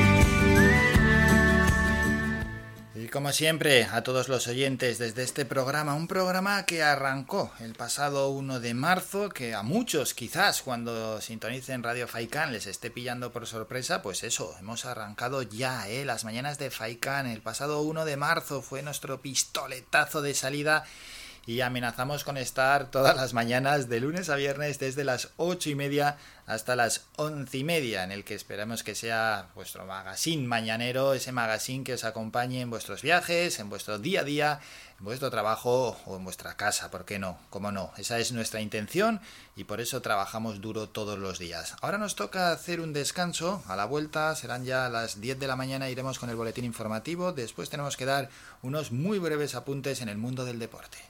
Speaker 1: Como siempre, a todos los oyentes desde este programa, un programa que arrancó el pasado 1 de marzo, que a muchos quizás cuando sintonicen Radio Faikan les esté pillando por sorpresa, pues eso, hemos arrancado ya, ¿eh? Las mañanas de Faikan, el pasado 1 de marzo fue nuestro pistoletazo de salida y amenazamos con estar todas las mañanas de lunes a viernes desde las ocho y media hasta las once y media, en el que esperamos que sea vuestro magazine mañanero, ese magazine que os acompañe en vuestros viajes, en vuestro día a día, en vuestro trabajo o en vuestra casa, ¿por qué no? ¿Cómo no? Esa es nuestra intención y por eso trabajamos duro todos los días. Ahora nos toca hacer un descanso, a la vuelta serán ya las 10 de la mañana, iremos con el boletín informativo, después tenemos que dar unos muy breves apuntes en el mundo del deporte.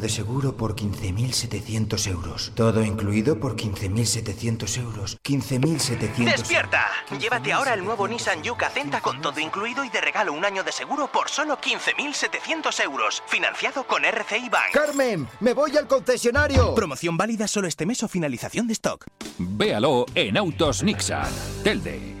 Speaker 15: Año de seguro por 15.700 euros. Todo incluido por 15.700 euros. 15.700
Speaker 16: ¡Despierta! Llévate ahora el nuevo Nissan Yuca Centa con todo incluido y de regalo un año de seguro por solo 15.700 euros. Financiado con RCI Bank.
Speaker 17: ¡Carmen! ¡Me voy al concesionario!
Speaker 16: Promoción válida solo este mes o finalización de stock.
Speaker 18: Véalo en Autos Nixon. Telde.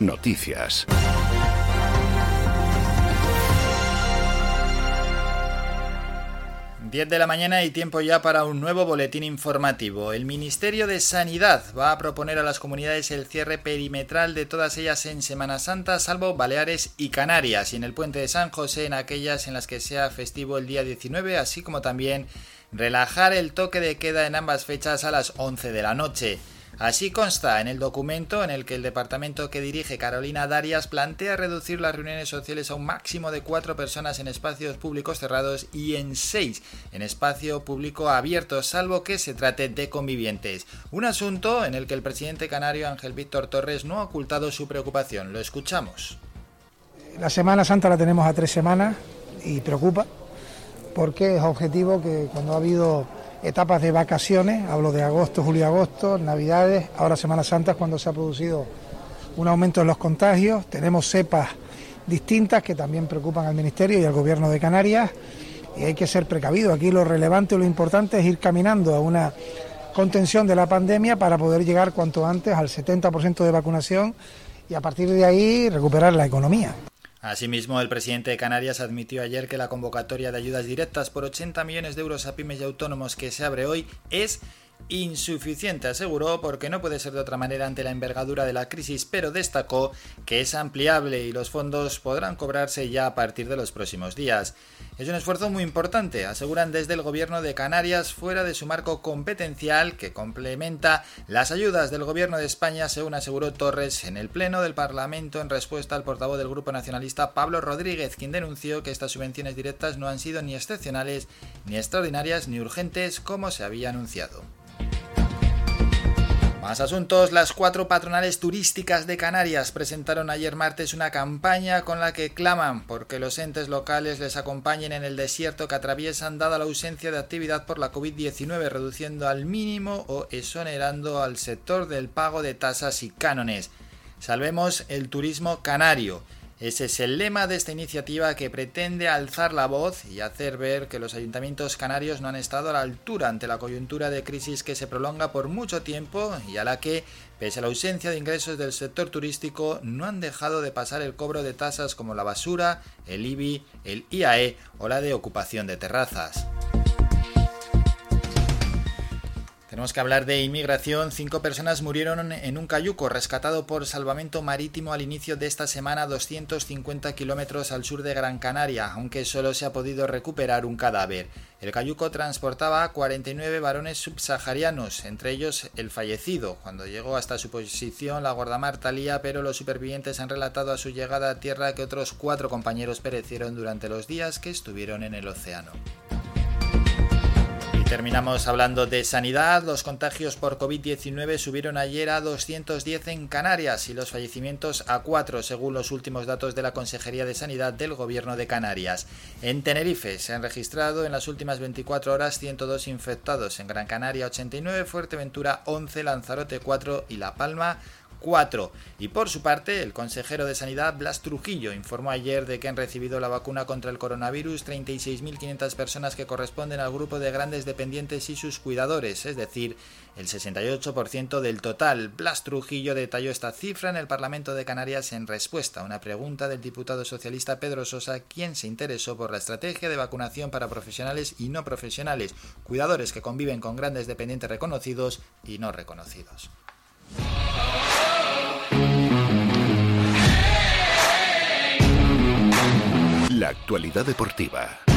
Speaker 2: Noticias.
Speaker 1: Diez de la mañana y tiempo ya para un nuevo boletín informativo. El Ministerio de Sanidad va a proponer a las comunidades el cierre perimetral de todas ellas en Semana Santa, salvo Baleares y Canarias, y en el puente de San José en aquellas en las que sea festivo el día 19, así como también relajar el toque de queda en ambas fechas a las 11 de la noche. Así consta en el documento en el que el departamento que dirige Carolina Darias plantea reducir las reuniones sociales a un máximo de cuatro personas en espacios públicos cerrados y en seis en espacio público abierto, salvo que se trate de convivientes. Un asunto en el que el presidente canario Ángel Víctor Torres no ha ocultado su preocupación. Lo escuchamos.
Speaker 8: La Semana Santa la tenemos a tres semanas y preocupa porque es objetivo que cuando ha habido etapas de vacaciones, hablo de agosto, julio, agosto, navidades, ahora Semana Santa es cuando se ha producido un aumento en los contagios, tenemos cepas distintas que también preocupan al Ministerio y al Gobierno de Canarias y hay que ser precavido. Aquí lo relevante, lo importante es ir caminando a una contención de la pandemia para poder llegar cuanto antes al 70% de vacunación y a partir de ahí recuperar la economía.
Speaker 1: Asimismo, el presidente de Canarias admitió ayer que la convocatoria de ayudas directas por 80 millones de euros a pymes y autónomos que se abre hoy es insuficiente, aseguró, porque no puede ser de otra manera ante la envergadura de la crisis, pero destacó que es ampliable y los fondos podrán cobrarse ya a partir de los próximos días. Es un esfuerzo muy importante, aseguran desde el gobierno de Canarias, fuera de su marco competencial que complementa las ayudas del gobierno de España, según aseguró Torres en el Pleno del Parlamento en respuesta al portavoz del Grupo Nacionalista Pablo Rodríguez, quien denunció que estas subvenciones directas no han sido ni excepcionales, ni extraordinarias, ni urgentes como se había anunciado. Más asuntos, las cuatro patronales turísticas de Canarias presentaron ayer martes una campaña con la que claman porque los entes locales les acompañen en el desierto que atraviesan dada la ausencia de actividad por la COVID-19, reduciendo al mínimo o exonerando al sector del pago de tasas y cánones. Salvemos el turismo canario. Ese es el lema de esta iniciativa que pretende alzar la voz y hacer ver que los ayuntamientos canarios no han estado a la altura ante la coyuntura de crisis que se prolonga por mucho tiempo y a la que, pese a la ausencia de ingresos del sector turístico, no han dejado de pasar el cobro de tasas como la basura, el IBI, el IAE o la de ocupación de terrazas. Tenemos que hablar de inmigración. Cinco personas murieron en un cayuco rescatado por salvamento marítimo al inicio de esta semana 250 kilómetros al sur de Gran Canaria, aunque solo se ha podido recuperar un cadáver. El cayuco transportaba a 49 varones subsaharianos, entre ellos el fallecido. Cuando llegó hasta su posición la guardamar Talía, pero los supervivientes han relatado a su llegada a tierra que otros cuatro compañeros perecieron durante los días que estuvieron en el océano. Terminamos hablando de sanidad. Los contagios por COVID-19 subieron ayer a 210 en Canarias y los fallecimientos a 4, según los últimos datos de la Consejería de Sanidad del Gobierno de Canarias. En Tenerife se han registrado en las últimas 24 horas 102 infectados. En Gran Canaria 89, Fuerteventura 11, Lanzarote 4 y La Palma 4. Y por su parte, el consejero de Sanidad, Blas Trujillo, informó ayer de que han recibido la vacuna contra el coronavirus 36.500 personas que corresponden al grupo de grandes dependientes y sus cuidadores, es decir, el 68% del total. Blas Trujillo detalló esta cifra en el Parlamento de Canarias en respuesta a una pregunta del diputado socialista Pedro Sosa, quien se interesó por la estrategia de vacunación para profesionales y no profesionales, cuidadores que conviven con grandes dependientes reconocidos y no reconocidos.
Speaker 2: La actualidad deportiva.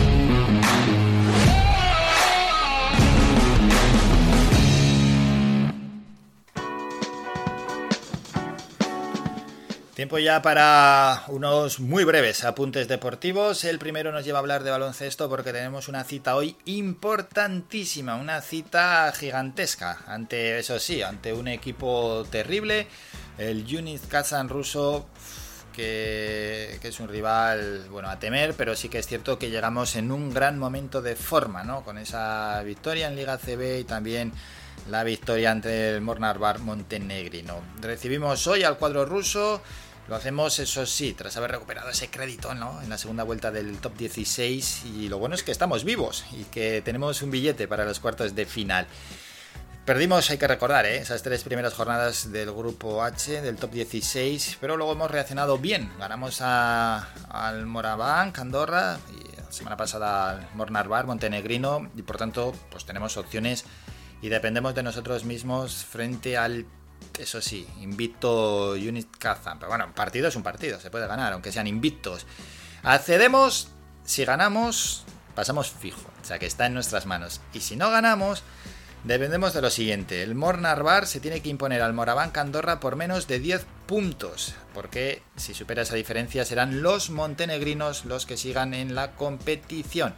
Speaker 1: Tiempo ya para unos muy breves apuntes deportivos. El primero nos lleva a hablar de baloncesto porque tenemos una cita hoy importantísima, una cita gigantesca, ante, eso sí, ante un equipo terrible, el Unit Kazan ruso, que, que, es un rival bueno a temer, pero sí que es cierto que llegamos en un gran momento de forma, ¿no? Con esa victoria en Liga CB y también la victoria ante el Mornar Montenegrino. Recibimos hoy al cuadro ruso. Lo hacemos, eso sí, tras haber recuperado ese crédito ¿no? en la segunda vuelta del top 16. Y lo bueno es que estamos vivos y que tenemos un billete para los cuartos de final. Perdimos, hay que recordar, ¿eh? esas tres primeras jornadas del grupo H, del top 16, pero luego hemos reaccionado bien. Ganamos a, al Morabank, Andorra, y la semana pasada al Mornarbar, Montenegrino, y por tanto, pues tenemos opciones y dependemos de nosotros mismos frente al, eso sí, invicto Unit Kazan. Pero bueno, partido es un partido, se puede ganar, aunque sean invictos. Accedemos, si ganamos, pasamos fijo, o sea que está en nuestras manos. Y si no ganamos Dependemos de lo siguiente, el Mornarbar se tiene que imponer al Morabanc Andorra por menos de 10 puntos, porque si supera esa diferencia serán los montenegrinos los que sigan en la competición.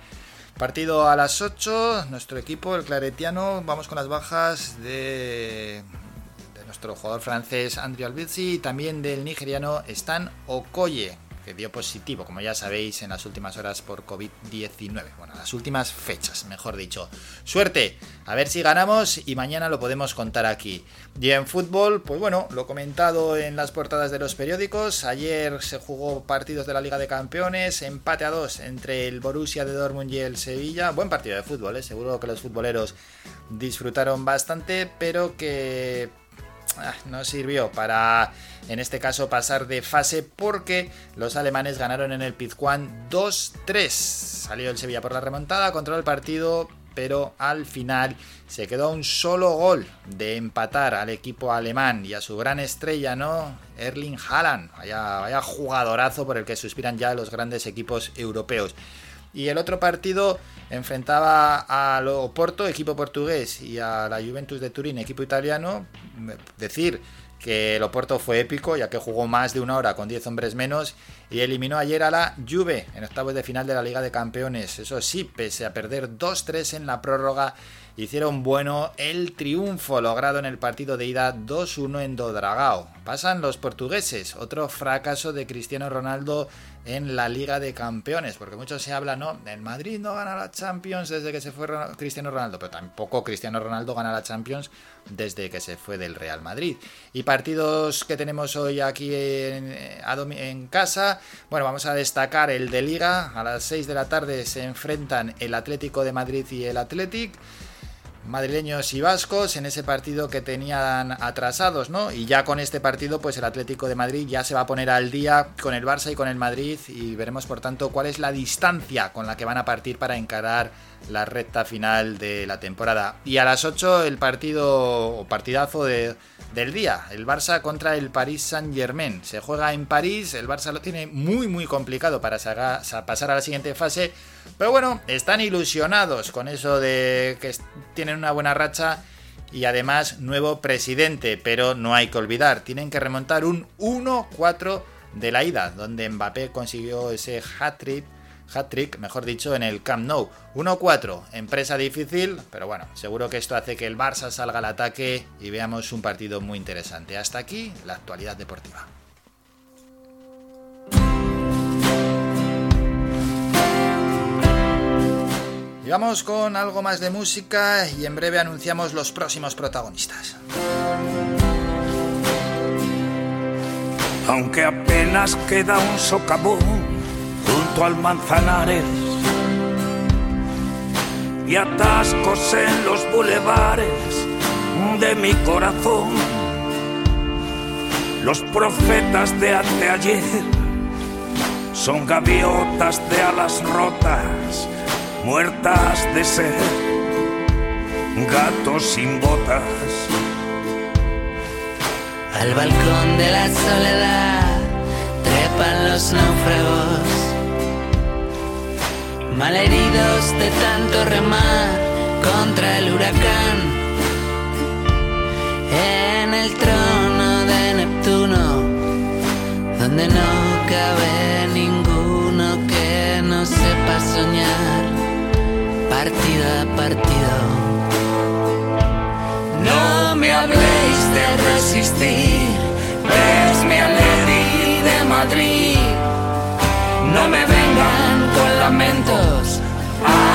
Speaker 1: Partido a las 8, nuestro equipo, el claretiano, vamos con las bajas de nuestro jugador francés Andrew Albizzi y también del nigeriano Stan Okoye, que dio positivo, como ya sabéis, en las últimas horas por COVID-19. Bueno, las últimas fechas, mejor dicho. Suerte, a ver si ganamos y mañana lo podemos contar aquí. Y en fútbol, pues bueno, lo comentado en las portadas de los periódicos. Ayer se jugó partidos de la Liga de Campeones, empate a dos entre el Borussia de Dortmund y el Sevilla. Buen partido de fútbol, ¿eh? seguro que los futboleros disfrutaron bastante, pero que no sirvió para en este caso pasar de fase porque los alemanes ganaron en el Pizjuán 2-3. Salió el Sevilla por la remontada, controló el partido, pero al final se quedó un solo gol de empatar al equipo alemán y a su gran estrella, ¿no? Erling Haaland. Vaya, vaya jugadorazo por el que suspiran ya los grandes equipos europeos. Y el otro partido enfrentaba al Oporto, equipo portugués, y a la Juventus de Turín, equipo italiano. Decir que el Oporto fue épico, ya que jugó más de una hora con 10 hombres menos y eliminó ayer a la Juve en octavos de final de la Liga de Campeones. Eso sí, pese a perder 2-3 en la prórroga, hicieron bueno el triunfo logrado en el partido de ida 2-1 en Dodragao. Pasan los portugueses, otro fracaso de Cristiano Ronaldo en la Liga de Campeones, porque mucho se habla, ¿no? El Madrid no gana la Champions desde que se fue Cristiano Ronaldo, pero tampoco Cristiano Ronaldo gana la Champions desde que se fue del Real Madrid. Y partidos que tenemos hoy aquí en, en casa, bueno, vamos a destacar el de Liga, a las 6 de la tarde se enfrentan el Atlético de Madrid y el Athletic madrileños y vascos en ese partido que tenían atrasados, ¿no? Y ya con este partido, pues el Atlético de Madrid ya se va a poner al día con el Barça y con el Madrid y veremos por tanto cuál es la distancia con la que van a partir para encarar la recta final de la temporada. Y a las 8 el partido o partidazo de, del día, el Barça contra el Paris Saint-Germain. Se juega en París, el Barça lo tiene muy muy complicado para pasar a la siguiente fase, pero bueno, están ilusionados con eso de que tienen una buena racha y además nuevo presidente, pero no hay que olvidar, tienen que remontar un 1-4 de la ida, donde Mbappé consiguió ese hat-trick hat-trick, mejor dicho, en el Camp Nou. 1-4, empresa difícil, pero bueno, seguro que esto hace que el Barça salga al ataque y veamos un partido muy interesante. Hasta aquí la actualidad deportiva. Y vamos con algo más de música y en breve anunciamos los próximos protagonistas.
Speaker 19: Aunque apenas queda un socavón junto al Manzanares y atascos en los bulevares de mi corazón. Los profetas de anteayer son gaviotas de alas rotas, muertas de sed, gatos sin botas.
Speaker 20: Al balcón de la soledad trepan los náufragos, malheridos de tanto remar contra el huracán. En el trono de Neptuno, donde no cabe ninguno que no sepa soñar, partido a partido. No me habléis de resistir, es mi Atleti de Madrid. No me con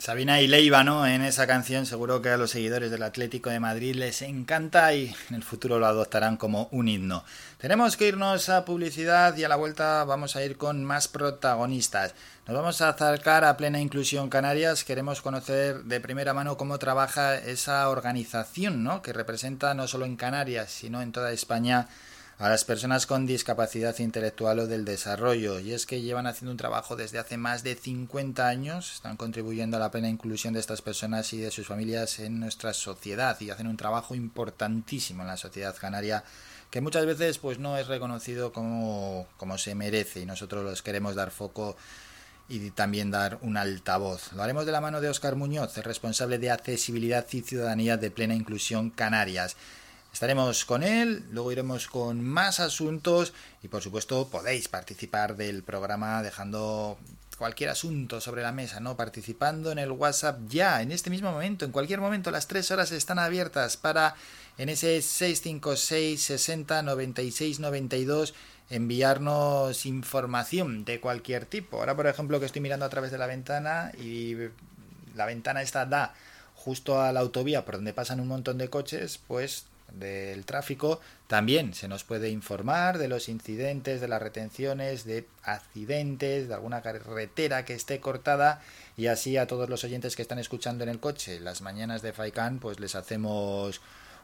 Speaker 1: Sabina y Leiva, ¿no? En esa canción seguro que a los seguidores del Atlético de Madrid les encanta y en el futuro lo adoptarán como un himno. Tenemos que irnos a publicidad y a la vuelta vamos a ir con más protagonistas. Nos vamos a acercar a Plena Inclusión Canarias. Queremos conocer de primera mano cómo trabaja esa organización, ¿no? Que representa no solo en Canarias, sino en toda España a las personas con discapacidad intelectual o del desarrollo. Y es que llevan haciendo un trabajo desde hace más de 50 años, están contribuyendo a la plena inclusión de estas personas y de sus familias en nuestra sociedad y hacen un trabajo importantísimo en la sociedad canaria que muchas veces pues no es reconocido como, como se merece y nosotros los queremos dar foco y también dar un altavoz. Lo haremos de la mano de Óscar Muñoz, responsable de accesibilidad y ciudadanía de plena inclusión Canarias. Estaremos con él, luego iremos con más asuntos y por supuesto podéis participar del programa dejando cualquier asunto sobre la mesa, ¿no? Participando en el WhatsApp ya, en este mismo momento, en cualquier momento, las tres horas están abiertas para en ese 656 60 96 92 enviarnos información de cualquier tipo. Ahora, por ejemplo, que estoy mirando a través de la ventana y la ventana esta da justo a la autovía por donde pasan un montón de coches, pues del tráfico, también se nos puede informar de los incidentes, de las retenciones, de accidentes, de alguna carretera que esté cortada y así a todos los oyentes que están escuchando en el coche las mañanas de Faikan, pues les hacemos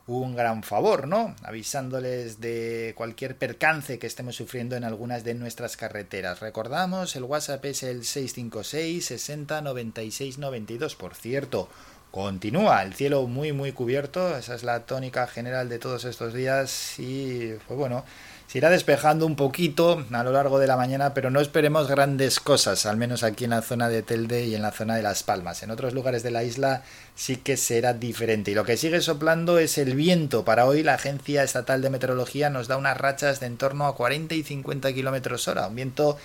Speaker 1: un gran favor, ¿no? Avisándoles de cualquier percance que estemos sufriendo en algunas de nuestras carreteras. Recordamos, el WhatsApp es el 656 60 96 92. Por cierto, continúa el cielo muy muy cubierto, esa es la tónica general de todos estos días y pues bueno, se irá despejando un poquito a lo largo de la mañana, pero no esperemos grandes cosas, al menos aquí en la zona de Telde y en la zona de Las Palmas. En otros lugares de la isla sí que será diferente. Y lo que sigue soplando es el viento. Para hoy la Agencia Estatal de Meteorología nos da unas rachas de en torno a 40 y 50 kilómetros hora, un viento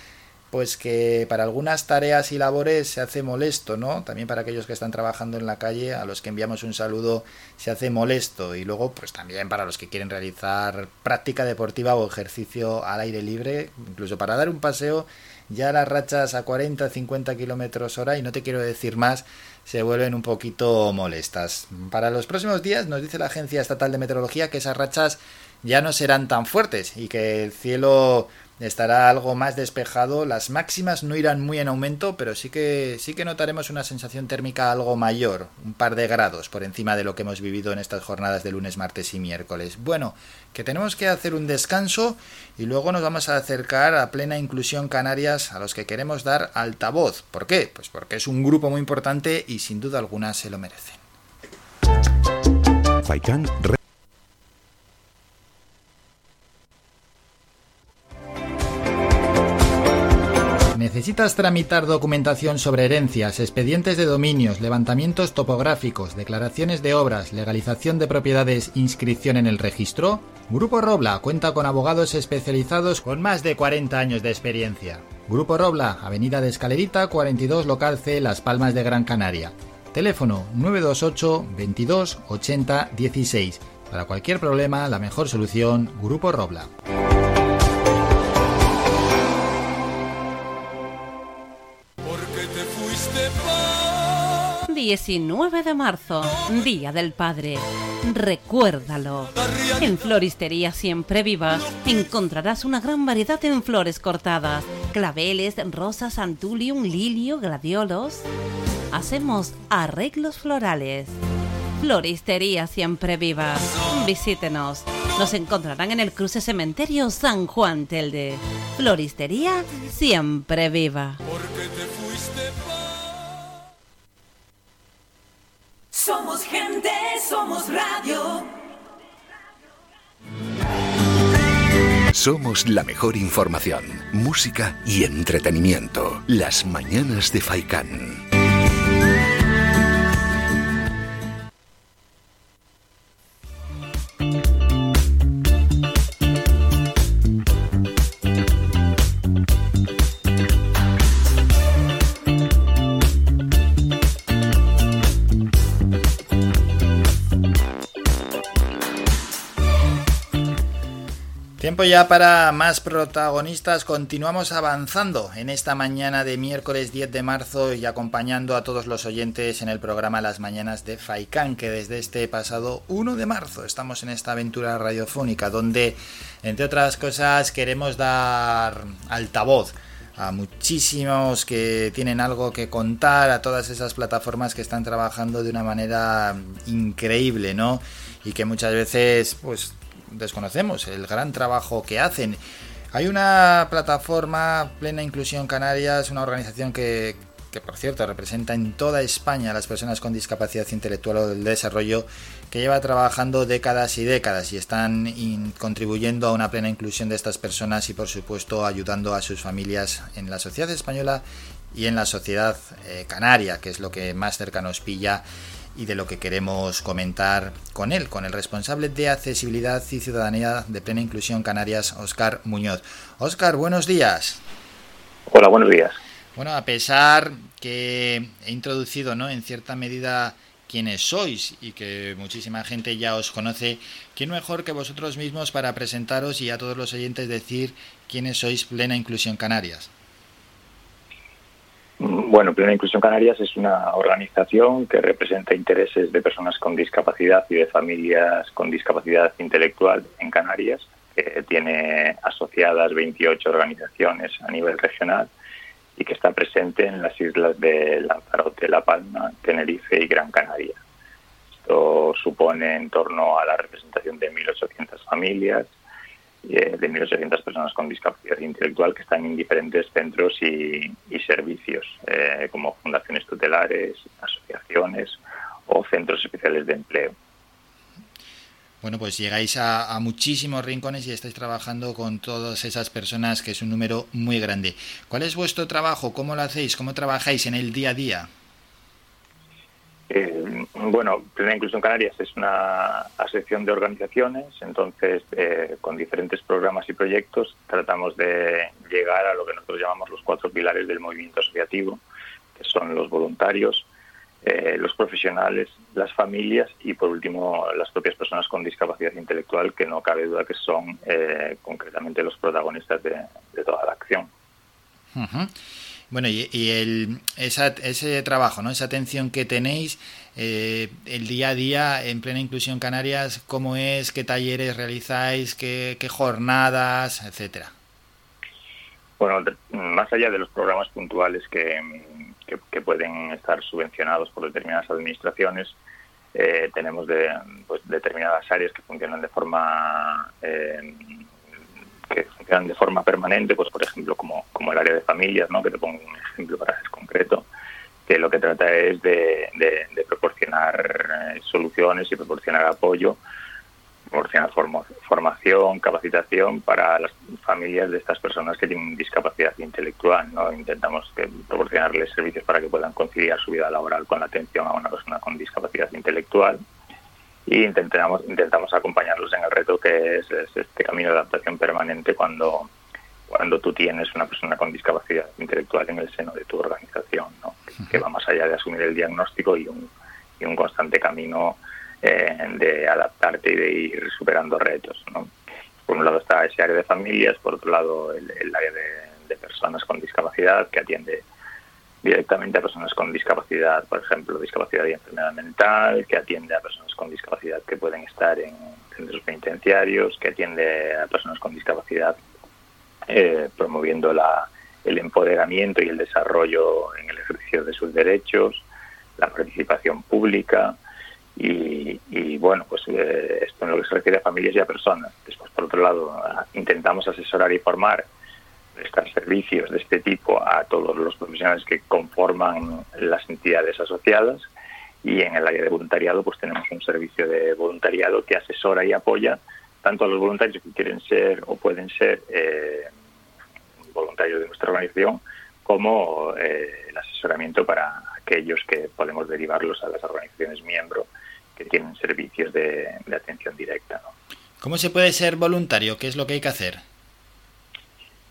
Speaker 1: pues que para algunas tareas y labores se hace molesto, ¿no? También para aquellos que están trabajando en la calle, a los que enviamos un saludo, se hace molesto. Y luego, pues también para los que quieren realizar práctica deportiva o ejercicio al aire libre, incluso para dar un paseo, ya las rachas a 40, 50 kilómetros hora, y no te quiero decir más, se vuelven un poquito molestas. Para los próximos días nos dice la Agencia Estatal de Meteorología que esas rachas ya no serán tan fuertes y que el cielo estará algo más despejado. Las máximas no irán muy en aumento, pero sí que sí que notaremos una sensación térmica algo mayor, un par de grados por encima de lo que hemos vivido en estas jornadas de lunes, martes y miércoles. Bueno, que tenemos que hacer un descanso y luego nos vamos a acercar a plena inclusión Canarias a los que queremos dar altavoz. ¿Por qué? Pues porque es un grupo muy importante y sin duda alguna se lo merecen. ¿Necesitas tramitar documentación sobre herencias, expedientes de dominios, levantamientos topográficos, declaraciones de obras, legalización de propiedades, inscripción en el registro? Grupo Robla cuenta con abogados especializados con más de 40 años de experiencia. Grupo Robla, Avenida de Escalerita 42 Local C, Las Palmas de Gran Canaria. Teléfono 928 22 80 16. Para cualquier problema, la mejor solución, Grupo Robla.
Speaker 5: 19 de marzo, Día del Padre. Recuérdalo. En Floristería Siempre Viva encontrarás una gran variedad en flores cortadas, claveles, rosas, antulium, lilio, gladiolos. Hacemos arreglos florales. Floristería Siempre Viva. Visítenos. Nos encontrarán en el cruce cementerio San Juan Telde. Floristería Siempre Viva.
Speaker 21: Somos gente, somos radio.
Speaker 2: Somos la mejor información, música y entretenimiento. Las mañanas de Faikán.
Speaker 1: Tiempo ya para más protagonistas. Continuamos avanzando en esta mañana de miércoles 10 de marzo y acompañando a todos los oyentes en el programa Las Mañanas de Faikán, que desde este pasado 1 de marzo estamos en esta aventura radiofónica donde, entre otras cosas, queremos dar altavoz a muchísimos que tienen algo que contar, a todas esas plataformas que están trabajando de una manera increíble, ¿no? Y que muchas veces, pues, desconocemos el gran trabajo que hacen. Hay una plataforma, Plena Inclusión Canarias, una organización que, por cierto representa en toda España a las personas con discapacidad intelectual o del desarrollo, que lleva trabajando décadas y décadas y están contribuyendo a una plena inclusión de estas personas y por supuesto ayudando a sus familias en la sociedad española y en la sociedad eh, canaria, que es lo que más cerca nos pilla y de lo que queremos comentar con él, con el responsable de accesibilidad y ciudadanía de plena inclusión Canarias, Oscar Muñoz. Oscar, buenos días.
Speaker 22: Hola, buenos días.
Speaker 1: Bueno, a pesar que he introducido, ¿no? En cierta medida quiénes sois y que muchísima gente ya os conoce, ¿quién mejor que vosotros mismos para presentaros y a todos los oyentes decir quiénes sois Plena Inclusión Canarias?
Speaker 22: Bueno, Plena Inclusión Canarias es una organización que representa intereses de personas con discapacidad y de familias con discapacidad intelectual en Canarias, que tiene asociadas 28 organizaciones a nivel regional y que está presente en las islas de Lanzarote, La Palma, Tenerife y Gran Canaria. Esto supone en torno a la representación de 1.800 familias eh, de 1.800 personas con discapacidad intelectual que están en diferentes centros y, servicios, eh, como fundaciones tutelares, asociaciones o centros especiales de empleo.
Speaker 1: Bueno, pues llegáis a, a, muchísimos rincones y estáis trabajando con todas esas personas, que es un número muy grande. ¿Cuál es vuestro trabajo? ¿Cómo lo hacéis? ¿Cómo trabajáis en el día a día?
Speaker 22: Eh, bueno, Plena Inclusión Canarias es una asociación de organizaciones, entonces eh, con diferentes programas y proyectos tratamos de llegar a lo que nosotros llamamos los cuatro pilares del movimiento asociativo, que son los voluntarios, eh, los profesionales, las familias y por último las propias personas con discapacidad intelectual, que no cabe duda que son concretamente los protagonistas de, toda la acción.
Speaker 1: Bueno, y, el, ese trabajo, ¿no? esa atención que tenéis, eh, el día a día en plena inclusión Canarias, ¿cómo es? ¿Qué talleres realizáis? ¿Qué, jornadas? etcétera?
Speaker 22: Bueno, más allá de los programas puntuales que, que, pueden estar subvencionados por determinadas administraciones, eh, tenemos de, pues, determinadas áreas que funcionan de forma eh, que funcionan de forma permanente, pues por ejemplo como, como el área de familias, ¿no? que te pongo un ejemplo para ser concreto, que lo que trata es de, proporcionar eh, soluciones y proporcionar apoyo, proporcionar formación, capacitación para las familias de estas personas que tienen discapacidad intelectual. ¿no? Intentamos que, proporcionarles servicios para que puedan conciliar su vida laboral con la atención a una persona con discapacidad intelectual y intentamos, intentamos acompañarlos en el reto que es, este camino de adaptación permanente cuando, cuando tú tienes una persona con discapacidad intelectual en el seno de tu organización, ¿no? que va más allá de asumir el diagnóstico y un, y un constante camino eh, de adaptarte y de ir superando retos. ¿no? Por un lado está ese área de familias, por otro lado el, área de, de personas con discapacidad que atiende directamente a personas con discapacidad, por ejemplo, discapacidad y enfermedad mental, que atiende a personas con discapacidad que pueden estar en centros penitenciarios, que atiende a personas con discapacidad eh, promoviendo la, el empoderamiento y el desarrollo en el ejercicio de sus derechos, la participación pública y, bueno, pues eh, esto en lo que se refiere a familias y a personas. Después, por otro lado, intentamos asesorar y formar prestar servicios de este tipo a todos los profesionales que conforman las entidades asociadas y en el área de voluntariado pues tenemos un servicio de voluntariado que asesora y apoya tanto a los voluntarios que quieren ser o pueden ser eh, voluntarios de nuestra organización como eh, el asesoramiento para aquellos que podemos derivarlos a las organizaciones miembro que tienen servicios de, atención directa.
Speaker 1: ¿Cómo se puede ser voluntario? ¿Qué es lo que hay que hacer?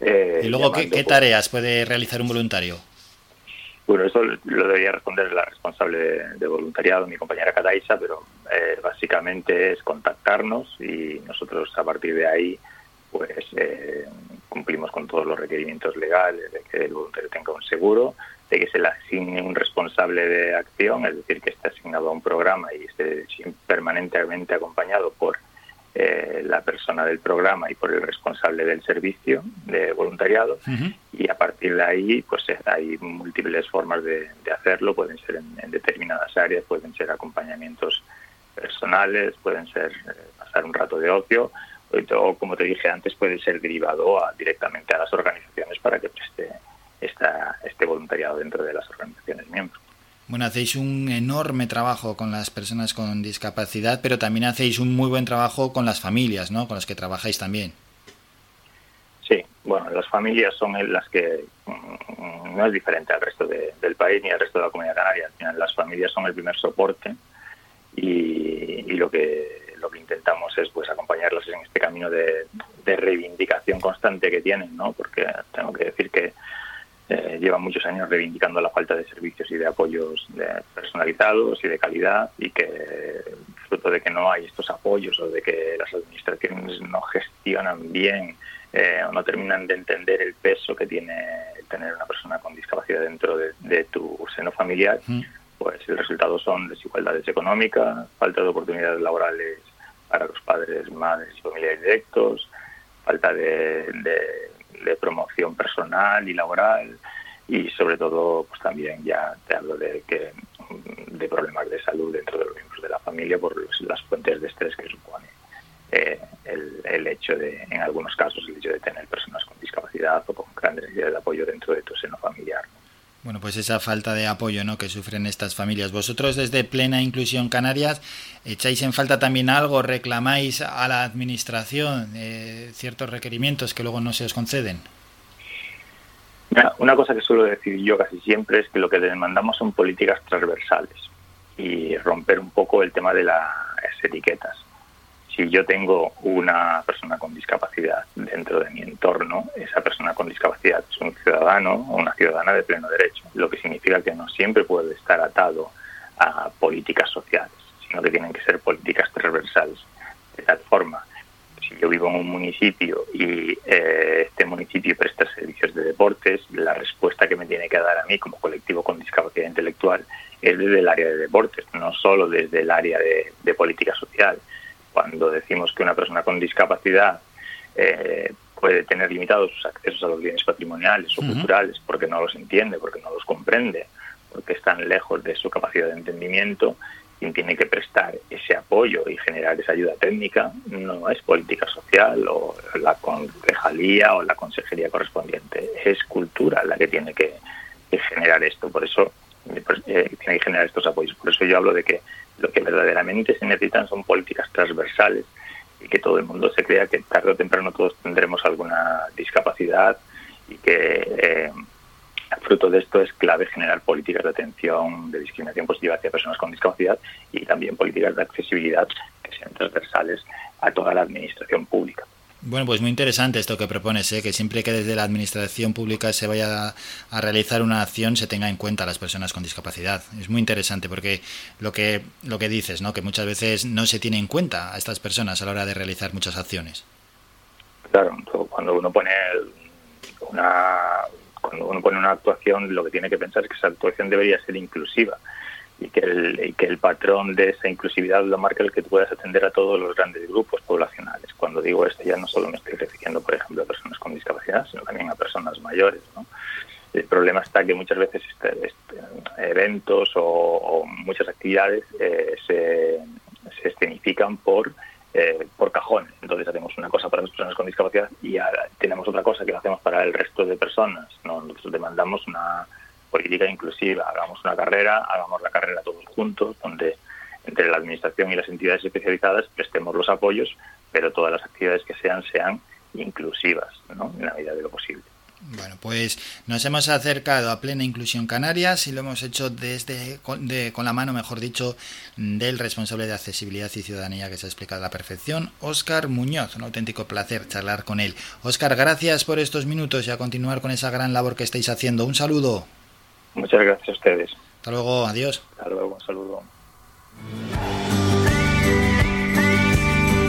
Speaker 22: Eh,
Speaker 1: ¿Y luego ¿qué, tareas puede realizar un voluntario?
Speaker 22: Bueno, eso lo debería responder la responsable de, voluntariado, mi compañera Cataisa, pero eh, básicamente es contactarnos y nosotros a partir de ahí pues eh, cumplimos con todos los requerimientos legales de que el voluntario tenga un seguro, de que se le asigne un responsable de acción, es decir, que esté asignado a un programa y esté permanentemente acompañado por eh, la persona del programa y por el responsable del servicio de voluntariado. Y a partir de ahí pues eh, hay múltiples formas de, hacerlo. Pueden ser en, determinadas áreas pueden ser acompañamientos personales pueden ser eh, pasar un rato de ocio. O como te dije antes puede ser derivado directamente a las organizaciones para que preste esta, este voluntariado dentro de las organizaciones miembros
Speaker 1: bueno, hacéis un enorme trabajo con las personas con discapacidad, pero también hacéis un muy buen trabajo con las familias, ¿no? Con las que trabajáis también.
Speaker 22: Sí, bueno, las familias son las que mm, no es diferente al resto del país ni al resto de la comunidad canaria. Las familias son el primer soporte y, lo que lo que intentamos es pues acompañarlas en este camino de, de reivindicación constante que tienen, ¿no? Porque tengo que decir que eh, llevan muchos años reivindicando la falta de servicios y de apoyos personalizados y de calidad y que fruto de que no hay estos apoyos o de que las administraciones no gestionan bien eh, o no terminan de entender el peso que tiene tener una persona con discapacidad dentro de, tu seno familiar, pues el resultado son desigualdades económicas, falta de oportunidades laborales para los padres, madres y familiares directos, falta de de promoción personal y laboral y sobre todo pues también ya te hablo de que de problemas de salud dentro de los miembros de la familia por las fuentes de estrés que supone eh, el, el, hecho de en algunos casos el hecho de tener personas con discapacidad o con gran necesidad de apoyo dentro de tu seno familiar
Speaker 1: bueno, pues esa falta de apoyo ¿no? que sufren estas familias. Vosotros desde Plena Inclusión Canarias echáis en falta también algo, reclamáis a la Administración eh, ciertos requerimientos que luego no se os conceden.
Speaker 22: una cosa que suelo decir yo casi siempre es que lo que demandamos son políticas transversales y romper un poco el tema de las etiquetas si yo tengo una persona con discapacidad dentro de mi entorno, esa persona con discapacidad es un ciudadano o una ciudadana de pleno derecho, lo que significa que no siempre puede estar atado a políticas sociales, sino que tienen que ser políticas transversales. De tal forma, si yo vivo en un municipio y eh, este municipio presta servicios de deportes, la respuesta que me tiene que dar a mí como colectivo con discapacidad intelectual es desde el área de deportes, no solo desde el área de política social cuando decimos que una persona con discapacidad eh, puede tener limitados sus accesos a los bienes patrimoniales o culturales porque no los entiende, porque no los comprende, porque están lejos de su capacidad de entendimiento, quien tiene que prestar ese apoyo y generar esa ayuda técnica no es política social o la concejalía o la consejería correspondiente, es cultura la que tiene que, generar esto. Por eso pues, eh, tiene que generar estos apoyos. Por eso yo hablo de que lo que verdaderamente se necesitan son políticas transversales y que todo el mundo se crea que tarde o temprano todos tendremos alguna discapacidad y que eh, fruto de esto es clave generar políticas de atención de discriminación positiva hacia personas con discapacidad y también políticas de accesibilidad que sean transversales a toda la administración pública.
Speaker 1: Bueno, pues muy interesante esto que propones, ¿eh? que siempre que desde la administración pública se vaya a, realizar una acción se tenga en cuenta a las personas con discapacidad. Es muy interesante porque lo que, lo que dices, ¿no? que muchas veces no se tiene en cuenta a estas personas a la hora de realizar muchas acciones.
Speaker 22: Claro, cuando uno pone una, cuando uno pone una actuación, lo que tiene que pensar es que esa actuación debería ser inclusiva y que, el, que el patrón de esa inclusividad lo marca el que tú puedas atender a todos los grandes grupos poblacionales. Cuando digo esto ya no solo me estoy refiriendo, por ejemplo, a personas con discapacidad, sino también a personas mayores. El problema está que muchas veces este, este, eventos o, muchas actividades eh, se, se escenifican por eh, por cajones. Entonces hacemos una cosa para las personas con discapacidad y tenemos otra cosa que lo hacemos para el resto de personas. ¿no? Nosotros demandamos una política inclusiva, hagamos una carrera, hagamos la carrera todos juntos, donde entre la Administración y las entidades especializadas prestemos los apoyos, pero todas las actividades que sean sean inclusivas, ¿no? en la medida de lo posible.
Speaker 1: Bueno, pues nos hemos acercado a plena inclusión Canarias y lo hemos hecho desde con, con la mano, mejor dicho, del responsable de accesibilidad y ciudadanía que se ha explicado a la perfección, Óscar Muñoz. Un auténtico placer charlar con él. Óscar, gracias por estos minutos y a continuar con esa gran labor que estáis haciendo. Un saludo.
Speaker 22: Muchas gracias a ustedes.
Speaker 1: Hasta luego, adiós.
Speaker 22: Hasta luego, un saludo.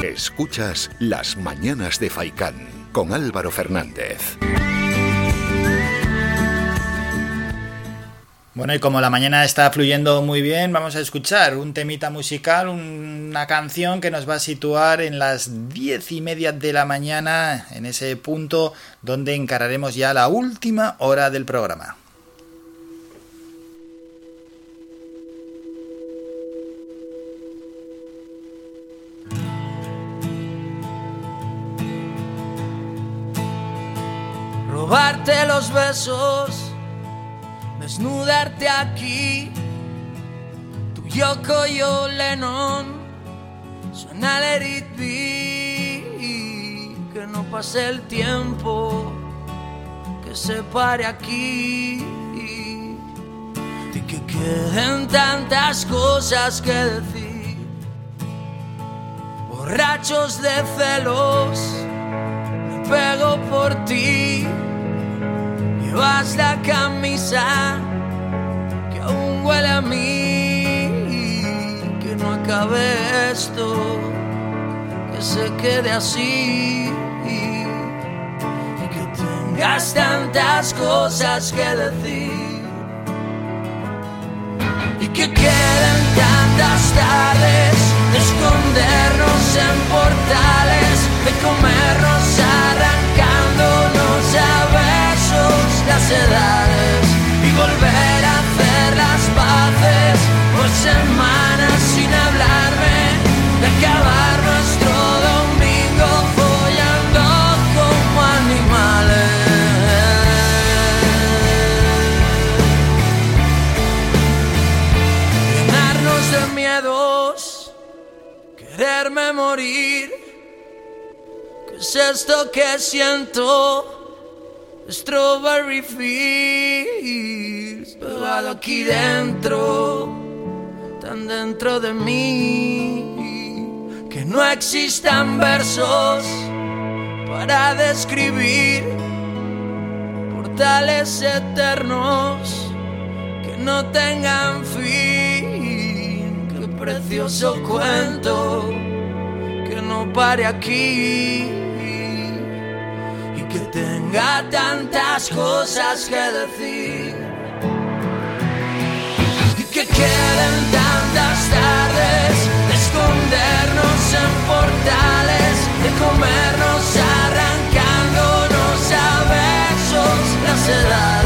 Speaker 2: Escuchas Las Mañanas de Faicán con Álvaro Fernández.
Speaker 1: Bueno, y como la mañana está fluyendo muy bien, vamos a escuchar un temita musical, una canción que nos va a situar en las diez y media de la mañana, en ese punto donde encararemos ya la última hora del programa.
Speaker 20: Robarte los besos desnudarte aquí. Tu Yoko yo Lennon, suena It Be. Que no pase el tiempo, que se pare aquí. Y que queden tantas cosas que decir. Borrachos de celos, me pego por ti Llevas la camisa que aún huele a mí. Que no acabe esto, que se quede así. Y que tengas tantas cosas que decir. Y que queden tantas tardes de escondernos en portales, de comernos arrancándonos a las edades y volver a hacer las paces por semanas sin hablarme de acabar nuestro domingo follando como animales. Llenarnos de miedos, quererme morir. ¿Qué es esto que siento? Strawberry Fields, pegado aquí dentro, tan dentro de mí, que no existan versos para describir portales eternos que no tengan fin. Qué precioso cuento que no pare aquí que tenga tantas cosas que decir. Y que queden tantas tardes de escondernos en portales, de comernos arrancándonos a besos las edades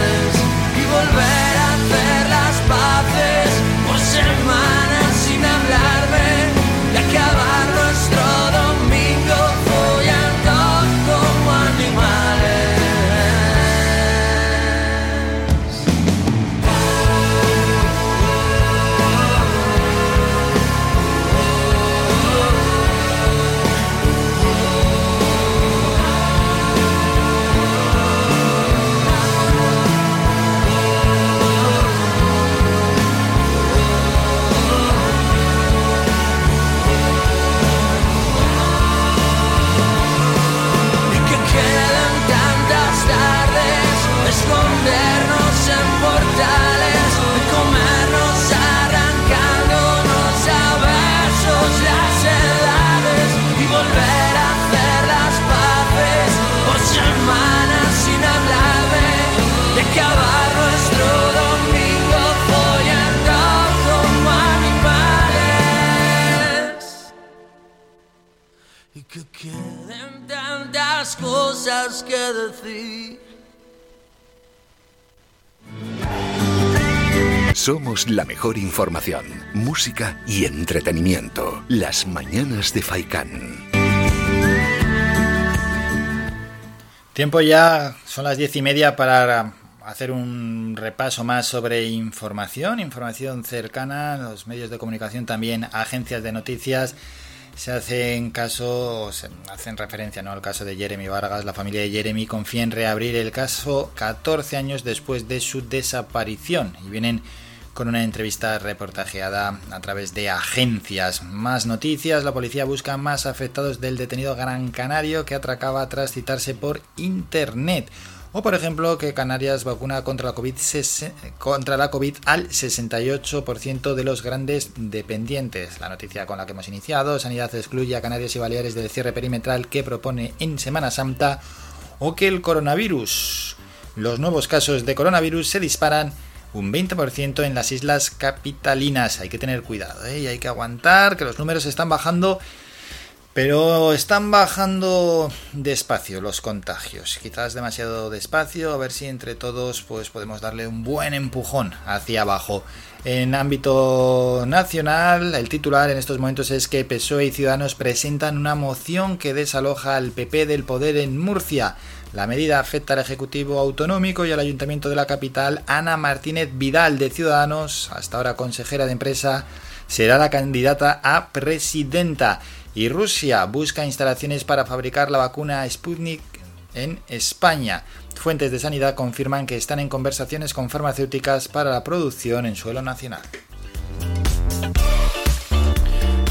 Speaker 2: La mejor información, música y entretenimiento. Las mañanas de Faikán.
Speaker 1: Tiempo ya, son las diez y media para hacer un repaso más sobre información, información cercana, los medios de comunicación también, agencias de noticias se hacen caso, se hacen referencia ¿no? al caso de Jeremy Vargas. La familia de Jeremy confía en reabrir el caso 14 años después de su desaparición y vienen con una entrevista reportajeada a través de agencias. Más noticias, la policía busca más afectados del detenido Gran Canario que atracaba tras citarse por internet. O por ejemplo que Canarias vacuna contra la COVID, contra la COVID al 68% de los grandes dependientes. La noticia con la que hemos iniciado, Sanidad excluye a Canarias y Baleares del cierre perimetral que propone en Semana Santa. O que el coronavirus, los nuevos casos de coronavirus se disparan un 20% en las islas capitalinas. Hay que tener cuidado ¿eh? y hay que aguantar que los números están bajando pero están bajando despacio los contagios, quizás demasiado despacio, a ver si entre todos pues podemos darle un buen empujón hacia abajo. En ámbito nacional, el titular en estos momentos es que PSOE y Ciudadanos presentan una moción que desaloja al PP del poder en Murcia. La medida afecta al Ejecutivo Autonómico y al Ayuntamiento de la capital. Ana Martínez Vidal de Ciudadanos, hasta ahora consejera de empresa, será la candidata a presidenta. Y Rusia busca instalaciones para fabricar la vacuna Sputnik en España. Fuentes de sanidad confirman que están en conversaciones con farmacéuticas para la producción en suelo nacional.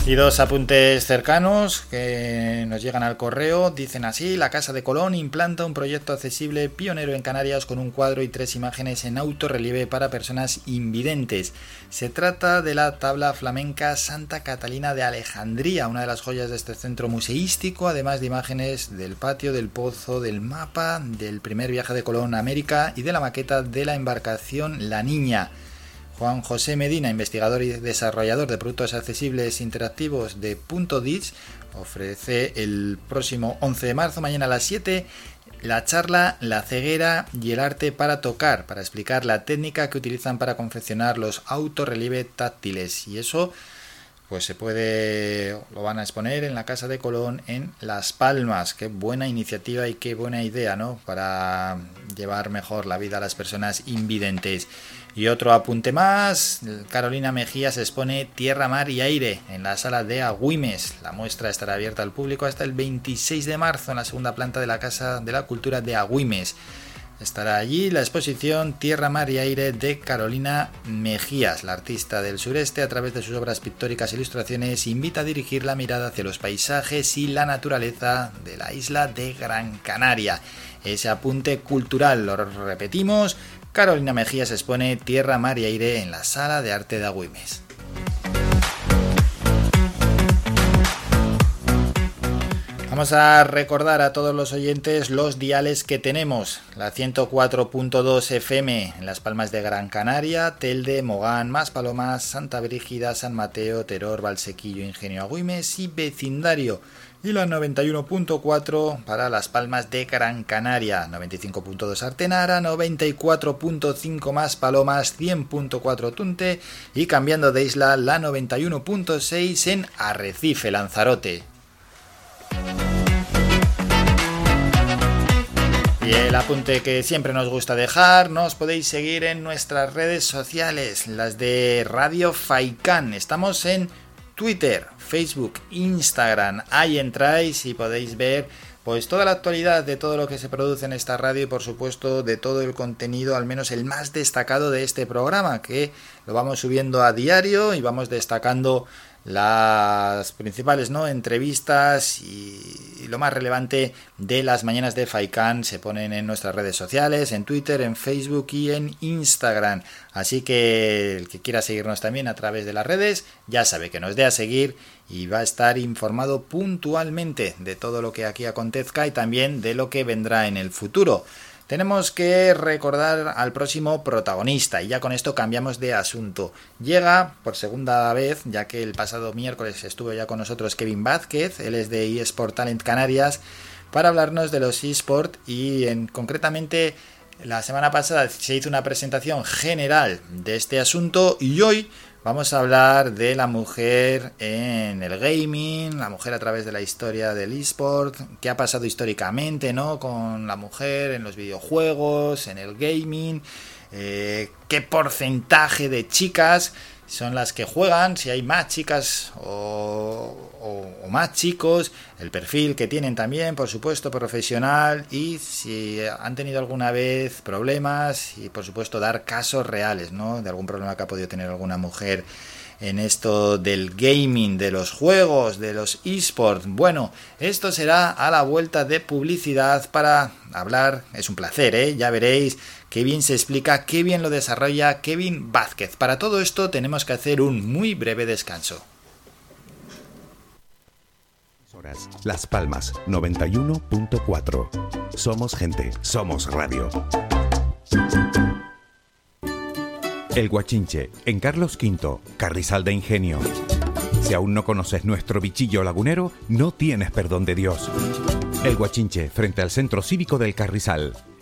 Speaker 1: Y dos apuntes cercanos que nos llegan al correo. Dicen así, la Casa de Colón implanta un proyecto accesible pionero en Canarias con un cuadro y tres imágenes en autorrelieve para personas invidentes. Se trata de la tabla flamenca Santa Catalina de Alejandría, una de las joyas de este centro museístico, además de imágenes del patio, del pozo, del mapa, del primer viaje de Colón a América y de la maqueta de la embarcación La Niña. Juan José Medina, investigador y desarrollador de productos accesibles interactivos de Punto Ditch, ofrece el próximo 11 de marzo, mañana a las 7, la charla La ceguera y el arte para tocar, para explicar la técnica que utilizan para confeccionar los autorrelieve táctiles. Y eso pues se puede, lo van a exponer en la Casa de Colón en Las Palmas. Qué buena iniciativa y qué buena idea, ¿no? Para llevar mejor la vida a las personas invidentes. Y otro apunte más, Carolina Mejía se expone Tierra, Mar y Aire en la sala de Agüimes. La muestra estará abierta al público hasta el 26 de marzo en la segunda planta de la Casa de la Cultura de Agüimes. Estará allí la exposición Tierra, Mar y Aire de Carolina Mejías. La artista del sureste, a través de sus obras pictóricas e ilustraciones, invita a dirigir la mirada hacia los paisajes y la naturaleza de la isla de Gran Canaria. Ese apunte cultural, lo repetimos, Carolina Mejías expone Tierra, Mar y Aire en la Sala de Arte de Agüimes. Vamos a recordar a todos los oyentes los diales que tenemos. La 104.2 FM en Las Palmas de Gran Canaria, Telde, Mogán, Más Palomas, Santa Brígida, San Mateo, Teror, Valsequillo, Ingenio Agüimes y Vecindario y la 91.4 para Las Palmas de Gran Canaria, 95.2 Artenara, 94.5 más Palomas, 100.4 Tunte y cambiando de isla la 91.6 en Arrecife, Lanzarote. Y el apunte que siempre nos gusta dejar, nos podéis seguir en nuestras redes sociales, las de Radio Faikan. Estamos en Twitter, Facebook, Instagram. Ahí entráis y podéis ver pues toda la actualidad de todo lo que se produce en esta radio y por supuesto de todo el contenido, al menos el más destacado de este programa, que lo vamos subiendo a diario y vamos destacando las principales ¿no? entrevistas y, lo más relevante de las mañanas de Faikan se ponen en nuestras redes sociales, en Twitter, en Facebook y en Instagram. Así que el que quiera seguirnos también a través de las redes ya sabe que nos dé a seguir y va a estar informado puntualmente de todo lo que aquí acontezca y también de lo que vendrá en el futuro tenemos que recordar al próximo protagonista y ya con esto cambiamos de asunto. Llega por segunda vez, ya que el pasado miércoles estuvo ya con nosotros Kevin Vázquez, él es de eSport Talent Canarias, para hablarnos de los eSport y en concretamente la semana pasada se hizo una presentación general de este asunto y hoy Vamos a hablar de la mujer en el gaming, la mujer a través de la historia del eSport, qué ha pasado históricamente, ¿no? Con la mujer en los videojuegos, en el gaming, eh, qué porcentaje de chicas son las que juegan, si hay más chicas o, más chicos, el perfil que tienen también, por supuesto, profesional y si han tenido alguna vez problemas y por supuesto dar casos reales, ¿no? De algún problema que ha podido tener alguna mujer en esto del gaming, de los juegos, de los esports. Bueno, esto será a la vuelta de publicidad para hablar. Es un placer, ¿eh? Ya veréis qué bien se explica, qué bien lo desarrolla Kevin Vázquez. Para todo esto tenemos que hacer un muy breve descanso.
Speaker 4: Las Palmas 91.4. Somos gente, somos radio. El Guachinche, en Carlos V, Carrizal de Ingenio. Si aún no conoces nuestro bichillo lagunero, no tienes perdón de Dios. El Guachinche, frente al Centro Cívico del Carrizal.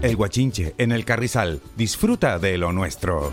Speaker 4: El Guachinche en el Carrizal, disfruta de lo nuestro.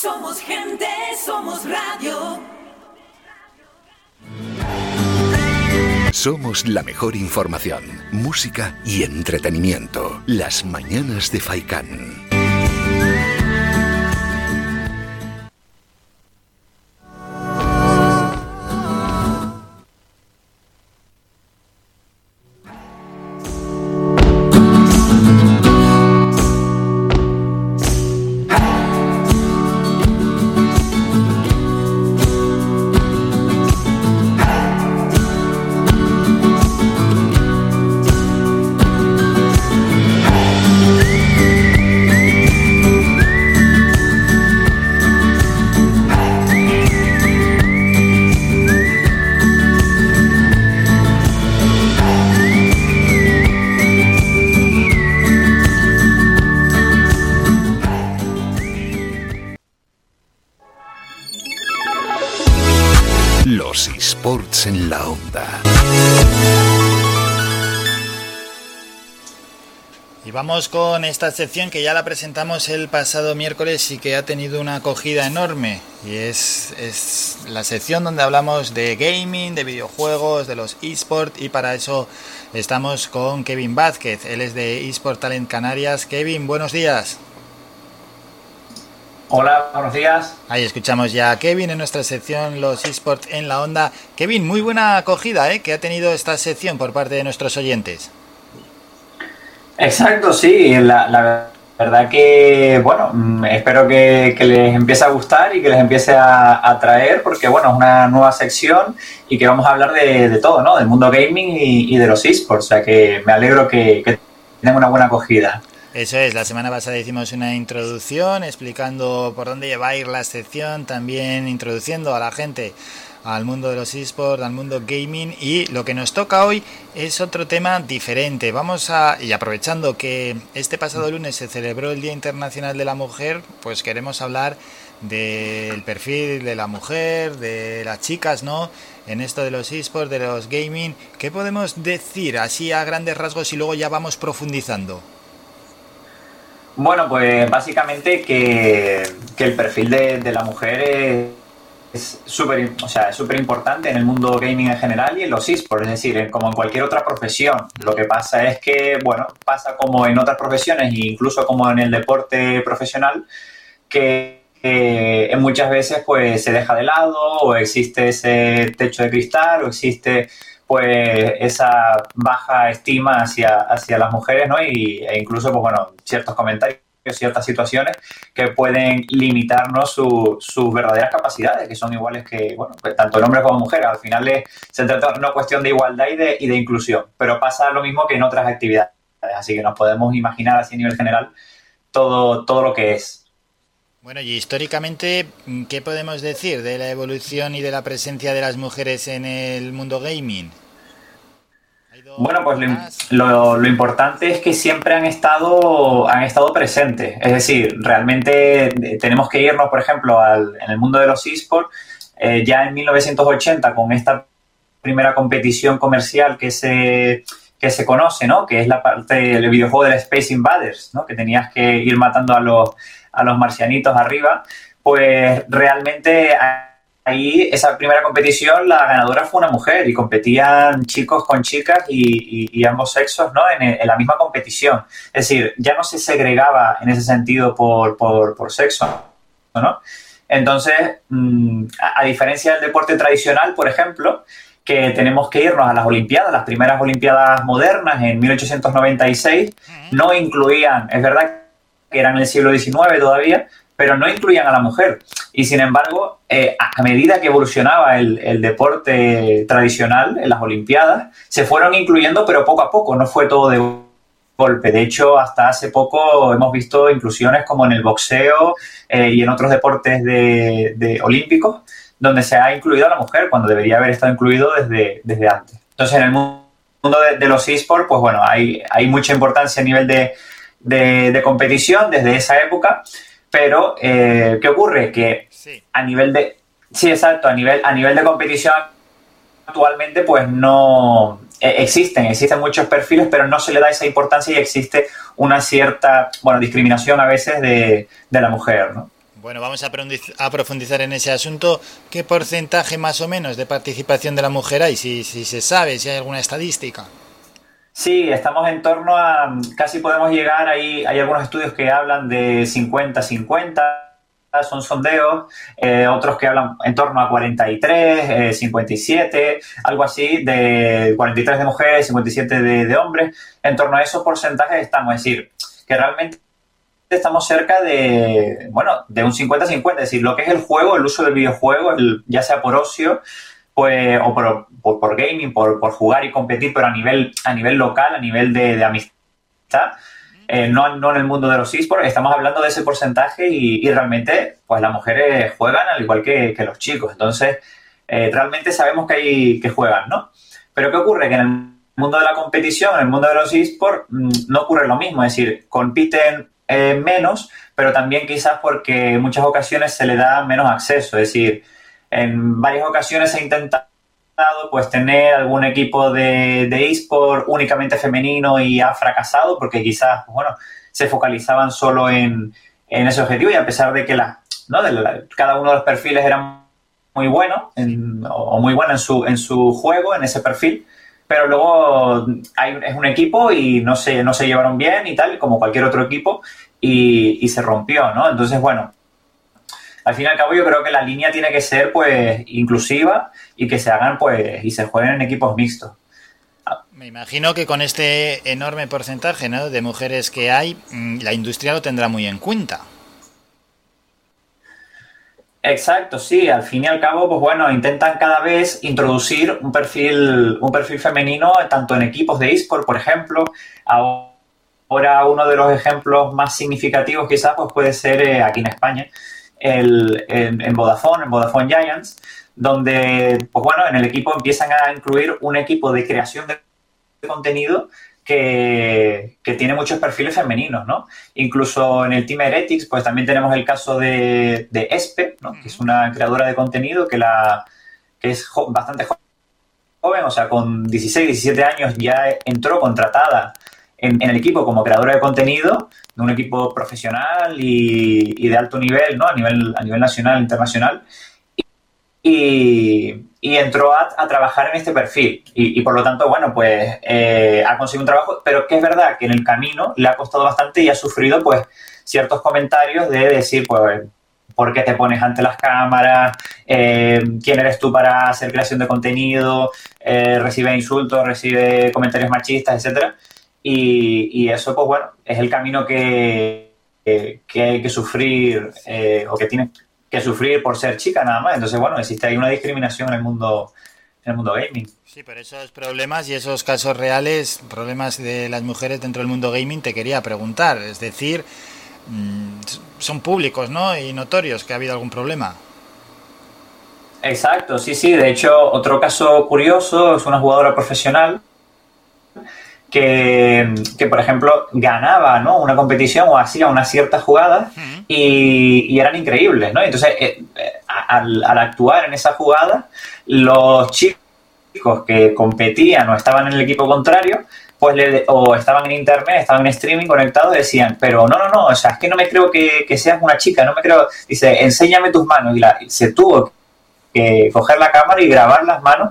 Speaker 21: Somos gente, somos radio.
Speaker 2: Somos la mejor información, música y entretenimiento. Las mañanas de Faikán.
Speaker 1: Vamos con esta sección que ya la presentamos el pasado miércoles y que ha tenido una acogida enorme. Y es, es la sección donde hablamos de gaming, de videojuegos, de los esports. Y para eso estamos con Kevin Vázquez. Él es de eSport Talent Canarias. Kevin, buenos días.
Speaker 23: Hola, buenos días.
Speaker 1: Ahí escuchamos ya a Kevin en nuestra sección Los eSports en la onda. Kevin, muy buena acogida ¿eh? que ha tenido esta sección por parte de nuestros oyentes.
Speaker 23: Exacto, sí. La, la verdad que, bueno, mm, espero que, que, les empiece a gustar y que les empiece a atraer porque, bueno, es una nueva sección y que vamos a hablar de, de todo, ¿no? Del mundo gaming y, y de los eSports. O sea que me alegro que, que tengan una buena acogida.
Speaker 1: Eso es, la semana pasada hicimos una introducción explicando por dónde va a ir la sección, también introduciendo a la gente al mundo de los esports, al mundo gaming y lo que nos toca hoy es otro tema diferente. Vamos a, y aprovechando que este pasado lunes se celebró el Día Internacional de la Mujer, pues queremos hablar del perfil de la mujer, de las chicas, ¿no? En esto de los esports, de los gaming, ¿qué podemos decir así a grandes rasgos y luego ya vamos profundizando?
Speaker 23: Bueno, pues básicamente que, que el perfil de, de, la mujer es súper o sea, es importante en el mundo gaming en general y en los esports, es decir, como en cualquier otra profesión. Lo que pasa es que, bueno, pasa como en otras profesiones e incluso como en el deporte profesional, que eh, muchas veces pues se deja de lado o existe ese techo de cristal o existe pues esa baja estima hacia, hacia las mujeres, ¿no? Y, e incluso, pues bueno, ciertos comentarios, ciertas situaciones que pueden limitarnos sus su verdaderas capacidades, que son iguales que, bueno, pues tanto el hombre como mujer. Al final es, se trata de una cuestión de igualdad y de, y de inclusión, pero pasa lo mismo que en otras actividades. Así que nos podemos imaginar así a nivel general todo, todo lo que es.
Speaker 1: Bueno, y históricamente, ¿qué podemos decir de la evolución y de la presencia de las mujeres en el mundo gaming?
Speaker 23: Bueno, pues lo, lo, importante es que siempre han estado, han estado presentes. Es decir, realmente eh, tenemos que irnos, por ejemplo, al, en el mundo de los esports, eh, ya en 1980, con esta primera competición comercial que se, que se conoce, ¿no? Que es la parte del videojuego del Space Invaders, ¿no? Que tenías que ir matando a los, a los marcianitos arriba. Pues realmente ahí esa primera competición la ganadora fue una mujer y competían chicos con chicas y, ambos sexos ¿no? En, la misma competición. Es decir, ya no se segregaba en ese sentido por, por, sexo. ¿no? Entonces, mm, a, diferencia del deporte tradicional, por ejemplo, que tenemos que irnos a las Olimpiadas, las primeras Olimpiadas modernas en 1896, no incluían, es verdad que eran en el siglo XIX todavía, pero no incluían a la mujer. Y sin embargo, eh, a medida que evolucionaba el, deporte tradicional en las Olimpiadas, se fueron incluyendo, pero poco a poco, no fue todo de golpe. De hecho, hasta hace poco hemos visto inclusiones como en el boxeo eh, y en otros deportes de, olímpicos, donde se ha incluido a la mujer cuando debería haber estado incluido desde, desde antes. Entonces, en el mundo de, los esports, pues bueno, hay, hay mucha importancia a nivel de, de competición desde esa época pero, eh, ¿qué ocurre? Que a nivel de. Sí, exacto, a nivel, a nivel de competición actualmente, pues no. Eh, existen, existen muchos perfiles, pero no se le da esa importancia y existe una cierta, bueno, discriminación a veces de, la mujer, ¿no?
Speaker 1: Bueno, vamos a profundizar en ese asunto. ¿Qué porcentaje más o menos de participación de la mujer hay? Si, si se sabe, si hay alguna estadística.
Speaker 23: Sí, estamos en torno a, casi podemos llegar, ahí hay algunos estudios que hablan de 50-50, son sondeos, eh, otros que hablan en torno a 43, 57, eh, algo así, de 43 de mujeres, 57 de, de hombres, en torno a esos porcentajes estamos, es decir, que realmente estamos cerca de, bueno, de un 50-50, es decir, lo que es el juego, el uso del videojuego, ya sea por ocio, pues, o por, por, gaming, por, por, jugar y competir, pero a nivel, a nivel local, a nivel de, amistad, eh, no, no, en el mundo de los esports, estamos hablando de ese porcentaje y, realmente pues las mujeres juegan al igual que, los chicos. Entonces, eh, realmente sabemos que, hay, que juegan, ¿no? Pero ¿qué ocurre? Que en el mundo de la competición, en el mundo de los esports, mm, no ocurre lo mismo, es decir, compiten eh, menos, pero también quizás porque en muchas ocasiones se le da menos acceso, es decir, en varias ocasiones ha intentado pues tener algún equipo de, de eSport únicamente femenino y ha fracasado porque quizás, bueno, se focalizaban solo en, ese objetivo y a pesar de que la, ¿no? cada uno de los perfiles era muy bueno o muy bueno en su, en su juego, en ese perfil, pero luego hay, es un equipo y no se, no se llevaron bien y tal, como cualquier otro equipo, y, y se rompió, ¿no? Entonces, bueno, al fin y al cabo yo creo que la línea tiene que ser pues inclusiva y que se hagan pues y se jueguen en equipos mixtos.
Speaker 1: Me imagino que con este enorme porcentaje ¿no? de mujeres que hay, mm, la industria lo tendrá muy en cuenta.
Speaker 23: Exacto, sí, al fin y al cabo, pues bueno, intentan cada vez introducir un perfil, un perfil femenino tanto en equipos de eSport, por ejemplo. Ahora uno de los ejemplos más significativos quizás pues puede ser eh, aquí en España, el, en, Vodafone, en Vodafone Giants, donde, pues bueno, en el equipo empiezan a incluir un equipo de creación de contenido que, tiene muchos perfiles femeninos, ¿no? Incluso en el Team Heretics, pues también tenemos el caso de, de Espe, ¿no? Que es una creadora de contenido que, la, que es bastante joven, o sea, con 16, 17 años ya entró contratada en, el equipo como creadora de contenido, de un equipo profesional y, de alto nivel, ¿no? A nivel, a nivel nacional, internacional. Y, entró a, trabajar en este perfil. Y, por lo tanto, bueno, pues eh, ha conseguido un trabajo, pero que es verdad que en el camino le ha costado bastante y ha sufrido, pues, ciertos comentarios de decir, pues, ¿por qué te pones ante las cámaras? Eh, ¿Quién eres tú para hacer creación de contenido? Eh, recibe insultos, recibe comentarios machistas, etcétera. Y, eso, pues bueno, es el camino que, hay que sufrir eh, o que tiene que sufrir por ser chica nada más. Entonces, bueno, existe ahí una discriminación en el mundo en el mundo gaming.
Speaker 1: Sí, pero esos problemas y esos casos reales, problemas de las mujeres dentro del mundo gaming, te quería preguntar. Es decir, mm, son públicos, ¿no? Y notorios que ha habido algún problema.
Speaker 23: Exacto, sí, sí. De hecho, otro caso curioso es una jugadora profesional que, por ejemplo, ganaba ¿no? una competición o hacía una cierta jugada y, eran increíbles, ¿no? Entonces, eh, eh, al, actuar en esa jugada, los chicos que competían o estaban en el equipo contrario, pues o estaban en internet, estaban en streaming conectados y decían, pero no, no, no, o sea, es que no me creo que, seas una chica, no me creo, dice, enséñame tus manos y, la, se tuvo que coger la cámara y grabar las manos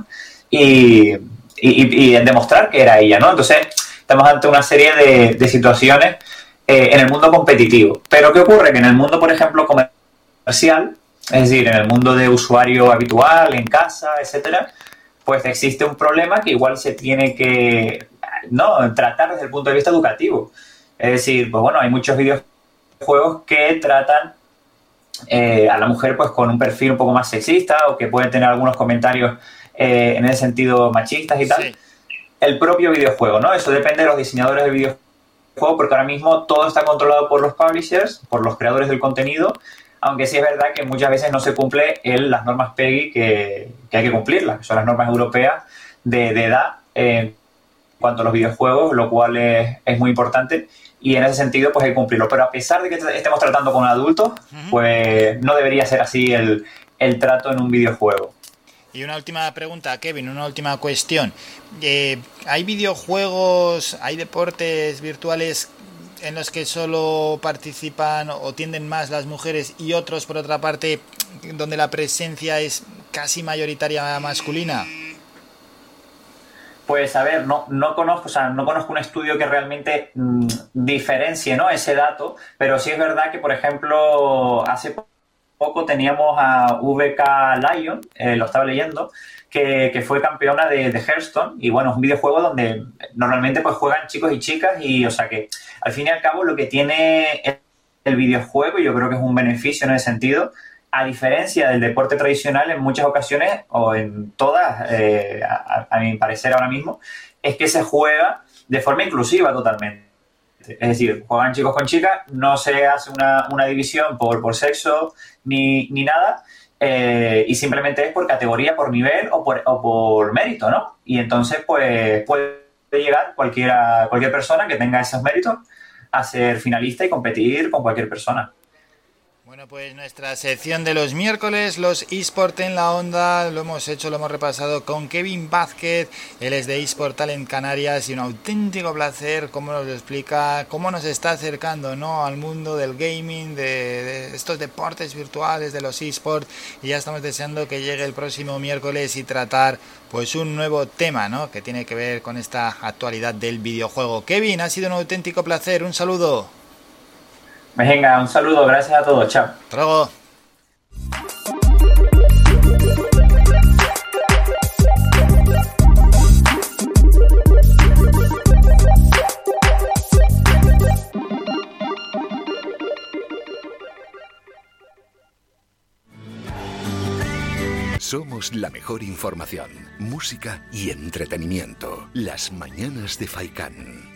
Speaker 23: y, demostrar que era ella, ¿no? Entonces, estamos ante una serie de, situaciones eh, en el mundo competitivo. Pero ¿qué ocurre? Que en el mundo, por ejemplo, comercial, es decir, en el mundo de usuario habitual, en casa, etcétera, pues existe un problema que igual se tiene que no tratar desde el punto de vista educativo. Es decir, pues bueno, hay muchos videojuegos que tratan eh, a la mujer pues con un perfil un poco más sexista o que pueden tener algunos comentarios eh, en ese sentido machistas y tal. El propio videojuego, ¿no? Eso depende de los diseñadores del videojuego porque ahora mismo todo está controlado por los publishers, por los creadores del contenido aunque sí es verdad que muchas veces no se cumple en las normas PEGI que, hay que cumplirlas, que son las normas europeas de, edad en cuanto a los videojuegos, lo cual es, muy importante y en ese sentido pues hay que cumplirlo. Pero a pesar de que estemos tratando con adultos, pues no debería ser así el, trato en un videojuego.
Speaker 1: Y una última pregunta, Kevin, una última cuestión. Eh, ¿Hay videojuegos, hay deportes virtuales en los que solo participan o tienden más las mujeres y otros, por otra parte, donde la presencia es casi mayoritaria masculina?
Speaker 23: Pues a ver, no, no conozco, o sea, no conozco un estudio que realmente mm, diferencie ¿no? ese dato, pero sí es verdad que, por ejemplo, hace poco teníamos a VK Lion, eh, lo estaba leyendo, que, fue campeona de, Hearthstone. Y bueno, es un videojuego donde normalmente pues juegan chicos y chicas. Y o sea que al fin y al cabo lo que tiene el videojuego, yo creo que es un beneficio en ese sentido, a diferencia del deporte tradicional, en muchas ocasiones, o en todas, eh, a, mi parecer ahora mismo, es que se juega de forma inclusiva totalmente. Es decir, juegan chicos con chicas, no se hace una, una división por, por sexo ni, ni nada, eh, y simplemente es por categoría, por nivel o por, o por mérito, ¿no? Y entonces, pues puede llegar cualquiera, cualquier persona que tenga esos méritos a ser finalista y competir con cualquier persona.
Speaker 1: Bueno, pues nuestra sección de los miércoles, los eSport en la onda, lo hemos hecho, lo hemos repasado con Kevin Vázquez, él es de eSport Talent Canarias y un auténtico placer cómo nos lo explica, cómo nos está acercando ¿no? al mundo del gaming, de, estos deportes virtuales, de los eSports y ya estamos deseando que llegue el próximo miércoles y tratar pues un nuevo tema ¿no? que tiene que ver con esta actualidad del videojuego. Kevin, ha sido un auténtico placer, un saludo.
Speaker 23: Venga, un saludo, gracias a todos, chao.
Speaker 1: Hasta
Speaker 2: Somos la mejor información, música y entretenimiento. Las mañanas de Faikán.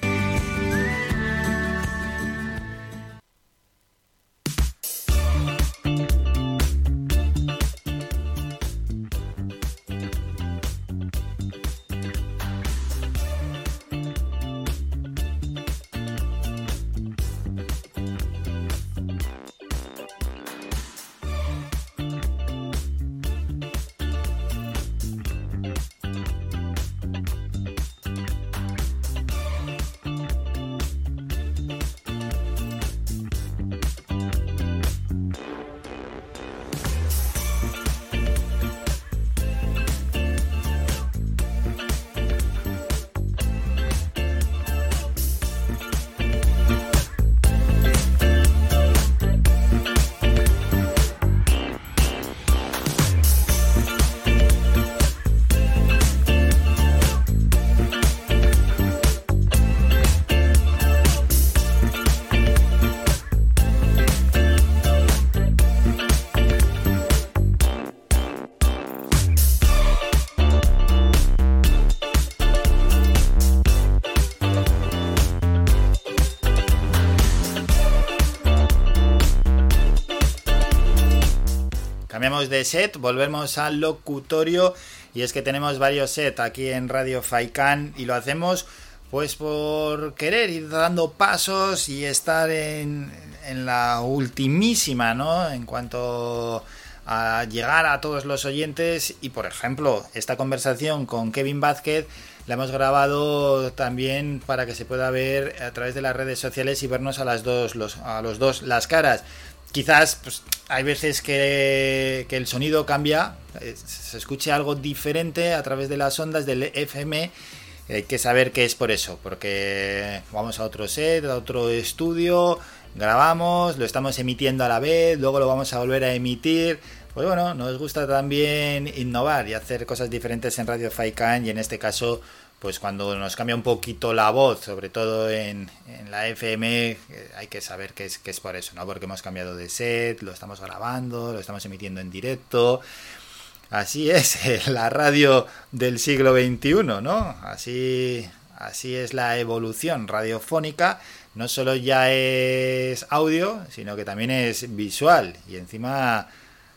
Speaker 1: De set, volvemos al locutorio. Y es que tenemos varios sets aquí en Radio Faikan y lo hacemos pues por querer ir dando pasos y estar en, en la ultimísima, ¿no? En cuanto a llegar a todos los oyentes. Y por ejemplo esta conversación con Kevin Vázquez la hemos grabado también para que se pueda ver a través de las redes sociales y vernos a las dos los, a los dos las caras quizás pues, hay veces que, que el sonido cambia eh, se escuche algo diferente a través de las ondas del FM hay que saber que es por eso porque vamos a otro set a otro estudio grabamos, lo estamos emitiendo a la vez, luego lo vamos a volver a emitir. Pues bueno, nos gusta también innovar y hacer cosas diferentes en Radio Faikan y en este caso, pues cuando nos cambia un poquito la voz, sobre todo en, en la FM, eh, hay que saber que es, que es por eso, ¿no? Porque hemos cambiado de set, lo estamos grabando, lo estamos emitiendo en directo. Así es, la radio del siglo XXI, ¿no? Así, así es la evolución radiofónica no solo ya es audio, sino que también es visual. Y encima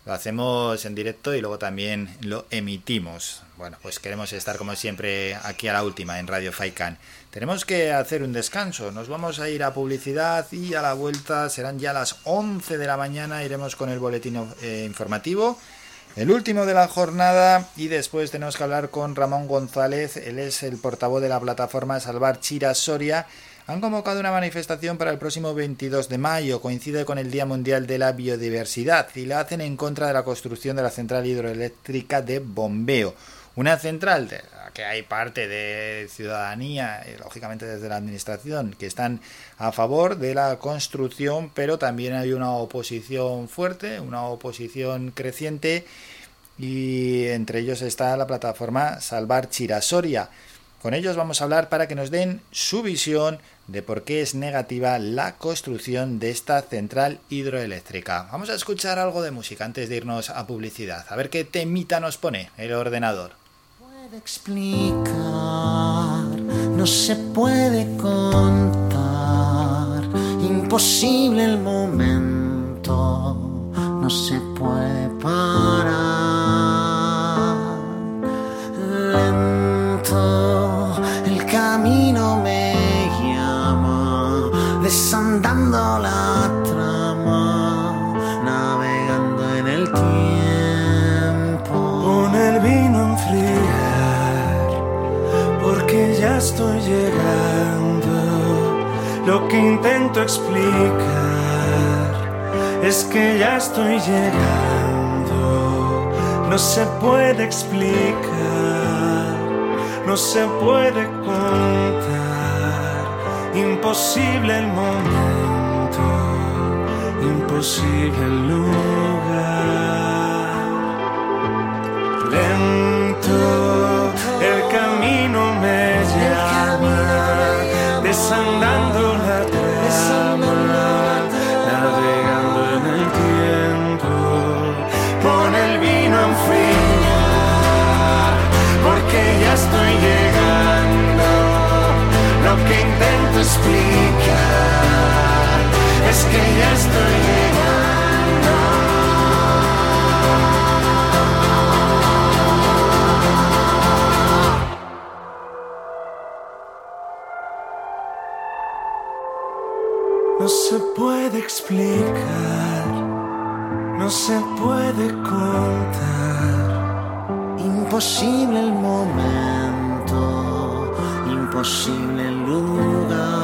Speaker 1: lo hacemos en directo y luego también lo emitimos. Bueno, pues queremos estar como siempre aquí a la última en Radio Faikan. Tenemos que hacer un descanso, nos vamos a ir a publicidad y a la vuelta serán ya las 11 de la mañana, iremos con el boletín eh, informativo, el último de la jornada y después tenemos que hablar con Ramón González, él es el portavoz de la plataforma Salvar Chira Soria han convocado una manifestación para el próximo 22 de mayo, coincide con el Día Mundial de la Biodiversidad, y la hacen en contra de la construcción de la central hidroeléctrica de bombeo. Una central de la que hay parte de ciudadanía, y lógicamente desde la administración, que están a favor de la construcción, pero también hay una oposición fuerte, una oposición creciente, y entre ellos está la plataforma Salvar Chirasoria. Con ellos vamos a hablar para que nos den su visión de por qué es negativa la construcción de esta central hidroeléctrica. Vamos a escuchar algo de música antes de irnos a publicidad, a ver qué temita nos pone el ordenador.
Speaker 24: Puede explicar, no se puede contar, imposible el momento, no se puede parar. Lento, desandando la trama, navegando en el tiempo.
Speaker 25: Con el vino a enfriar, porque ya estoy llegando. Lo que intento explicar es que ya estoy llegando. No se puede explicar, no se puede imposible el momento, imposible el lugar. Explicar es que ya estoy llegando. No se puede explicar, no se puede contar.
Speaker 24: Imposible el momento, imposible el. now.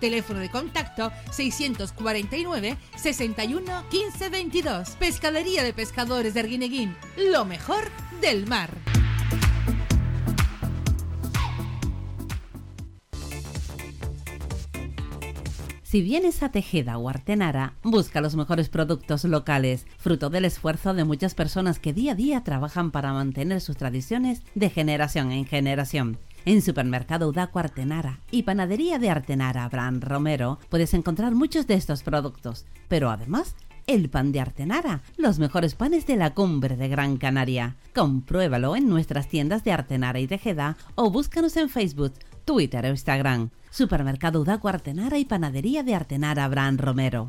Speaker 7: Teléfono de contacto 649 61 15 22. Pescadería de Pescadores de Arguineguín. Lo mejor del mar.
Speaker 5: Si vienes a Tejeda o Artenara, busca los mejores productos locales, fruto del esfuerzo de muchas personas que día a día trabajan para mantener sus tradiciones de generación en generación. En Supermercado Udaco Artenara y Panadería de Artenara Abraham Romero puedes encontrar muchos de estos productos, pero además el pan de Artenara, los mejores panes de la cumbre de Gran Canaria. Compruébalo en nuestras tiendas de Artenara y Tejeda o búscanos en Facebook, Twitter o Instagram. Supermercado Udaco Artenara y Panadería de Artenara Abraham Romero.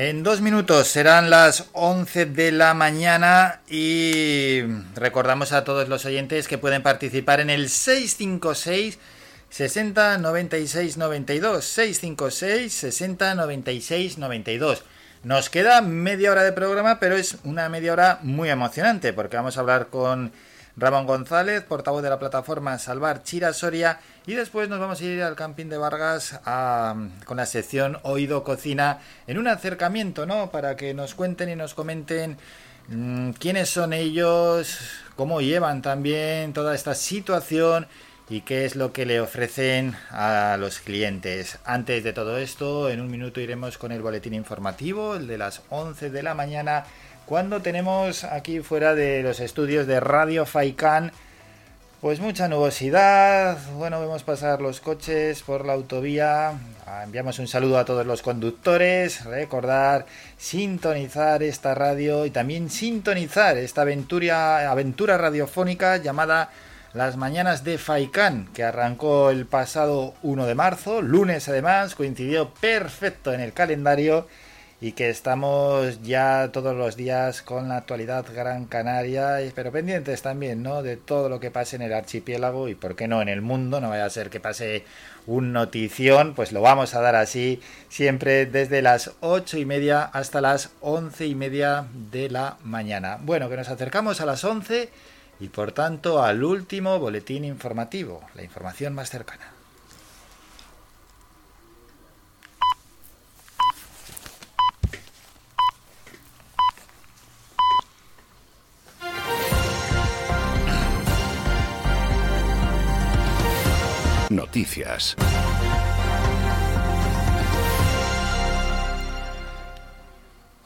Speaker 1: En dos minutos serán las 11 de la mañana y recordamos a todos los oyentes que pueden participar en el 656 60 96 92 656 60 96 92 nos queda media hora de programa pero es una media hora muy emocionante porque vamos a hablar con Ramón González, portavoz de la plataforma Salvar Chira Soria y después nos vamos a ir al camping de Vargas a- con la sección Oído Cocina en un acercamiento, ¿no? Para que nos cuenten y nos comenten mm, quiénes son ellos, cómo llevan también toda esta situación y qué es lo que le ofrecen a los clientes. Antes de todo esto, en un minuto iremos con el boletín informativo, el de las 11 de la mañana, cuando tenemos aquí fuera de los estudios de Radio Faicán pues mucha nubosidad, bueno, vemos pasar los coches por la autovía, Ah, enviamos un saludo a todos los conductores, recordar sintonizar esta radio y también sintonizar esta aventura, radiofónica llamada Las Mañanas de Faicán, que arrancó el pasado 1 de marzo, lunes además, coincidió perfecto en el calendario y que estamos ya todos los días con la actualidad Gran Canaria, pero pendientes también, ¿no? De todo lo que pase en el archipiélago y, por qué no, en el mundo, no vaya a ser que pase un notición, pues lo vamos a dar así, siempre desde las ocho y media hasta las once y media de la mañana. Bueno, que nos acercamos a las once y, por tanto, al último boletín informativo, la información más cercana.
Speaker 2: Noticias.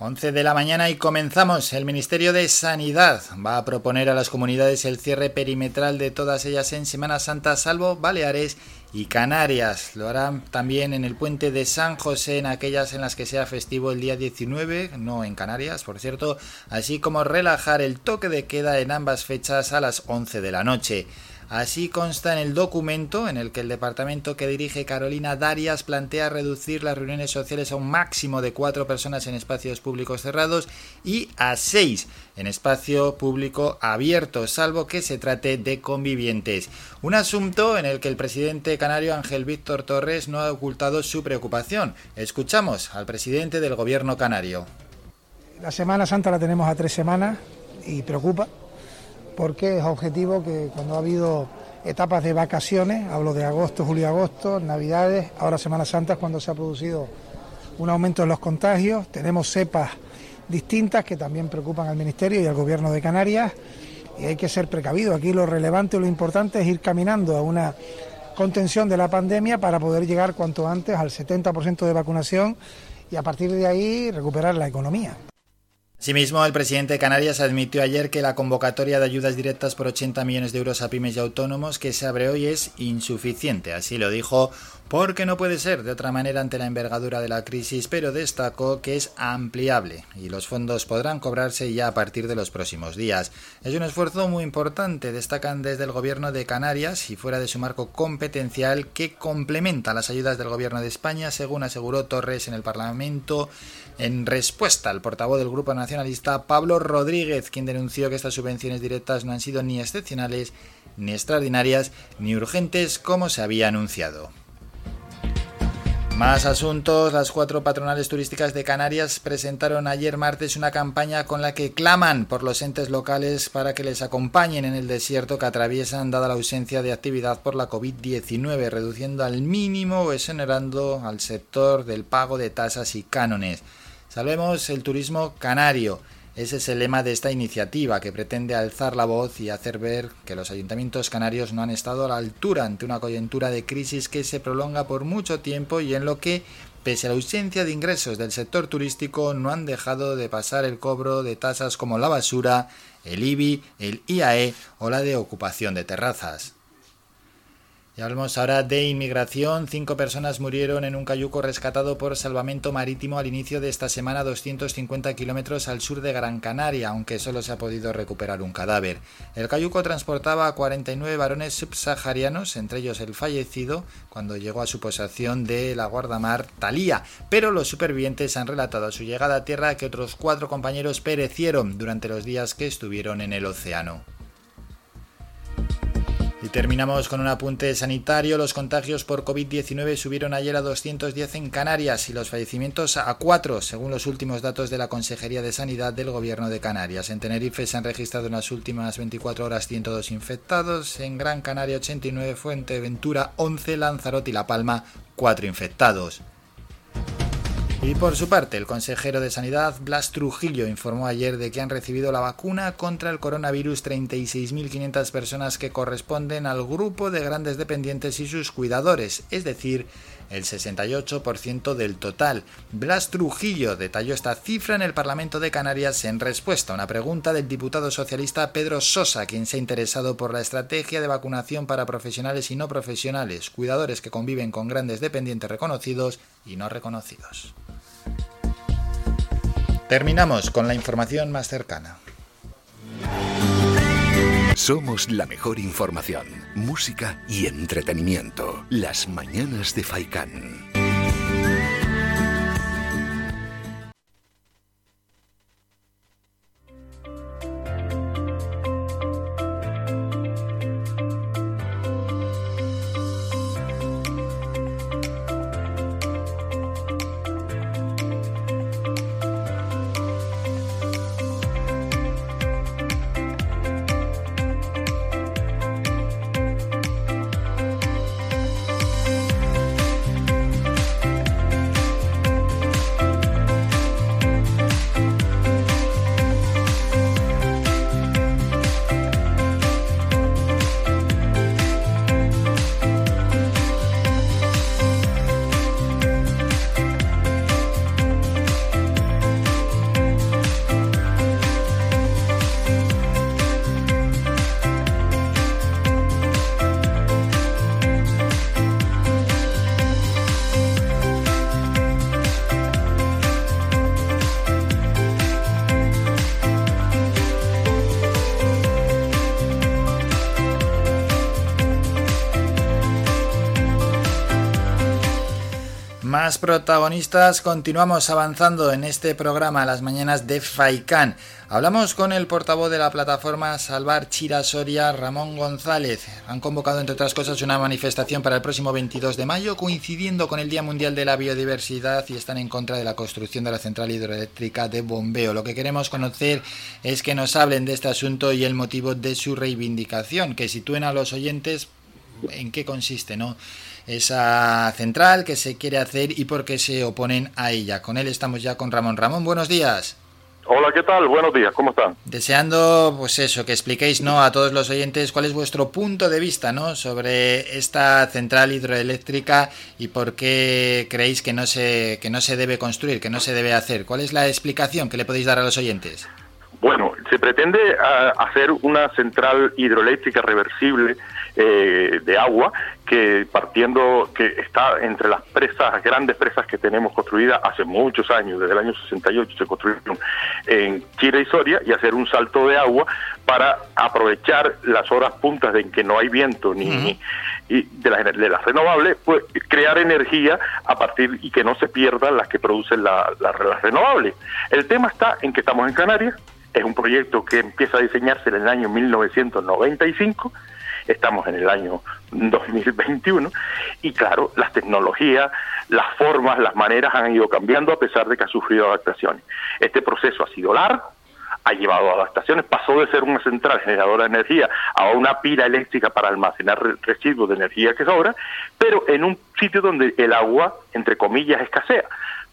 Speaker 1: Once de la mañana y comenzamos. El Ministerio de Sanidad va a proponer a las comunidades el cierre perimetral de todas ellas en Semana Santa, salvo Baleares y Canarias. Lo harán también en el puente de San José, en aquellas en las que sea festivo el día 19, no en Canarias, por cierto, así como relajar el toque de queda en ambas fechas a las 11 de la noche. Así consta en el documento en el que el departamento que dirige Carolina Darias plantea reducir las reuniones sociales a un máximo de cuatro personas en espacios públicos cerrados y a seis en espacio público abierto, salvo que se trate de convivientes. Un asunto en el que el presidente canario Ángel Víctor Torres no ha ocultado su preocupación. Escuchamos al presidente del gobierno canario.
Speaker 8: La Semana Santa la tenemos a tres semanas y preocupa porque es objetivo que cuando ha habido etapas de vacaciones, hablo de agosto, julio, agosto, navidades, ahora Semana Santa es cuando se ha producido un aumento en los contagios, tenemos cepas distintas que también preocupan al Ministerio y al Gobierno de Canarias y hay que ser precavido. Aquí lo relevante, lo importante es ir caminando a una contención de la pandemia para poder llegar cuanto antes al 70% de vacunación y a partir de ahí recuperar la economía.
Speaker 1: Asimismo, el presidente de Canarias admitió ayer que la convocatoria de ayudas directas por 80 millones de euros a pymes y autónomos que se abre hoy es insuficiente. Así lo dijo porque no puede ser de otra manera ante la envergadura de la crisis, pero destacó que es ampliable y los fondos podrán cobrarse ya a partir de los próximos días. Es un esfuerzo muy importante, destacan desde el gobierno de Canarias y fuera de su marco competencial que complementa las ayudas del gobierno de España, según aseguró Torres en el Parlamento en respuesta al portavoz del Grupo Nacionalista, Pablo Rodríguez, quien denunció que estas subvenciones directas no han sido ni excepcionales, ni extraordinarias, ni urgentes como se había anunciado. Más asuntos. Las cuatro patronales turísticas de Canarias presentaron ayer martes una campaña con la que claman por los entes locales para que les acompañen en el desierto que atraviesan dada la ausencia de actividad por la COVID-19, reduciendo al mínimo o exonerando al sector del pago de tasas y cánones. Salvemos el turismo canario. Ese es el lema de esta iniciativa que pretende alzar la voz y hacer ver que los ayuntamientos canarios no han estado a la altura ante una coyuntura de crisis que se prolonga por mucho tiempo y en lo que, pese a la ausencia de ingresos del sector turístico, no han dejado de pasar el cobro de tasas como la basura, el IBI, el IAE o la de ocupación de terrazas. Y hablamos ahora de inmigración. Cinco personas murieron en un cayuco rescatado por salvamento marítimo al inicio de esta semana a 250 kilómetros al sur de Gran Canaria, aunque solo se ha podido recuperar un cadáver. El cayuco transportaba a 49 varones subsaharianos, entre ellos el fallecido, cuando llegó a su posesión de la guardamar Talía, pero los supervivientes han relatado a su llegada a tierra que otros cuatro compañeros perecieron durante los días que estuvieron en el océano. Y terminamos con un apunte sanitario. Los contagios por COVID-19 subieron ayer a 210 en Canarias y los fallecimientos a 4, según los últimos datos de la Consejería de Sanidad del Gobierno de Canarias. En Tenerife se han registrado en las últimas 24 horas 102 infectados, en Gran Canaria 89, Fuenteventura 11, Lanzarote y La Palma 4 infectados. Y por su parte, el consejero de Sanidad, Blas Trujillo, informó ayer de que han recibido la vacuna contra el coronavirus 36.500 personas que corresponden al grupo de grandes dependientes y sus cuidadores, es decir, el 68% del total. Blas Trujillo detalló esta cifra en el Parlamento de Canarias en respuesta a una pregunta del diputado socialista Pedro Sosa, quien se ha interesado por la estrategia de vacunación para profesionales y no profesionales, cuidadores que conviven con grandes dependientes reconocidos y no reconocidos. Terminamos con la información más cercana.
Speaker 2: Somos la mejor información, música y entretenimiento. Las mañanas de Faikán.
Speaker 1: Más protagonistas, continuamos avanzando en este programa las mañanas de Faikán. Hablamos con el portavoz de la plataforma Salvar Chira Soria, Ramón González. Han convocado, entre otras cosas, una manifestación para el próximo 22 de mayo, coincidiendo con el Día Mundial de la Biodiversidad y están en contra de la construcción de la central hidroeléctrica de bombeo. Lo que queremos conocer es que nos hablen de este asunto y el motivo de su reivindicación, que sitúen a los oyentes en qué consiste, ¿no? Esa central que se quiere hacer y por qué se oponen a ella. Con él estamos ya con Ramón. Ramón, buenos días.
Speaker 26: Hola, ¿qué tal? Buenos días, ¿cómo están?
Speaker 1: Deseando, pues eso, que expliquéis ¿no? a todos los oyentes cuál es vuestro punto de vista ¿no? sobre esta central hidroeléctrica y por qué creéis que no, se, que no se debe construir, que no se debe hacer. ¿Cuál es la explicación que le podéis dar a los oyentes?
Speaker 26: Bueno, se pretende ah, hacer una central hidroeléctrica reversible eh, de agua que partiendo, que está entre las presas, grandes presas que tenemos construidas hace muchos años, desde el año 68 se construyeron en Chile y Soria, y hacer un salto de agua para aprovechar las horas puntas en que no hay viento ni y de, las ener- de las renovables, pues crear energía a partir y que no se pierdan las que producen la- la- las renovables. El tema está en que estamos en Canarias, es un proyecto que empieza a diseñarse en el año 1995, estamos en el año 2021 y claro, las tecnologías, las formas, las maneras han ido cambiando a pesar de que ha sufrido adaptaciones. Este proceso ha sido largo, ha llevado a adaptaciones, pasó de ser una central generadora de energía a una pila eléctrica para almacenar re- residuos de energía que sobra, pero en un sitio donde el agua, entre comillas, escasea,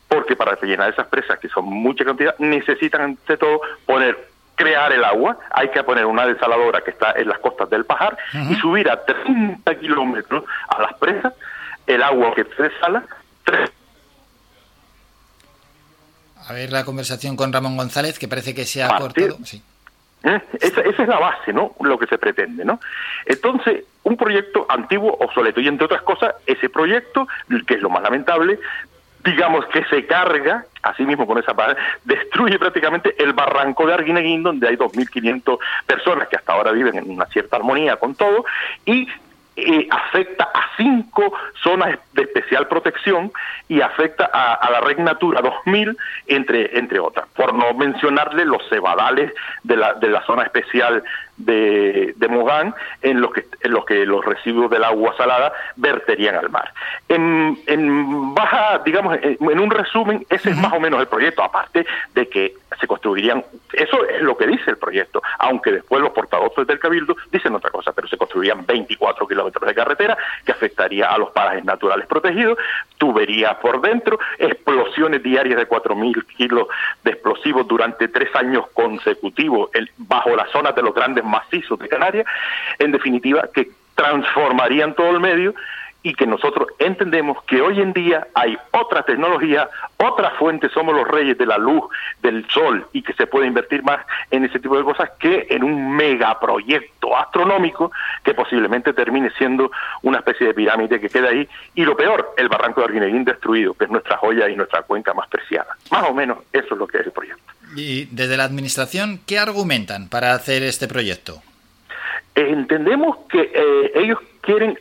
Speaker 26: porque para rellenar esas presas, que son mucha cantidad, necesitan ante todo poner crear el agua, hay que poner una desaladora que está en las costas del Pajar y subir a 30 kilómetros a las presas el agua que se desala, tres
Speaker 1: A ver la conversación con Ramón González, que parece que se ha cortado. Sí.
Speaker 26: ¿Eh? Esa, esa es la base, ¿no? Lo que se pretende, ¿no? Entonces, un proyecto antiguo, obsoleto, y entre otras cosas, ese proyecto, que es lo más lamentable, digamos que se carga, así mismo con esa palabra, destruye prácticamente el barranco de Arguineguín, donde hay 2.500 personas que hasta ahora viven en una cierta armonía con todo, y eh, afecta a cinco zonas de especial protección y afecta a, la Red Natura 2000, entre, entre otras. Por no mencionarle los cebadales de la, de la zona especial de, de Mogán, en los, que, en los que los residuos del agua salada verterían al mar. En, en baja, digamos, en, en un resumen, ese es más o menos el proyecto, aparte de que se construirían, eso es lo que dice el proyecto, aunque después los portavoces del Cabildo dicen otra cosa, pero se construirían 24 kilómetros de carretera que afectaría a los parajes naturales protegidos, tuberías por dentro, explosiones diarias de 4.000 kilos de explosivos durante tres años consecutivos bajo las zonas de los grandes macizos de Canarias, en definitiva, que transformarían todo el medio y que nosotros entendemos que hoy en día hay otra tecnología, otra fuente, somos los reyes de la luz, del sol, y que se puede invertir más en ese tipo de cosas que en un megaproyecto astronómico que posiblemente termine siendo una especie de pirámide que queda ahí. Y lo peor, el barranco de Arguineguín destruido, que es nuestra joya y nuestra cuenca más preciada. Más o menos eso es lo que es el proyecto.
Speaker 1: Y desde la administración, ¿qué argumentan para hacer este proyecto?
Speaker 26: Entendemos que eh, ellos quieren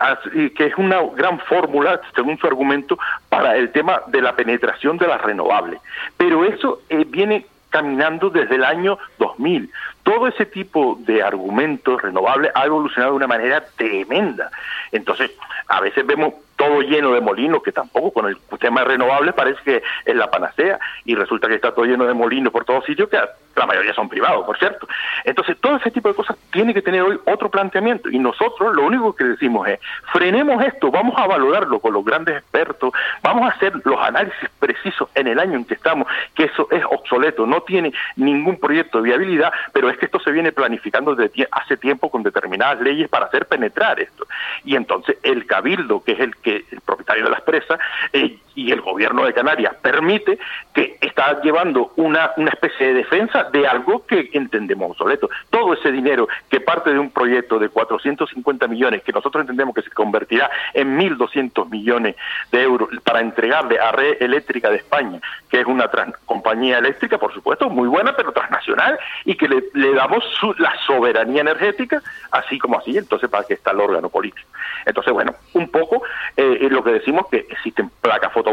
Speaker 26: que es una gran fórmula, según su argumento, para el tema de la penetración de las renovables. Pero eso eh, viene caminando desde el año 2000. Todo ese tipo de argumentos renovables ha evolucionado de una manera tremenda. Entonces, a veces vemos todo lleno de molinos, que tampoco con el tema de renovables parece que es la panacea, y resulta que está todo lleno de molinos por todos sitios, que la mayoría son privados, por cierto. Entonces, todo ese tipo de cosas tiene que tener hoy otro planteamiento, y nosotros lo único que decimos es, frenemos esto, vamos a valorarlo con los grandes expertos, vamos a hacer los análisis precisos en el año en que estamos, que eso es obsoleto, no tiene ningún proyecto de viabilidad, pero es que esto se viene planificando desde hace tiempo con determinadas leyes para hacer penetrar esto. Y entonces el cabildo, que es el que el propietario de las presas, eh, y el gobierno de Canarias permite que está llevando una, una especie de defensa de algo que entendemos obsoleto. Todo ese dinero que parte de un proyecto de 450 millones, que nosotros entendemos que se convertirá en 1.200 millones de euros para entregarle a Red Eléctrica de España, que es una compañía eléctrica, por supuesto, muy buena, pero transnacional, y que le, damos la soberanía energética, así como así, entonces para que está el órgano político. Entonces, bueno, un poco eh, lo que decimos que existen placas fotovoltaicas,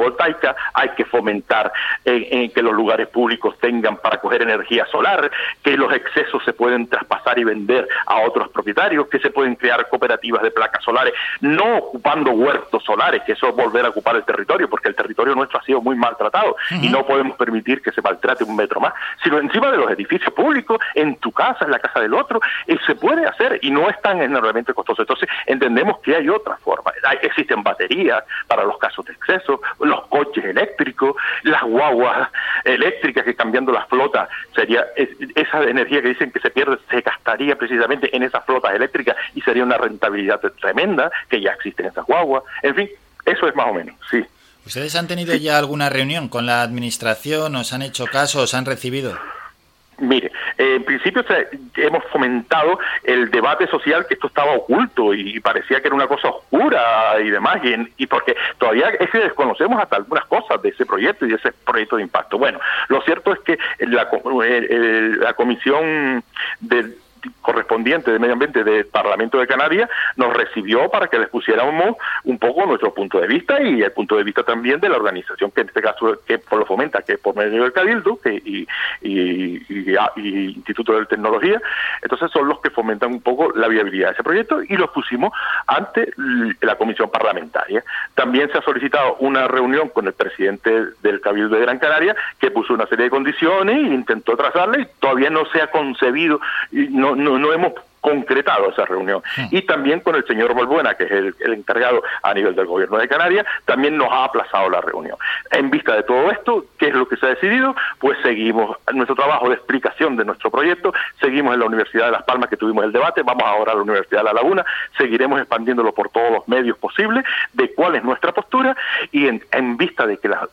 Speaker 26: hay que fomentar eh, eh, que los lugares públicos tengan para coger energía solar, que los excesos se pueden traspasar y vender a otros propietarios, que se pueden crear cooperativas de placas solares, no ocupando huertos solares, que eso es volver a ocupar el territorio, porque el territorio nuestro ha sido muy maltratado y no podemos permitir que se maltrate un metro más, sino encima de los edificios públicos, en tu casa, en la casa del otro, y se puede hacer y no es tan enormemente costoso. Entonces entendemos que hay otra forma. Hay- existen baterías para los casos de exceso, los coches eléctricos, las guaguas eléctricas que cambiando las flotas sería es- esa energía que dicen que se pierde se gastaría precisamente en esas flotas eléctricas y sería una rentabilidad tremenda que ya existen esas guaguas. En fin, eso es más o menos, sí.
Speaker 1: ¿Ustedes han tenido ya alguna reunión con la administración? ¿Os han hecho caso? ¿Os han recibido?
Speaker 26: Mire, eh, en principio se- hemos fomentado el debate social que esto estaba oculto y parecía que era una cosa oscura y demás, y, en- y porque todavía es que desconocemos hasta algunas cosas de ese proyecto y de ese proyecto de impacto. Bueno, lo cierto es que la, el- el- la comisión de correspondiente de medio ambiente del Parlamento de Canarias nos recibió para que les pusiéramos un poco nuestro punto de vista y el punto de vista también de la organización que en este caso que lo fomenta que es por medio del Cabildo que- y, y- Instituto de Tecnología. Entonces son los que fomentan un poco la viabilidad de ese proyecto y los pusimos ante la comisión parlamentaria. También se ha solicitado una reunión con el presidente del Cabildo de Gran Canaria que puso una serie de condiciones e intentó trazarla y todavía no se ha concebido y no, no, no hemos concretado esa reunión. Y también con el señor Balbuena, que es el, el encargado a nivel del gobierno de Canarias, también nos ha aplazado la reunión. En vista de todo esto, ¿qué es lo que se ha decidido? Pues seguimos nuestro trabajo de explicación de nuestro proyecto, seguimos en la Universidad de Las Palmas que tuvimos el debate, vamos ahora a la Universidad de La Laguna, seguiremos expandiéndolo por todos los medios posibles de cuál es nuestra postura y en, en vista de que las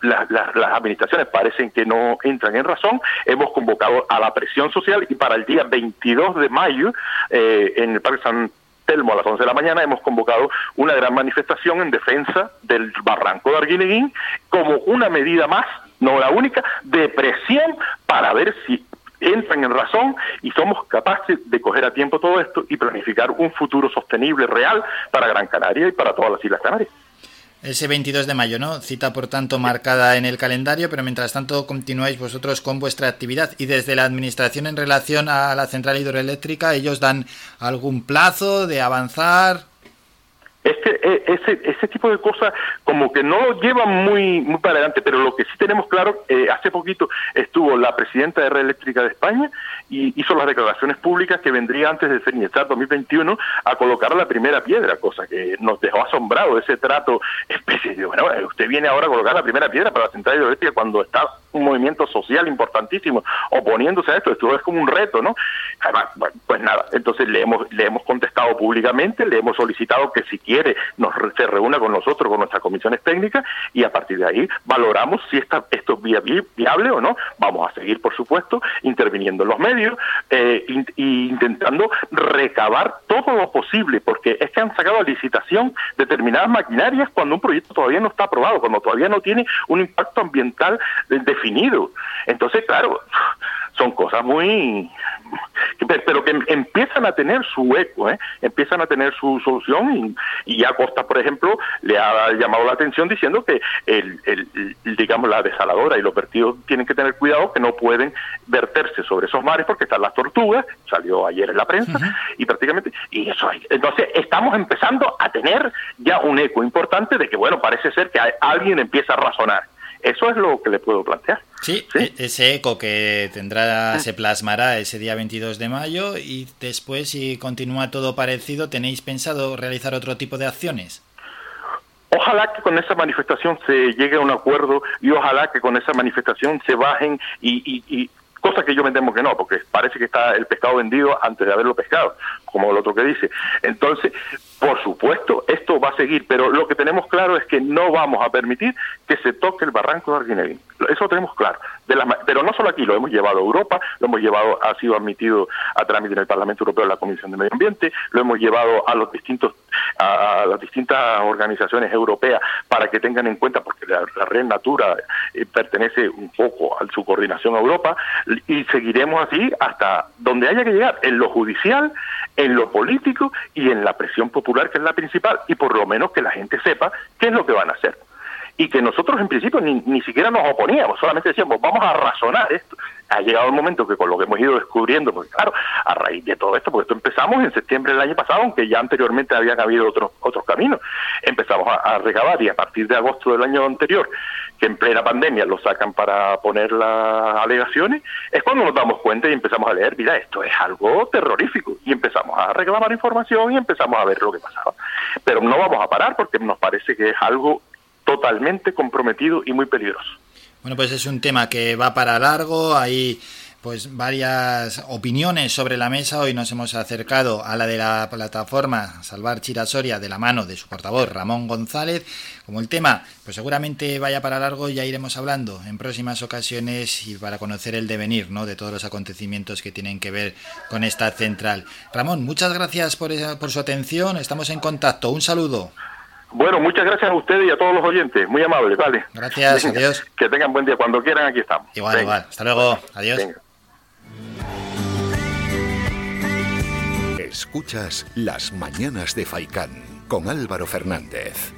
Speaker 26: administraciones parecen que no entran en razón, hemos convocado a la presión social y para el día 22 de mayo eh, en el Parque San Telmo a las 11 de la mañana hemos convocado una gran manifestación en defensa del barranco de Arguineguín como una medida más, no la única, de presión para ver si entran en razón y somos capaces de coger a tiempo todo esto y planificar un futuro sostenible, real, para Gran Canaria y para todas las Islas Canarias.
Speaker 1: Ese 22 de mayo, ¿no? Cita por tanto marcada en el calendario, pero mientras tanto continuáis vosotros con vuestra actividad y desde la administración en relación a la central hidroeléctrica, ellos dan algún plazo de avanzar.
Speaker 26: Es que eh, ese, ese tipo de cosas como que no lo llevan muy, muy para adelante, pero lo que sí tenemos claro, eh, hace poquito estuvo la presidenta de Red Eléctrica de España y hizo las declaraciones públicas que vendría antes del FENIESTAR 2021 a colocar la primera piedra, cosa que nos dejó asombrado ese trato especie de, bueno, eh, usted viene ahora a colocar la primera piedra para la central hidroeléctrica cuando está un movimiento social importantísimo oponiéndose a esto, esto es como un reto, ¿no? Pues nada, entonces le hemos, le hemos contestado públicamente, le hemos solicitado que si quiere nos re- se reúna con nosotros, con nuestras comisiones técnicas y a partir de ahí valoramos si esta, esto es via- vi- viable o no. Vamos a seguir, por supuesto, interviniendo en los medios eh, y intentando recabar todo lo posible, porque es que han sacado a licitación determinadas maquinarias cuando un proyecto todavía no está aprobado, cuando todavía no tiene un impacto ambiental definido. Entonces, claro, son cosas muy pe- pero que em- empiezan a tener su eco, ¿eh? empiezan a tener su solución y, y ya Costa, por ejemplo, le ha llamado la atención diciendo que el, el- el- digamos la desaladora y los vertidos tienen que tener cuidado que no pueden verterse sobre esos mares porque están las tortugas, salió ayer en la prensa y prácticamente y eso hay. Entonces estamos empezando a tener ya un eco importante de que bueno parece ser que hay- alguien empieza a razonar. Eso es lo que le puedo plantear.
Speaker 1: Sí, e- ese eco que tendrá, se plasmará ese día 22 de mayo y después, si continúa todo parecido, ¿tenéis pensado realizar otro tipo de acciones?
Speaker 26: Ojalá que con esa manifestación se llegue a un acuerdo y ojalá que con esa manifestación se bajen y, y, y cosa que yo me temo que no, porque parece que está el pescado vendido antes de haberlo pescado, como el otro que dice. Entonces, por supuesto, esto va a seguir, pero lo que tenemos claro es que no vamos a permitir que se toque el barranco de Arguineguín. Eso lo tenemos claro. Pero no solo aquí, lo hemos llevado a Europa, lo hemos llevado, ha sido admitido a trámite en el Parlamento Europeo en la Comisión de Medio Ambiente, lo hemos llevado a los distintos a las distintas organizaciones europeas para que tengan en cuenta, porque la, la red Natura eh, pertenece un poco a su coordinación a Europa, y seguiremos así hasta donde haya que llegar, en lo judicial, en lo político y en la presión popular, que es la principal, y por lo menos que la gente sepa qué es lo que van a hacer. Y que nosotros en principio ni, ni siquiera nos oponíamos, solamente decíamos, vamos a razonar esto. Ha llegado el momento que con lo que hemos ido descubriendo, porque claro, a raíz de todo esto, porque esto empezamos en septiembre del año pasado, aunque ya anteriormente habían habido otros otros caminos, empezamos a, a recabar y a partir de agosto del año anterior, que en plena pandemia lo sacan para poner las alegaciones, es cuando nos damos cuenta y empezamos a leer, mira, esto es algo terrorífico, y empezamos a reclamar información y empezamos a ver lo que pasaba. Pero no vamos a parar porque nos parece que es algo totalmente comprometido y muy peligroso.
Speaker 1: Bueno, pues es un tema que va para largo, hay pues varias opiniones sobre la mesa. Hoy nos hemos acercado a la de la plataforma Salvar Chirasoria de la mano de su portavoz Ramón González. Como el tema, pues seguramente vaya para largo, ya iremos hablando en próximas ocasiones y para conocer el devenir ¿no? de todos los acontecimientos que tienen que ver con esta central. Ramón, muchas gracias por, esa- por su atención. Estamos en contacto. Un saludo.
Speaker 26: Bueno, muchas gracias a ustedes y a todos los oyentes. Muy amables, vale.
Speaker 1: Gracias,
Speaker 26: Venga,
Speaker 1: adiós.
Speaker 26: Que tengan buen día. Cuando quieran, aquí estamos.
Speaker 1: Igual,
Speaker 26: Venga.
Speaker 1: igual. Hasta luego. Adiós.
Speaker 26: Venga.
Speaker 2: Escuchas Las Mañanas de Faicán con Álvaro Fernández.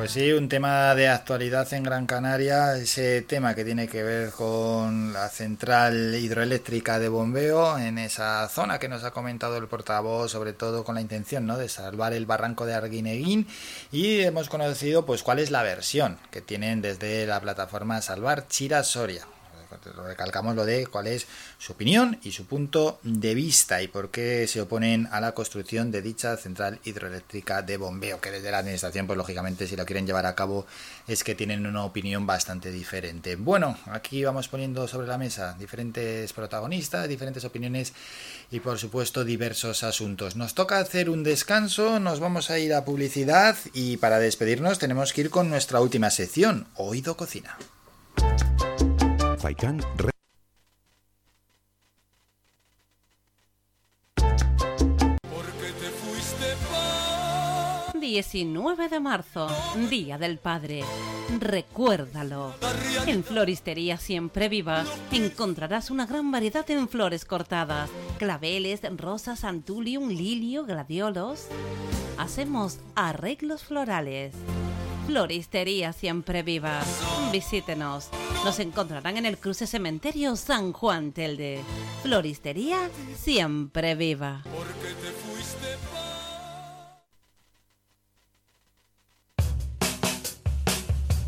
Speaker 1: Pues sí, un tema de actualidad en Gran Canaria, ese tema que tiene que ver con la central hidroeléctrica de bombeo en esa zona que nos ha comentado el portavoz, sobre todo con la intención ¿no? de salvar el barranco de Arguineguín y hemos conocido pues cuál es la versión que tienen desde la plataforma Salvar Chira Soria. Recalcamos lo de cuál es su opinión y su punto de vista y por qué se oponen a la construcción de dicha central hidroeléctrica de bombeo, que desde la administración, pues lógicamente si lo quieren llevar a cabo es que tienen una opinión bastante diferente. Bueno, aquí vamos poniendo sobre la mesa diferentes protagonistas, diferentes opiniones y por supuesto diversos asuntos. Nos toca hacer un descanso, nos vamos a ir a publicidad y para despedirnos tenemos que ir con nuestra última sección, Oído Cocina.
Speaker 4: Faikán Re-
Speaker 5: 19 de marzo, Día del Padre. Recuérdalo. En Floristería Siempre Viva encontrarás una gran variedad en flores cortadas, claveles, rosas, antulium, lilio, gladiolos. Hacemos arreglos florales. Floristería Siempre Viva. Visítenos. Nos encontrarán en el cruce cementerio San Juan Telde. Floristería Siempre Viva.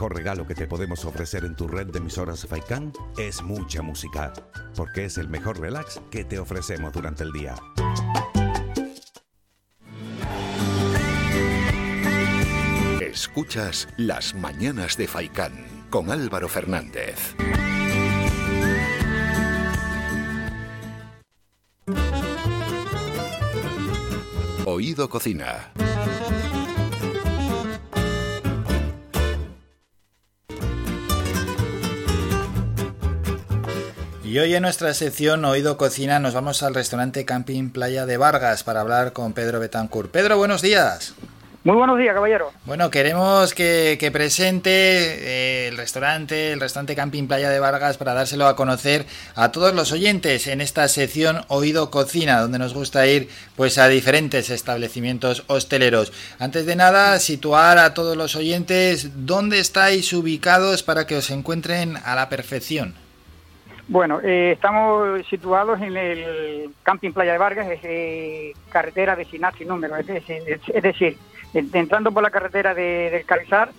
Speaker 4: mejor regalo que te podemos ofrecer en tu red de emisoras Faikán es mucha música, porque es el mejor relax que te ofrecemos durante el día.
Speaker 2: Escuchas Las Mañanas de Faicán con Álvaro Fernández. Oído Cocina.
Speaker 1: Y hoy en nuestra sección Oído Cocina nos vamos al restaurante Camping Playa de Vargas para hablar con Pedro Betancourt. Pedro, buenos días.
Speaker 27: Muy buenos días, caballero.
Speaker 1: Bueno, queremos que, que presente eh, el restaurante, el restaurante Camping Playa de Vargas para dárselo a conocer a todos los oyentes en esta sección Oído Cocina, donde nos gusta ir pues a diferentes establecimientos hosteleros. Antes de nada, situar a todos los oyentes dónde estáis ubicados para que os encuentren a la perfección.
Speaker 27: Bueno, eh, estamos situados en el Camping Playa de Vargas, es eh, carretera vecinal sin número, es, decir- es- es decir, en- entrando por la carretera de- del Carizar,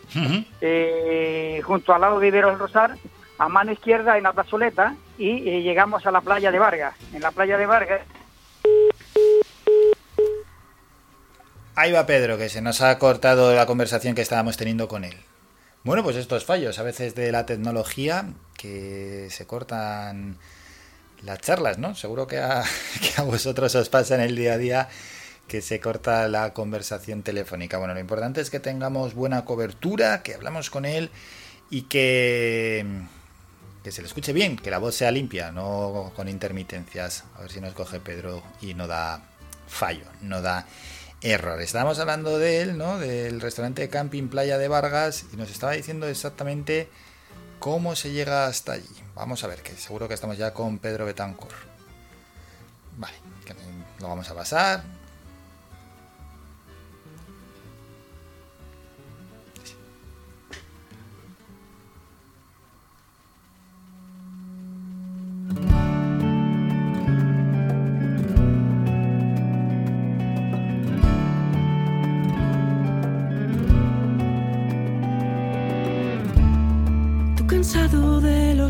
Speaker 27: eh, junto al lado de Ibero del Rosar, a mano izquierda en la plazoleta y eh, llegamos a la playa de Vargas. En la playa de Vargas
Speaker 1: Ahí va Pedro, que se nos ha cortado la conversación que estábamos teniendo con él. Bueno, pues estos fallos a veces de la tecnología que se cortan las charlas, ¿no? Seguro que a, vosotros os pasa en el día a día que se corta la conversación telefónica. Bueno, lo importante es que tengamos buena cobertura, que hablamos con él y que que se le escuche bien, que la voz sea limpia, no con intermitencias. A ver si nos coge Pedro y no da fallo, no da error. Estábamos hablando de él, ¿no? Del restaurante Camping Playa de Vargas y nos estaba diciendo exactamente cómo se llega hasta allí. Vamos a ver, que seguro que estamos ya con Pedro Betancourt. Vale, lo vamos a pasar.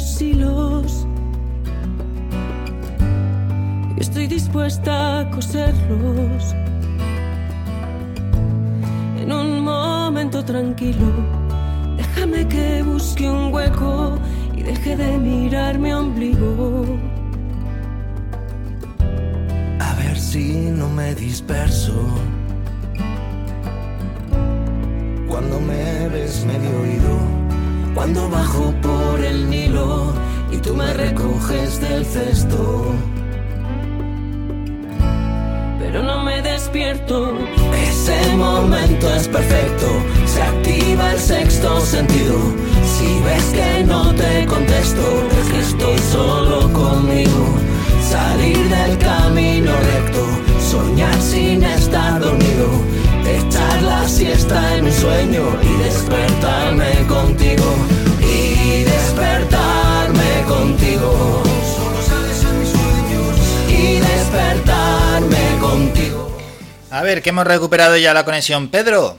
Speaker 28: Los hilos. y Estoy dispuesta a coserlos. En un momento tranquilo, déjame que busque un hueco y deje de mirar mi ombligo.
Speaker 24: A ver si no me disperso. Cuando me ves medio oído, cuando bajo por el Nilo y tú me recoges del cesto.
Speaker 28: Pero no me despierto.
Speaker 24: Ese momento es perfecto, se activa el sexto sentido. Si ves que no te contesto, es que estoy solo conmigo. Salir del camino recto, soñar sin estar dormido, echar la siesta en un sueño y despertarme contigo. Y despertarme contigo. Solo sales en mis sueños. Y despertarme contigo.
Speaker 1: A ver, que hemos recuperado ya la conexión. Pedro,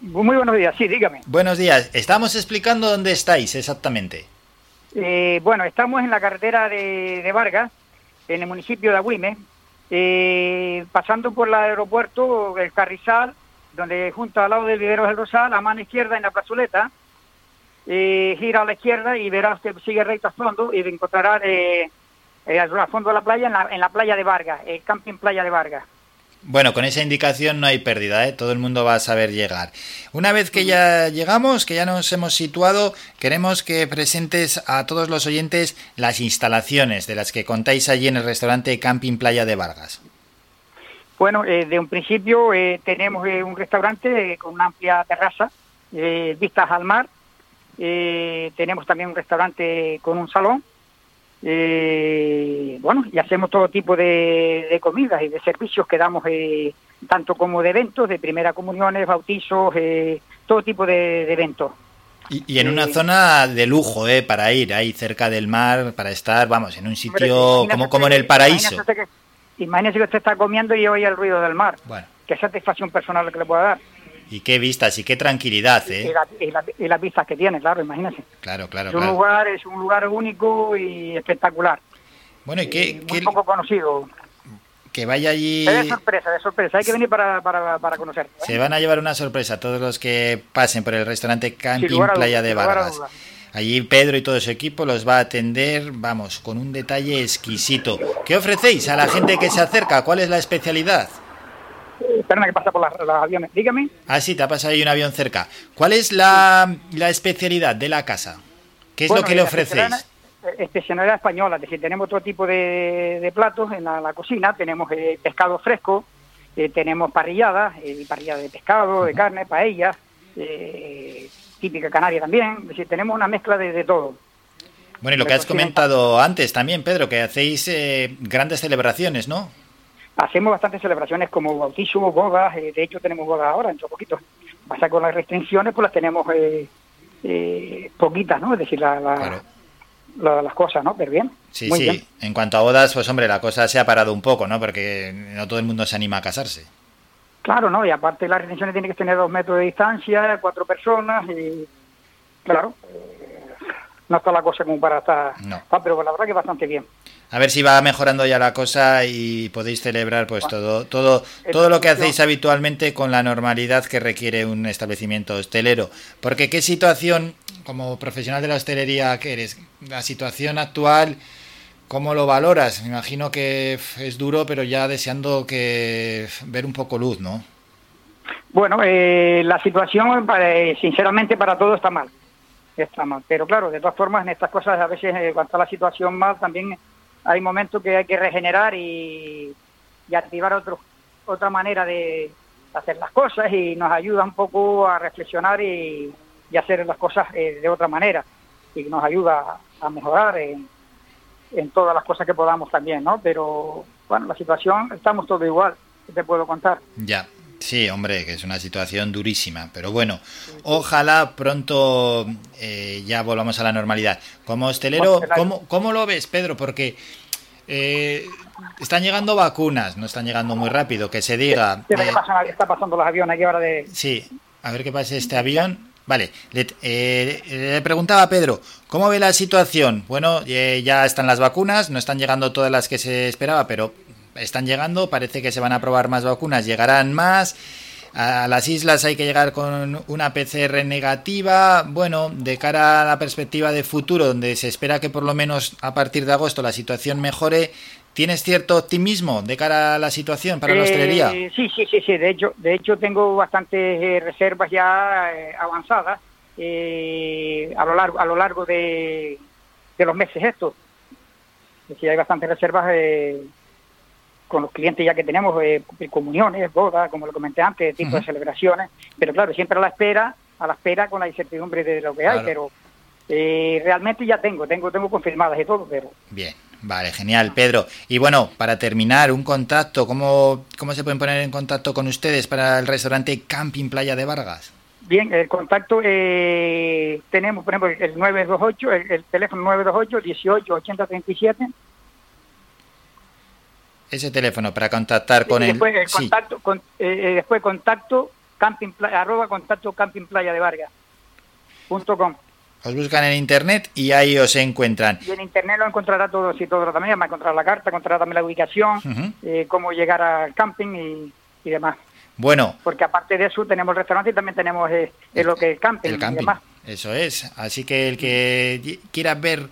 Speaker 27: Muy buenos días, sí, dígame.
Speaker 1: buenos días. Estamos explicando dónde estáis exactamente.
Speaker 27: Eh, bueno, estamos en la carretera de, de Vargas, en el municipio de Agüime, eh, pasando por el aeropuerto, el Carrizal, donde junto al lado del vivero del Rosal, a mano izquierda en la plazoleta, eh, gira a la izquierda y verás que sigue recto a fondo y encontrarás eh, eh, al fondo de la playa, en la, en la playa de Vargas, el camping playa de Vargas.
Speaker 1: Bueno, con esa indicación no hay pérdida, ¿eh? todo el mundo va a saber llegar. Una vez que ya llegamos, que ya nos hemos situado, queremos que presentes a todos los oyentes las instalaciones de las que contáis allí en el restaurante Camping Playa de Vargas.
Speaker 27: Bueno, eh, de un principio eh, tenemos eh, un restaurante eh, con una amplia terraza, eh, vistas al mar. Eh, tenemos también un restaurante con un salón. Eh, bueno, y hacemos todo tipo de, de comidas y de servicios que damos, eh, tanto como de eventos, de primera comuniones, bautizos, eh, todo tipo de, de eventos.
Speaker 1: Y, y en una zona de lujo, ¿eh? Para ir ahí cerca del mar, para estar, vamos, en un sitio como, como en el paraíso.
Speaker 27: Que, imagínese que usted está comiendo y oye el ruido del mar.
Speaker 1: Bueno.
Speaker 27: Qué satisfacción personal que le pueda dar.
Speaker 1: Y qué vistas y qué tranquilidad,
Speaker 27: Y,
Speaker 1: ¿eh?
Speaker 27: la- y la- y las vistas que tiene, claro, imagínese.
Speaker 1: Claro, claro,
Speaker 27: es un
Speaker 1: claro.
Speaker 27: lugar, es un lugar único y espectacular.
Speaker 1: Bueno, y qué,
Speaker 27: Muy poco conocido.
Speaker 1: que vaya allí...
Speaker 27: Es de sorpresa, de sorpresa. Hay que venir para, para, para conocerlo. ¿eh?
Speaker 1: Se van a llevar una sorpresa a todos los que pasen por el restaurante Camping Playa de Vargas. Allí Pedro y todo su equipo los va a atender, vamos, con un detalle exquisito. ¿Qué ofrecéis a la gente que se acerca? ¿Cuál es la especialidad?
Speaker 27: Eh, Espera que pasa por los aviones. Dígame.
Speaker 1: Ah, sí, te ha pasado ahí un avión cerca. ¿Cuál es la, la especialidad de la casa? ¿Qué es
Speaker 27: Bueno,
Speaker 1: lo que le
Speaker 27: la
Speaker 1: ofrecéis?
Speaker 27: especialidad- eh, española, es decir, tenemos todo tipo de, de platos en la, la cocina. Tenemos eh, pescado fresco, eh, tenemos parrilladas, eh, parrillada de pescado, de carne, paellas, eh, típica canaria también. Es decir, tenemos una mezcla de, de todo.
Speaker 1: Bueno, y lo que has comentado antes también, Pedro, que hacéis eh, grandes celebraciones, ¿no?
Speaker 27: Hacemos bastantes celebraciones como bautizo, bodas, eh, de hecho tenemos bodas ahora, dentro de poquito. Pasa con las restricciones, pues las tenemos eh, eh, poquitas, ¿no? Es decir, la- la- la- las cosas, ¿no? Pero bien.
Speaker 1: Sí,
Speaker 27: muy
Speaker 1: sí.
Speaker 27: bien.
Speaker 1: En cuanto a bodas, pues hombre, la cosa se ha parado un poco, ¿no? Porque no todo el mundo se anima a casarse.
Speaker 27: Claro, ¿no? Y aparte las restricciones tienen que tener dos metros de distancia, cuatro personas y... Claro, eh, no está la cosa como para estar...
Speaker 1: No.
Speaker 27: Ah, pero la verdad que bastante bien.
Speaker 1: A ver si va mejorando ya la cosa y podéis celebrar pues todo todo todo lo que hacéis habitualmente con la normalidad que requiere un establecimiento hostelero. Porque qué situación como profesional de la hostelería que eres, la situación actual ¿Cómo lo valoras? Me imagino que es duro, pero ya deseando que ver un poco luz, ¿no?
Speaker 27: Bueno, eh, la situación, eh, sinceramente, para todo está mal. está mal. Pero claro, de todas formas, en estas cosas a veces eh, cuando está la situación mal, también hay momentos que hay que regenerar y, y activar otro, otra manera de hacer las cosas y nos ayuda un poco a reflexionar y, hacer las cosas eh, de otra manera y nos ayuda a mejorar en, en todas las cosas que podamos también, ¿no? Pero bueno, la situación, estamos todos igual, ¿qué te puedo contar?
Speaker 1: Ya. Sí, hombre, que es una situación durísima, pero bueno, ojalá pronto eh, ya volvamos a la normalidad. Como hostelero, ¿cómo, cómo lo ves, Pedro? Porque eh, están llegando vacunas, no están llegando muy rápido, que se diga.
Speaker 27: ¿Qué
Speaker 1: eh,
Speaker 27: está pasando los aviones aquí ahora de...
Speaker 1: Sí, a ver qué pasa este avión. Vale, le, eh, le preguntaba a Pedro, ¿cómo ve la situación? Bueno, eh, ya están las vacunas, no están llegando todas las que se esperaba, pero están llegando, parece que se van a probar más vacunas, llegarán más. A las islas hay que llegar con una PCR negativa. Bueno, de cara a la perspectiva de futuro, donde se espera que por lo menos a partir de agosto la situación mejore, ¿tienes cierto optimismo de cara a la situación para la hostelería?
Speaker 27: Eh, sí, sí, sí, sí. De hecho, de hecho tengo bastantes eh, reservas ya eh, avanzadas eh, a lo largo a lo largo de, de los meses estos. Es decir, hay bastantes reservas eh, con los clientes ya que tenemos, eh, comuniones, bodas, como lo comenté antes, tipo de celebraciones. Pero claro, siempre a la espera, a la espera con la incertidumbre de lo que hay. Pero eh, realmente ya tengo, tengo, tengo confirmadas y todo, pero
Speaker 1: Bien, vale, genial, Pedro. Y bueno, para terminar, un contacto, ¿cómo, ¿cómo se pueden poner en contacto con ustedes para el restaurante Camping Playa de Vargas?
Speaker 27: Bien, el contacto eh, tenemos, por ejemplo, el 928, el, el teléfono 928 18 80 37.
Speaker 1: Ese teléfono para contactar con el...
Speaker 27: después el contacto, con- eh, eh, después contacto camping arroba contacto camping playa de Vargas punto com.
Speaker 1: Os buscan en internet y ahí os encuentran.
Speaker 27: Y en internet lo encontrará todo, sí, todo también, va a encontrar la carta, encontrará también la ubicación, eh, cómo llegar al camping y, y demás.
Speaker 1: Bueno,
Speaker 27: Porque aparte de eso tenemos el restaurante y también tenemos eh, lo que es el camping,
Speaker 1: el
Speaker 27: y
Speaker 1: camping,
Speaker 27: demás.
Speaker 1: eso es. Así que el que quiera ver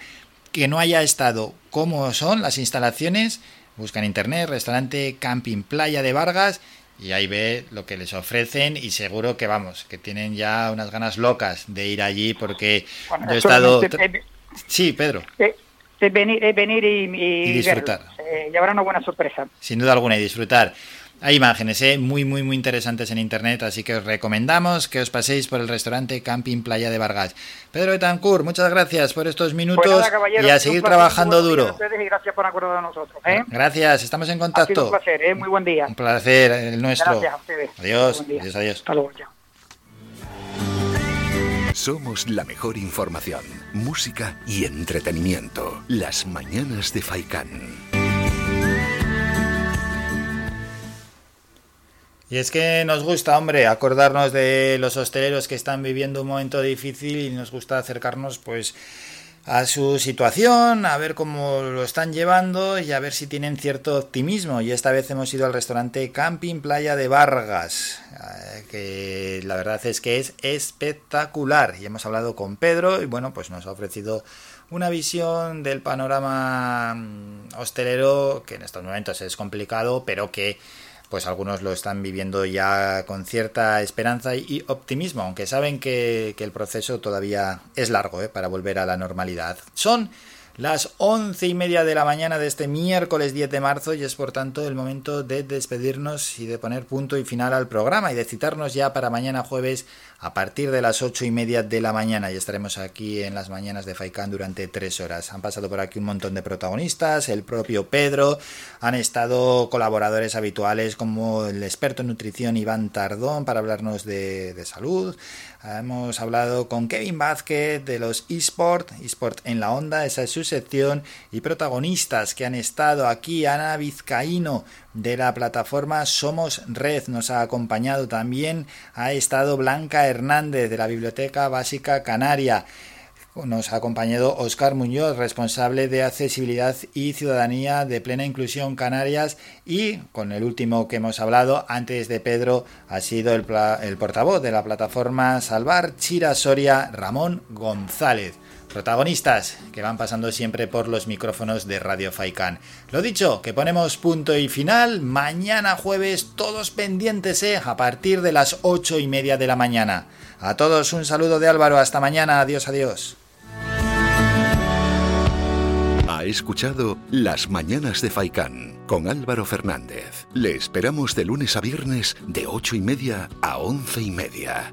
Speaker 1: que no haya estado cómo son las instalaciones, busca en internet restaurante Camping Playa de Vargas y ahí ve lo que les ofrecen y seguro que vamos, que tienen ya unas ganas locas de ir allí porque
Speaker 27: Bueno,
Speaker 1: yo he estado...
Speaker 27: es- es-
Speaker 1: Sí, Pedro,
Speaker 27: es- es venir, es venir y, y,
Speaker 1: Y disfrutar.
Speaker 27: Eh, y habrá una buena sorpresa.
Speaker 1: sin duda alguna y disfrutar. Hay imágenes ¿eh? muy, muy, muy interesantes en internet, así que os recomendamos que os paséis por el restaurante Camping Playa de Vargas. Pedro Betancourt, muchas gracias por estos minutos
Speaker 27: Pues nada, caballeros,
Speaker 1: y a seguir trabajando duro.
Speaker 27: a ustedes Y gracias por acordar de nosotros. ¿eh?
Speaker 1: Gracias, estamos en
Speaker 27: Ha sido un
Speaker 1: contacto.
Speaker 27: placer, ¿eh? muy buen día.
Speaker 1: Un placer, el nuestro.
Speaker 27: Gracias a ustedes.
Speaker 1: Adiós,
Speaker 27: Buen día.
Speaker 1: adiós, adiós.
Speaker 27: Hasta luego, chao.
Speaker 2: Somos la mejor información, música y entretenimiento. Las mañanas de Faikán.
Speaker 1: Y es que nos gusta, hombre, acordarnos de los hosteleros que están viviendo un momento difícil y nos gusta acercarnos, pues, a su situación, a ver cómo lo están llevando y a ver si tienen cierto optimismo. Y esta vez hemos ido al restaurante Camping Playa de Vargas, eh, que la verdad es que es espectacular. Y hemos hablado con Pedro y bueno, pues nos ha ofrecido una visión del panorama mm, hostelero que en estos momentos es complicado, pero que pues algunos lo están viviendo ya con cierta esperanza y, optimismo, aunque saben que, que el proceso todavía es largo ¿eh? para volver a la normalidad. Son las once y media de la mañana de este miércoles 10 de marzo y es por tanto el momento de despedirnos y de poner punto y final al programa y de citarnos ya para mañana jueves a partir de las ocho y media de la mañana y estaremos aquí en las mañanas de Faikán durante tres horas. Han pasado por aquí un montón de protagonistas, el propio Pedro, han estado colaboradores habituales como el experto en nutrición Iván Tardón para hablarnos de, de salud. Hemos hablado con Kevin Vázquez de los eSport, eSport en la onda, esa es su sección, y protagonistas que han estado aquí, Ana Vizcaíno de la plataforma Somos Red nos ha acompañado también, ha estado Blanca Hernández de la Biblioteca Básica Canaria. Nos ha acompañado Óscar Muñoz, responsable de accesibilidad y ciudadanía de plena inclusión Canarias y con el último que hemos hablado antes de Pedro ha sido el, el portavoz de la plataforma Salvar Chira Soria, Ramón González. Protagonistas que van pasando siempre por los micrófonos de Radio Faikan. Lo dicho, que ponemos punto y final. Mañana jueves, todos pendientes, ¿eh? A partir de las ocho y media de la mañana. A todos un saludo de Álvaro. Hasta mañana. Adiós, adiós.
Speaker 2: Ha escuchado Las Mañanas de Faicán con Álvaro Fernández. Le esperamos de lunes a viernes de ocho y media a once y media.